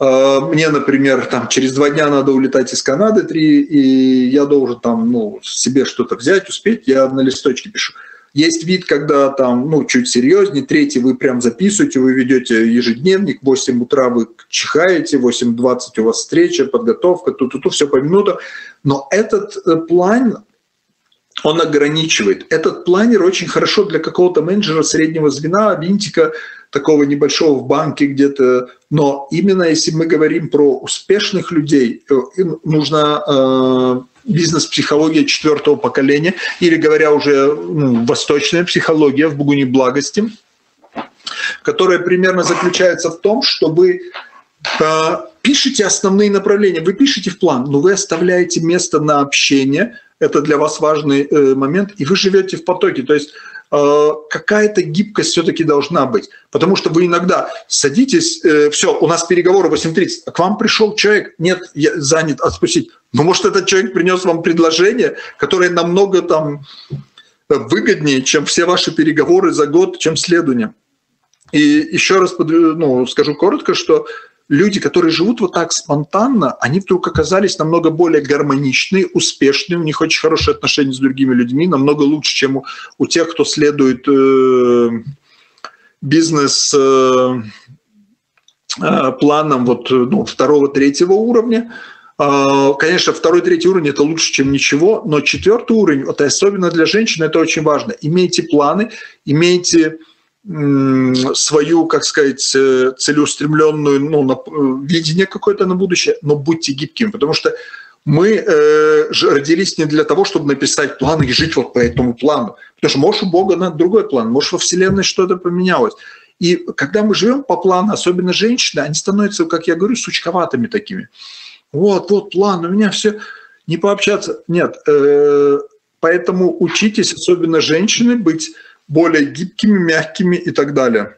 мне, например, там через два дня надо улетать из Канады, три, и я должен там, ну, себе что-то взять, успеть, я на листочке пишу. Есть вид, когда там, ну, чуть серьезнее, третий вы прям записываете, вы ведете ежедневник, в 8 утра вы чихаете, 8.20 у вас встреча, подготовка, тут-тут, все по минутам. Но этот э, план, он ограничивает. Этот планер очень хорошо для какого-то менеджера среднего звена, винтика, такого небольшого в банке где-то. Но именно если мы говорим про успешных людей, э, нужна э, бизнес-психология четвертого поколения, или говоря уже ну, восточная психология в бугуне благости, которая примерно заключается в том, чтобы э, пишите основные направления, вы пишете в план, но вы оставляете место на общение, это для вас важный э, момент, и вы живете в потоке. То есть Э, какая-то гибкость все-таки должна быть. Потому что вы иногда садитесь, э, все, у нас переговоры 8.30, а к вам пришел человек, нет, я занят, отпустить. Но может этот человек принес вам предложение, которое намного там выгоднее, чем все ваши переговоры за год, чем следование. И еще раз ну, скажу коротко, что люди, которые живут вот так спонтанно, они вдруг оказались намного более гармоничные, успешные, у них очень хорошие отношения с другими людьми, намного лучше, чем у, у тех, кто следует э, бизнес э, э, вот, ну, второго, третьего уровня. Э, конечно, второй, третий уровень – это лучше, чем ничего, но четвертый уровень, вот особенно для женщин, это очень важно. Имейте планы, имейте свою, как сказать, э, целеустремленную ну, э, видение какое-то на будущее, но будьте гибкими, потому что мы э, родились не для того, чтобы написать план и жить вот по этому плану. Потому что, может, у Бога на другой план, может, во Вселенной что-то поменялось. И когда мы живем по плану, особенно женщины, они становятся, как я говорю, сучковатыми такими. Вот, вот план, у меня все, не пообщаться. Нет, э, поэтому учитесь, особенно женщины, быть более гибкими, мягкими и так далее.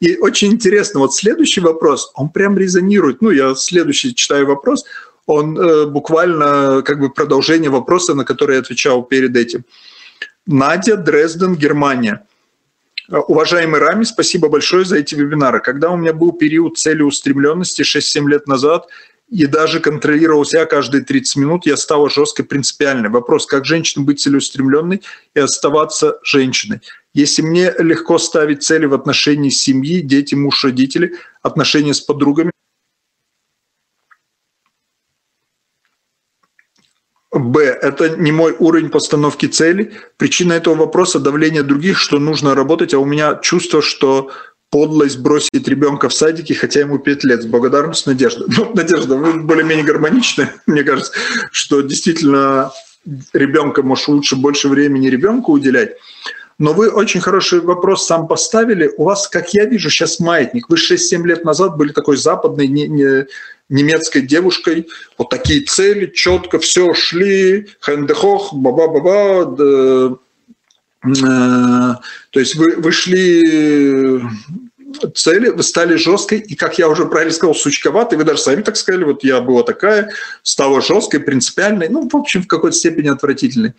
И очень интересно, вот следующий вопрос, он прям резонирует. Ну, я следующий читаю вопрос, он э, буквально как бы продолжение вопроса, на который я отвечал перед этим. Надя, Дрезден, Германия. Уважаемый Рами, спасибо большое за эти вебинары. Когда у меня был период целеустремленности 6-7 лет назад, и даже контролировал себя каждые 30 минут, я стала жестко принципиальной. Вопрос, как женщина быть целеустремленной и оставаться женщиной. Если мне легко ставить цели в отношении семьи, дети, муж, родители, отношения с подругами, Б. Это не мой уровень постановки целей. Причина этого вопроса – давление других, что нужно работать, а у меня чувство, что подлость бросить ребенка в садике, хотя ему 5 лет. С благодарностью, Надежда. Ну, Надежда, вы более-менее гармоничны. *laughs* Мне кажется, что действительно ребенка, может, лучше больше времени ребенку уделять. Но вы очень хороший вопрос сам поставили. У вас, как я вижу, сейчас маятник. Вы 6-7 лет назад были такой западной не, не, немецкой девушкой. Вот такие цели, четко все шли, хендехох, ба-ба-ба-ба, то есть вы, вы шли цели, вы стали жесткой, и, как я уже правильно сказал, сучковатой, вы даже сами так сказали, вот я была такая, стала жесткой, принципиальной, ну, в общем, в какой-то степени отвратительной.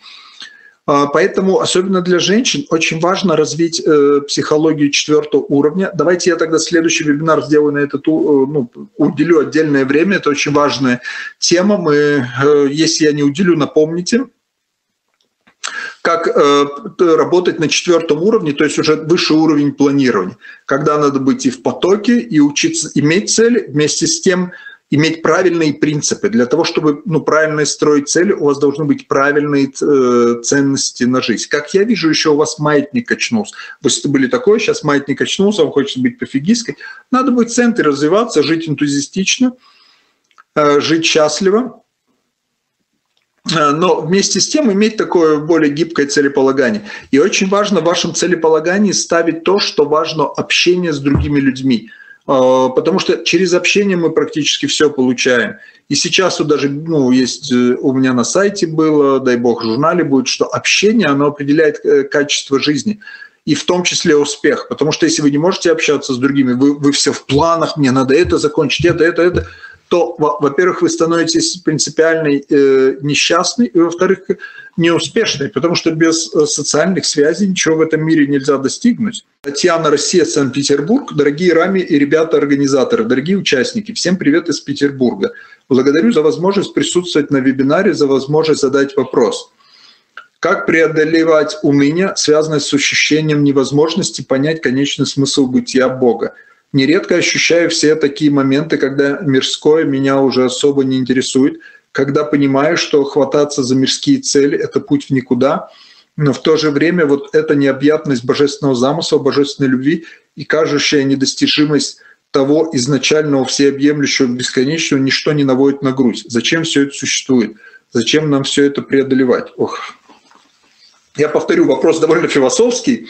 А, поэтому, особенно для женщин, очень важно развить э, психологию четвертого уровня. Давайте я тогда следующий вебинар сделаю на этот, э, ну, уделю отдельное время. Это очень важная тема. Мы, э, если я не уделю, напомните. Как э, работать на четвертом уровне, то есть уже высший уровень планирования, когда надо быть и в потоке, и учиться иметь цели, вместе с тем иметь правильные принципы. Для того, чтобы ну, правильно строить цели, у вас должны быть правильные э, ценности на жизнь. Как я вижу, еще у вас маятник качнулся. Вы были такой, сейчас маятник качнулся, вам хочется быть пофигисткой. Надо быть в центре развиваться, жить энтузиастично, э, жить счастливо, но вместе с тем иметь такое более гибкое целеполагание. И очень важно в вашем целеполагании ставить то, что важно общение с другими людьми. А, потому что через общение мы практически все получаем. И сейчас вот даже ну, есть э, у меня на сайте было, дай бог, в журнале будет, что общение, оно определяет э, качество жизни и в том числе успех. Потому что если вы не можете общаться с другими, вы, вы все в планах, мне надо это закончить, это, это, это, то, во-первых, вы становитесь принципиально э, несчастны, и, во-вторых, неуспешной, потому что без э, социальных связей ничего в этом мире нельзя достигнуть. Татьяна Россия, Санкт-Петербург. Дорогие Рами и ребята-организаторы, дорогие участники, всем привет из Петербурга. Благодарю за возможность присутствовать на вебинаре, за возможность задать вопрос. Как преодолевать уныние, связанное с ощущением невозможности понять конечный смысл бытия Бога? Нередко ощущаю все такие моменты, когда мирское меня уже особо не интересует, когда понимаю, что хвататься за мирские цели – это путь в никуда, но в то же время вот эта необъятность божественного замысла, божественной любви и кажущая недостижимость того изначального всеобъемлющего бесконечного ничто не наводит на грудь. Зачем все это существует? Зачем нам все это преодолевать? Ох. Я повторю, вопрос довольно философский.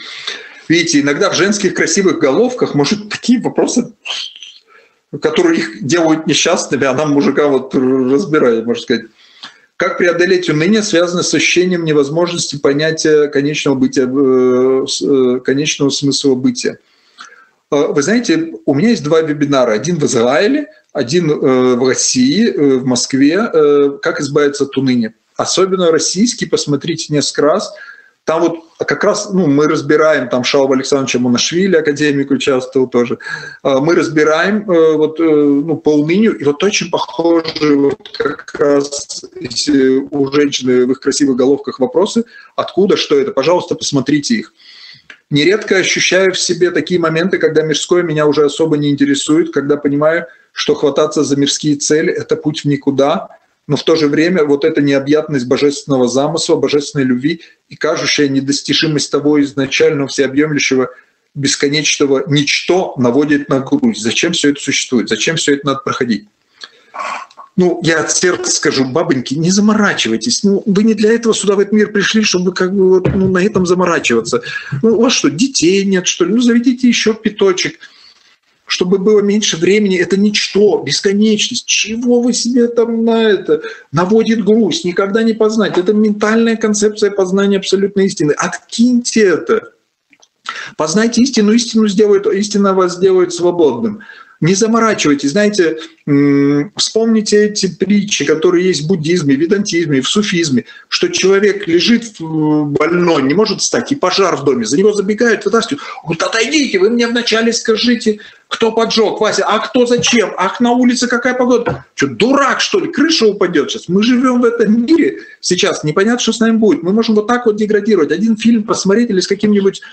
Видите, иногда в женских красивых головках, может, такие вопросы, которые их делают несчастными, а нам, мужика, вот разбираем, можно сказать. Как преодолеть уныние, связанное с ощущением невозможности понятия конечного, бытия, э, э, конечного смысла бытия? Э, вы знаете, у меня есть два вебинара. Один в Израиле, один в России, в Москве. Как избавиться от уныния? Особенно российский, посмотрите несколько раз – там вот как раз ну, мы разбираем, там Шалва Александровича Монашвили, академик, участвовал тоже, а, мы разбираем э, вот, э, ну, по унынию, и вот очень похожи вот как раз у женщины в их красивых головках вопросы, откуда, что это, пожалуйста, посмотрите их. Нередко ощущаю в себе такие моменты, когда мирское меня уже особо не интересует, когда понимаю, что хвататься за мирские цели – это путь в никуда – но в то же время вот эта необъятность божественного замысла, божественной любви и кажущая недостижимость того изначального всеобъемлющего бесконечного ничто наводит на грудь. Зачем все это существует? Зачем все это надо проходить? Ну, я от сердца скажу, бабоньки, не заморачивайтесь. Ну, вы не для этого сюда в этот мир пришли, чтобы как бы вот, ну, на этом заморачиваться. Ну, у вас что, детей нет, что ли? Ну, заведите еще пяточек чтобы было меньше времени, это ничто, бесконечность. Чего вы себе там на это наводит грусть, никогда не познать. Это ментальная концепция познания абсолютной истины. Откиньте это. Познайте истину, истину сделает, истина вас сделает свободным. Не заморачивайтесь, знаете, вспомните эти притчи, которые есть в буддизме, в ведантизме, в суфизме, что человек лежит больной, не может встать, и пожар в доме, за него забегают, вытаскивают. Вот отойдите, вы мне вначале скажите, кто поджег, Вася, а кто зачем? Ах, на улице какая погода? Что, дурак, что ли, крыша упадет сейчас? Мы живем в этом мире сейчас, непонятно, что с нами будет. Мы можем вот так вот деградировать. Один фильм посмотреть или с каким-нибудь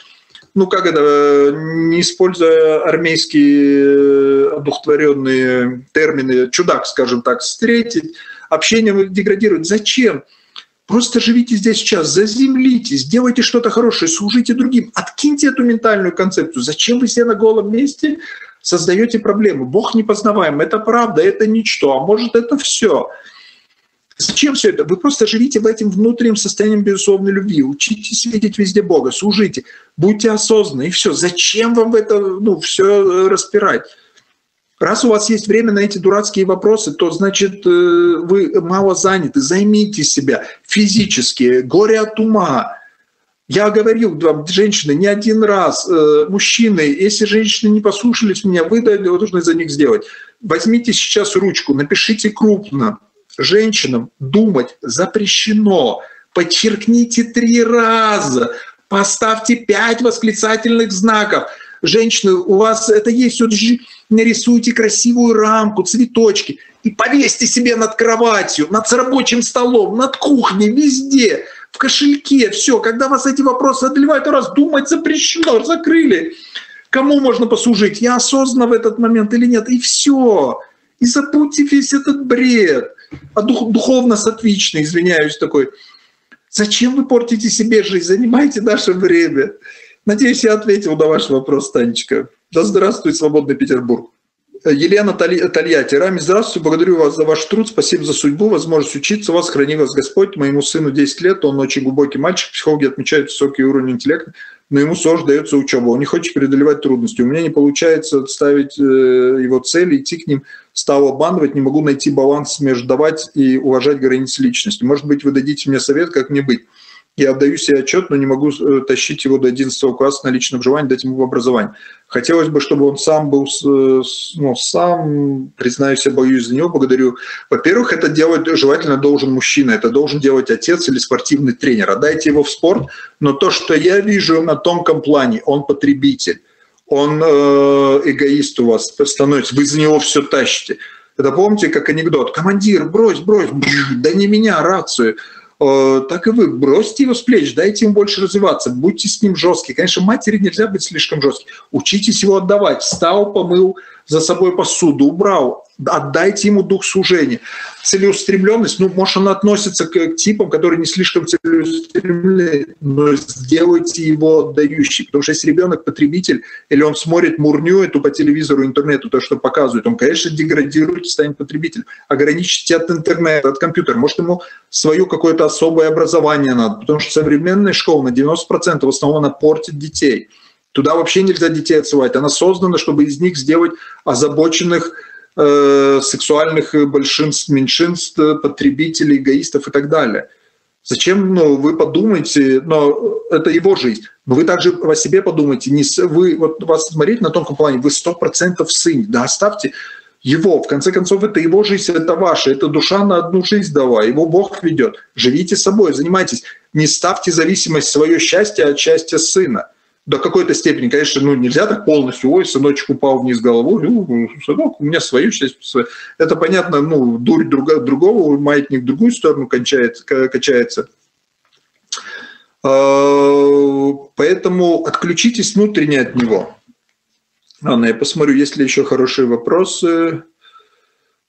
ну как это, э, не используя армейские э, одухотворенные термины, чудак, скажем так, встретить, общение деградирует. Зачем? Просто живите здесь сейчас, заземлитесь, сделайте что-то хорошее, служите другим, откиньте эту ментальную концепцию. Зачем вы все на голом месте создаете проблемы? Бог непознаваем, это правда, это ничто, а может это все. Зачем все это? Вы просто живите в этом внутреннем состоянии безусловной любви, учитесь видеть везде Бога, служите, будьте осознанны, и все. Зачем вам это ну, все э, распирать? Раз у вас есть время на эти дурацкие вопросы, то значит э, вы мало заняты. Займите себя физически, горе от ума. Я говорил вам, женщины, не один раз, э, мужчины, если женщины не послушались меня, вы должны за них сделать. Возьмите сейчас ручку, напишите крупно, женщинам думать запрещено. Подчеркните три раза, поставьте пять восклицательных знаков. Женщины, у вас это есть, вот нарисуйте красивую рамку, цветочки и повесьте себе над кроватью, над рабочим столом, над кухней, везде. в кошельке, все. Когда вас эти вопросы одолевают, раз думать запрещено, закрыли. Кому можно послужить? Я осознанно в этот момент или нет? И все. И забудьте весь этот бред. А дух, духовно сатвичный, извиняюсь, такой. Зачем вы портите себе жизнь? Занимайте наше время. Надеюсь, я ответил на ваш вопрос, Танечка. Да здравствует свободный Петербург. Елена Тольятти. Рами, здравствуйте, благодарю вас за ваш труд, спасибо за судьбу, возможность учиться вас, храни вас Господь. Моему сыну 10 лет, он очень глубокий мальчик, психологи отмечают высокий уровень интеллекта, но ему сложно дается учеба, он не хочет преодолевать трудности. У меня не получается ставить э, его цели, идти к ним, стал обманывать, не могу найти баланс между давать и уважать границы личности. Может быть, вы дадите мне совет, как мне быть? Я отдаю себе отчет, но не могу э, тащить его до 11 класса на личном желании, дать ему образование. Хотелось бы, чтобы он сам был, э, ну, сам, признаюсь, я боюсь за него, благодарю. Во-первых, это делать желательно должен мужчина, это должен делать отец или спортивный тренер. Отдайте его в спорт, но то, что я вижу на тонком плане, он потребитель, он э, эгоист у вас становится, вы за него все тащите. Это помните, как анекдот. Командир, брось, брось, да не меня, рацию. Э, так и вы бросьте его с плеч, дайте ему больше развиваться, будьте с ним жесткие. Конечно, матери нельзя быть слишком жестким. Учитесь его отдавать. Встал, помыл за собой посуду, убрал. Отдайте ему дух служения. Целеустремленность, ну, может, она относится к, типам, которые не слишком целеустремлены, но сделайте его отдающий. Потому что если ребенок потребитель, или он смотрит мурню эту по телевизору, интернету, то, что показывает, он, конечно, деградирует станет потребителем. Ограничьте от интернета, от компьютера. Может, ему свое какое-то особое образование надо, потому что современная школа на 90% в основном она портит детей. Туда вообще нельзя детей отсылать. Она создана, чтобы из них сделать озабоченных э, сексуальных большинств, меньшинств, потребителей, эгоистов и так далее. Зачем, ну, вы подумайте, но это его жизнь. Но вы также о себе подумайте, не вы, вот вас смотреть на тонком плане, вы сто процентов сын, да оставьте его. В конце концов, это его жизнь, это ваша, это душа на одну жизнь дала, его Бог ведет. Живите собой, занимайтесь, не ставьте зависимость свое счастье от счастья сына до какой-то степени, конечно, ну, нельзя так полностью, ой, сыночек упал вниз головой, ну, сынок, у меня свое счастье. Это понятно, ну, дурь друга, другого, маятник в другую сторону кончается, качается. А, поэтому отключитесь внутренне от него. Ладно, я посмотрю, есть ли еще хорошие вопросы.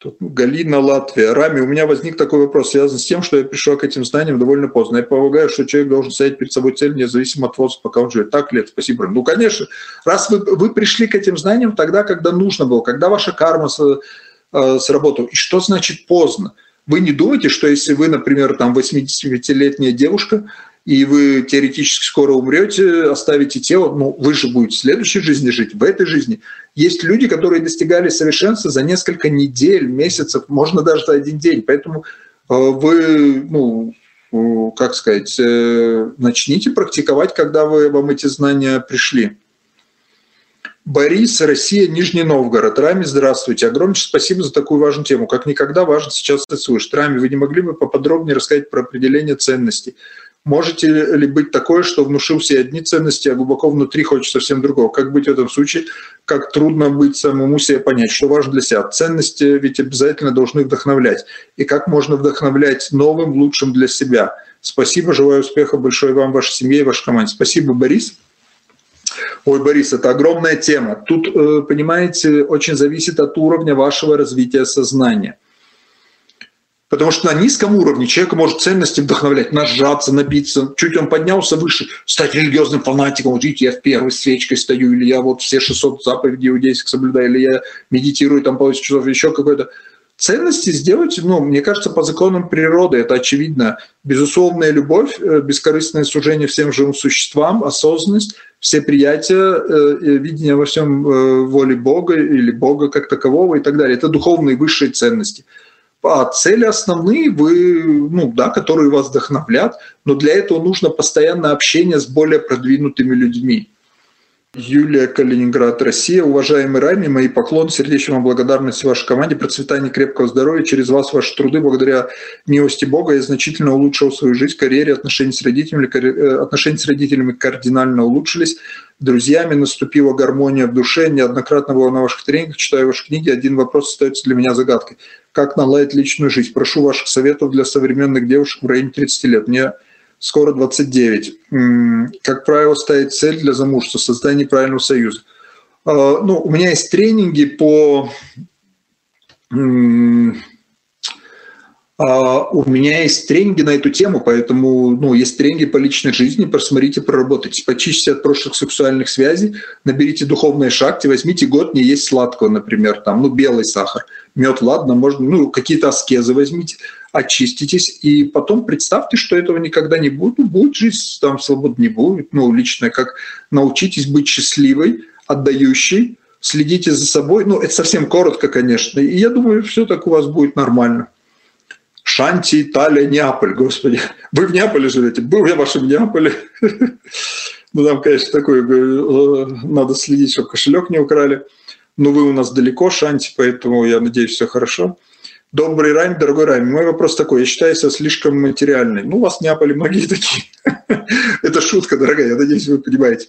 Тут Галина, Латвия. Рами, у меня возник такой вопрос, связан с тем, что я пришел к этим знаниям довольно поздно. Я полагаю, что человек должен ставить перед собой цель, независимо от возраста, пока он живет. Так это? Спасибо. Ну, конечно. Раз вы, вы пришли к этим знаниям тогда, когда нужно было, когда ваша карма э, сработала. И что значит поздно? Вы не думаете, что если вы, например, там 85-летняя девушка, и вы теоретически скоро умрете, оставите тело, ну, вы же будете в следующей жизни жить, в этой жизни. Есть люди, которые достигали совершенства за несколько недель, месяцев, можно даже за один день. Поэтому э, вы, ну, э, как сказать, э, начните практиковать, когда вы, вам эти знания пришли. Борис, Россия, Нижний Новгород. Рами, здравствуйте. Огромное спасибо за такую важную тему. Как никогда важно сейчас это слышать. Рами, вы не могли бы поподробнее рассказать про определение ценностей? Можете ли быть такое, что внушил себе одни ценности, а глубоко внутри хочет совсем другого? Как быть в этом случае? Как трудно быть самому себе понять, что важно для себя? Ценности ведь обязательно должны вдохновлять. И как можно вдохновлять новым, лучшим для себя? Спасибо, желаю успеха большой вам, вашей семье и вашей команде. Спасибо, Борис. Ой, Борис, это огромная тема. Тут, э, понимаете, очень зависит от уровня вашего развития сознания – Потому что на низком уровне человек может ценности вдохновлять, нажаться, набиться. Чуть он поднялся выше, стать религиозным фанатиком. Вот видите, я в первой свечкой стою, или я вот все 600 заповедей иудейских соблюдаю, или я медитирую там по часов, еще какой-то. Ценности сделать, ну, мне кажется, по законам природы, это очевидно. Безусловная любовь, э, бескорыстное служение всем живым существам, осознанность, все приятия, э, видение во всем э, воли Бога или Бога как такового и так далее. Это духовные высшие ценности – а цели основные, вы, ну, да, которые вас вдохновлят, но для этого нужно постоянное общение с более продвинутыми людьми. Юлия Калининград, Россия. Уважаемый Рами, мои поклоны, сердечная благодарность вашей команде, процветания крепкого здоровья. Через вас, ваши труды, благодаря милости Бога, я значительно улучшил свою жизнь, карьере, отношения с родителями, э, отношения с родителями кардинально улучшились. Друзьями наступила гармония в душе. Неоднократно было на ваших тренингах, читаю ваши книги. Один вопрос остается для меня загадкой. Как наладить личную жизнь? Прошу ваших советов для современных девушек в районе 30 лет. Мне скоро 29. Как правило, ставить цель для замужества, создание правильного союза. А, ну, у меня есть тренинги по у меня есть тренинги на эту тему, поэтому ну, есть тренинги по личной жизни, посмотрите, проработайте, почистите от прошлых сексуальных связей, наберите духовные шахты, возьмите год не есть сладкого, например, там, ну, белый сахар, мед, ладно, можно, ну, какие-то аскезы возьмите, очиститесь, и потом представьте, что этого никогда не будет, ну, будет жизнь, там, свободы не будет, ну, лично, как научитесь быть счастливой, отдающей, следите за собой, ну, это совсем коротко, конечно, и я думаю, все так у вас будет нормально. Шанти, Италия, Неаполь, господи. Вы в Неаполе живете? Был я в вашем Неаполе. *laughs* Ну, там, конечно, такое, э, надо следить, чтобы кошелек не украли. Но вы у нас далеко, Шанти, поэтому я надеюсь, все хорошо. Добрый Райм, дорогой Райм, мой вопрос такой. Я считаю себя слишком материальной. Ну, у вас в Неаполе многие такие. *laughs* Это шутка, дорогая, я надеюсь, вы понимаете.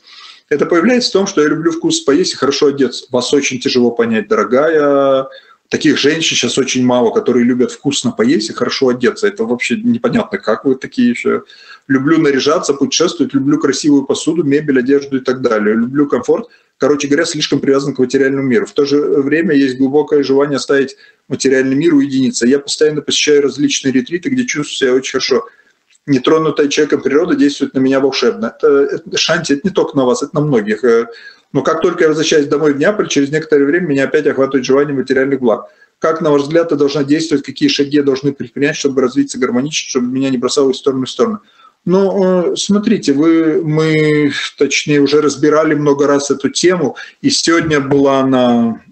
Это появляется в том, что я люблю вкус поесть и хорошо одеться. Вас очень тяжело понять, дорогая Таких женщин сейчас очень мало, которые любят вкусно поесть и хорошо одеться. Это вообще непонятно, как вы такие еще. Люблю наряжаться, путешествовать, люблю красивую посуду, мебель, одежду и так далее. Люблю комфорт. Короче говоря, слишком привязан к материальному миру. В то же время есть глубокое желание оставить материальный мир уединиться. Я постоянно посещаю различные ретриты, где чувствую себя очень хорошо. Нетронутая человеком природа действует на меня волшебно. Это, это шанти, это не только на вас, это на многих. Но как только я возвращаюсь домой в Неаполь, через некоторое время меня опять охватывает желание материальных благ. Как, на ваш взгляд, ты должна действовать, какие шаги я должны предпринять, чтобы развиться гармонично, чтобы меня не бросало из стороны в сторону? Ну, э, смотрите, вы, мы, точнее, уже разбирали много раз эту тему, и сегодня была она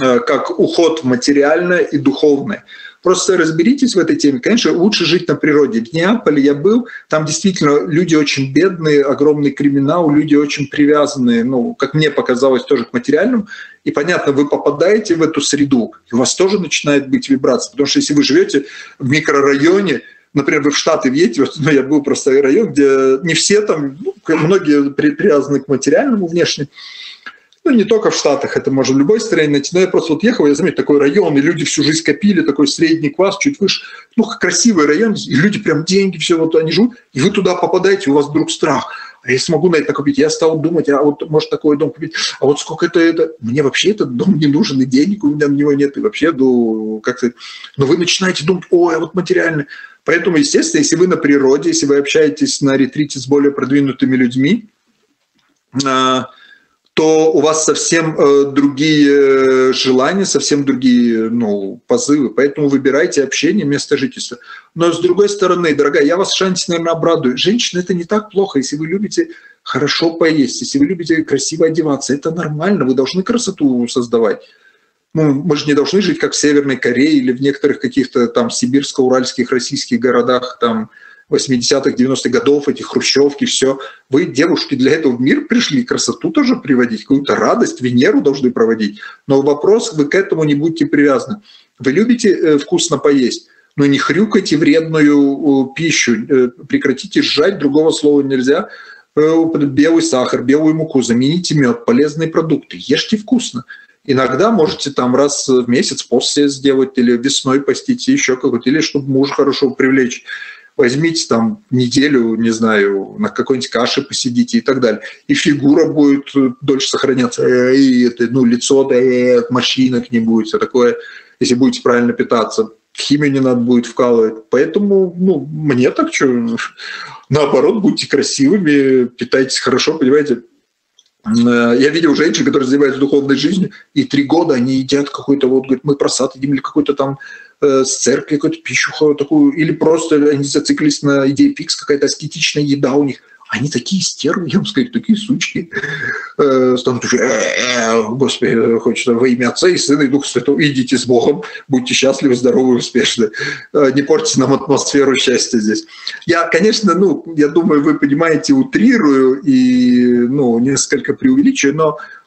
э, как уход в материальное и духовное. Просто разберитесь в этой теме. Конечно, лучше жить на природе. В Неаполе я был, там действительно люди очень бедные, огромный криминал, люди очень привязанные, ну, как мне показалось, тоже к материальному. И понятно, вы попадаете в эту среду, и у вас тоже начинает быть вибрация. Потому что если вы живете в микрорайоне, например, вы в Штаты въедете, вот, ну, я был просто район, где не все там, ну, многие привязаны к материальному внешне, ну, не только в Штатах, это можно в любой стране найти. Но я просто вот ехал, я заметил, такой район, и люди всю жизнь копили, такой средний класс, чуть выше. Ну, красивый район, и люди прям деньги, все вот они живут, и вы туда попадаете, у вас вдруг страх. А я смогу на это купить? Я стал думать, а вот может такой дом купить, а вот сколько это, это? Мне вообще этот дом не нужен, и денег у меня на него нет, и вообще, ну, как-то... Но вы начинаете думать, ой, а вот материально. Поэтому, естественно, если вы на природе, если вы общаетесь на ретрите с более продвинутыми людьми, а, то у вас совсем э, другие э, желания, совсем другие ну, позывы. Поэтому выбирайте общение, место жительства. Но с другой стороны, дорогая, я вас шансе, наверное, обрадую. Женщина – это не так плохо, если вы любите хорошо поесть, если вы любите красиво одеваться. Это нормально, вы должны красоту создавать. Ну, мы же не должны жить, как в Северной Корее или в некоторых каких-то там сибирско-уральских российских городах, там, 80-х, 90-х годов, эти хрущевки, все. Вы, девушки, для этого в мир пришли, красоту тоже приводить, какую-то радость, Венеру должны проводить. Но вопрос, вы к этому не будьте привязаны. Вы любите э, вкусно поесть, но не хрюкайте вредную пищу, э, прекратите сжать, другого слова нельзя. Э, белый сахар, белую муку, замените мед, полезные продукты, ешьте вкусно. Иногда можете там раз в месяц после сделать или весной постить еще какой-то, или чтобы мужа хорошо привлечь возьмите там неделю, не знаю, на какой-нибудь каше посидите и так далее. И фигура будет дольше сохраняться, э, и это, ну, лицо, да, э, морщинок не будет, все такое, если будете правильно питаться. Химию не надо будет вкалывать. Поэтому, ну, мне так что, *laughs* наоборот, будьте красивыми, питайтесь хорошо, понимаете, э, я видел женщин, которые занимаются духовной жизнью, и три года они едят какой-то, вот, говорят, мы просад едим, или какой-то там Э, с церкви какую-то пищу такую, или просто они зациклились на идее фикс, какая-то аскетичная еда у них. Они такие стервы, я вам скажу, такие сучки. Э, станут уже, «Э, Господи, хочется во имя Отца и Сына и Духа Святого, идите с Богом, будьте счастливы, здоровы, успешны. Не портите нам атмосферу счастья здесь. Я, конечно, ну, я думаю, вы понимаете, утрирую и, ну, несколько преувеличиваю,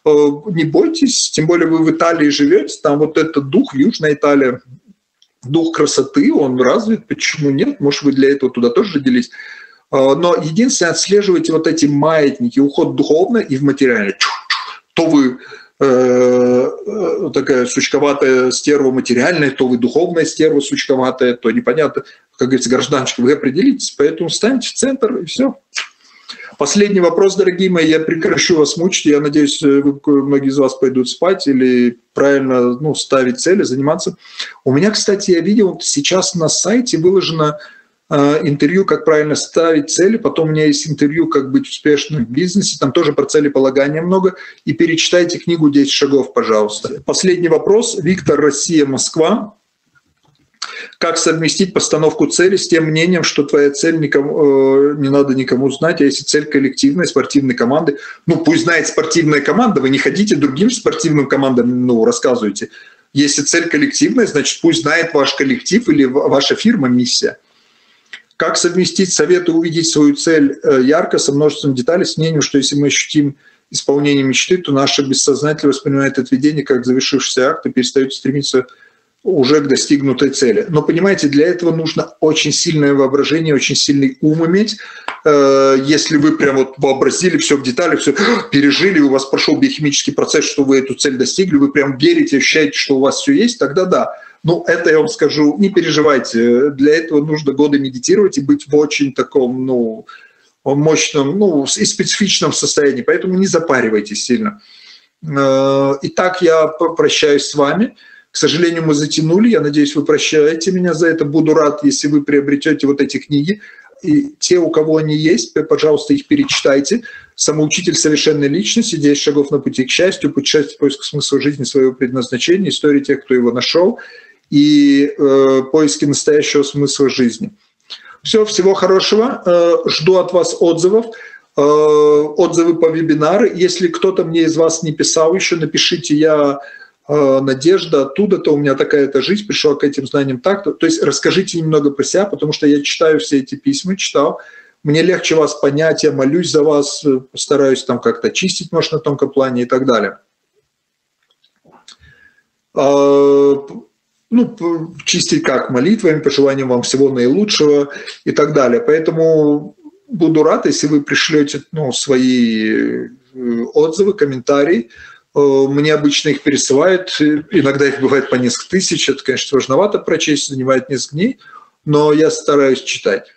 но не бойтесь, тем более вы в Италии живете, там вот этот дух, Южная Италия, дух красоты, он развит, почему нет? Может, вы для этого туда тоже родились? А, но единственное, отслеживайте вот эти маятники, уход духовно и в материальное. То вы э, э, такая сучковатая стерва материальная, то вы духовная стерва сучковатая, то непонятно, как говорится, гражданочка, вы определитесь, поэтому станьте в центр и все. Последний вопрос, дорогие мои, я прекращу вас мучить, я надеюсь, многие из вас пойдут спать или правильно ну, ставить цели, заниматься. У меня, кстати, я видел, сейчас на сайте выложено Э, интервью, как правильно ставить цели, потом у меня есть интервью, как быть успешным в бизнесе, там тоже про целеполагание много, и перечитайте книгу «10 шагов», пожалуйста. Последний вопрос. Виктор, Россия, Москва. Как совместить постановку цели с тем мнением, что твоя цель никому, э, не надо никому знать, а если цель коллективной, спортивной команды, ну пусть знает спортивная команда, вы не ходите другим спортивным командам, ну рассказывайте. Если цель коллективная, значит пусть знает ваш коллектив или ваша фирма миссия. Как совместить советы увидеть свою цель э, ярко со множеством деталей с мнением, что если мы ощутим исполнение мечты, то наше бессознательное воспринимает это видение как завершившийся акт и перестает стремиться уже к достигнутой цели. Но понимаете, для этого нужно очень сильное воображение, очень сильный ум иметь. Э, если вы прям вот вообразили все в деталях, все *gasps* пережили, у вас прошел биохимический процесс, что вы эту цель достигли, вы прям верите, ощущаете, что у вас все есть, тогда да. Ну, это я вам скажу, не переживайте. Для этого нужно годы медитировать и быть в очень таком, ну, мощном, ну, и специфичном состоянии. Поэтому не запаривайтесь сильно. Э, итак, я прощаюсь с вами. К сожалению, мы затянули. Я надеюсь, вы прощаете меня за это. Буду рад, если вы приобретете вот эти книги. И те, у кого они есть, пожалуйста, их перечитайте. «Самоучитель совершенной личности. 10 шагов на пути к счастью. Путешествие поиск смысла жизни, своего предназначения. История тех, кто его нашел и э, поиски настоящего смысла жизни. Все, всего хорошего. Э, жду от вас отзывов. Э, отзывы по вебинару. Если кто-то мне из вас не писал еще, напишите я Надежда, оттуда-то у меня такая-то жизнь, пришла к этим знаниям так-то. То есть расскажите немного про себя, потому что я читаю все эти письма, читал. Мне легче вас понять, я молюсь за вас, стараюсь там как-то чистить, может, на тонком плане и так далее. Э, ну, чистить как молитвами, пожеланием вам всего наилучшего и так далее. Поэтому буду рад, если вы пришлете ну, свои э, отзывы, комментарии. Э, мне обычно их пересылают, иногда их бывает по несколько тысяч, это, конечно, сложновато прочесть, занимает несколько дней, но я стараюсь читать.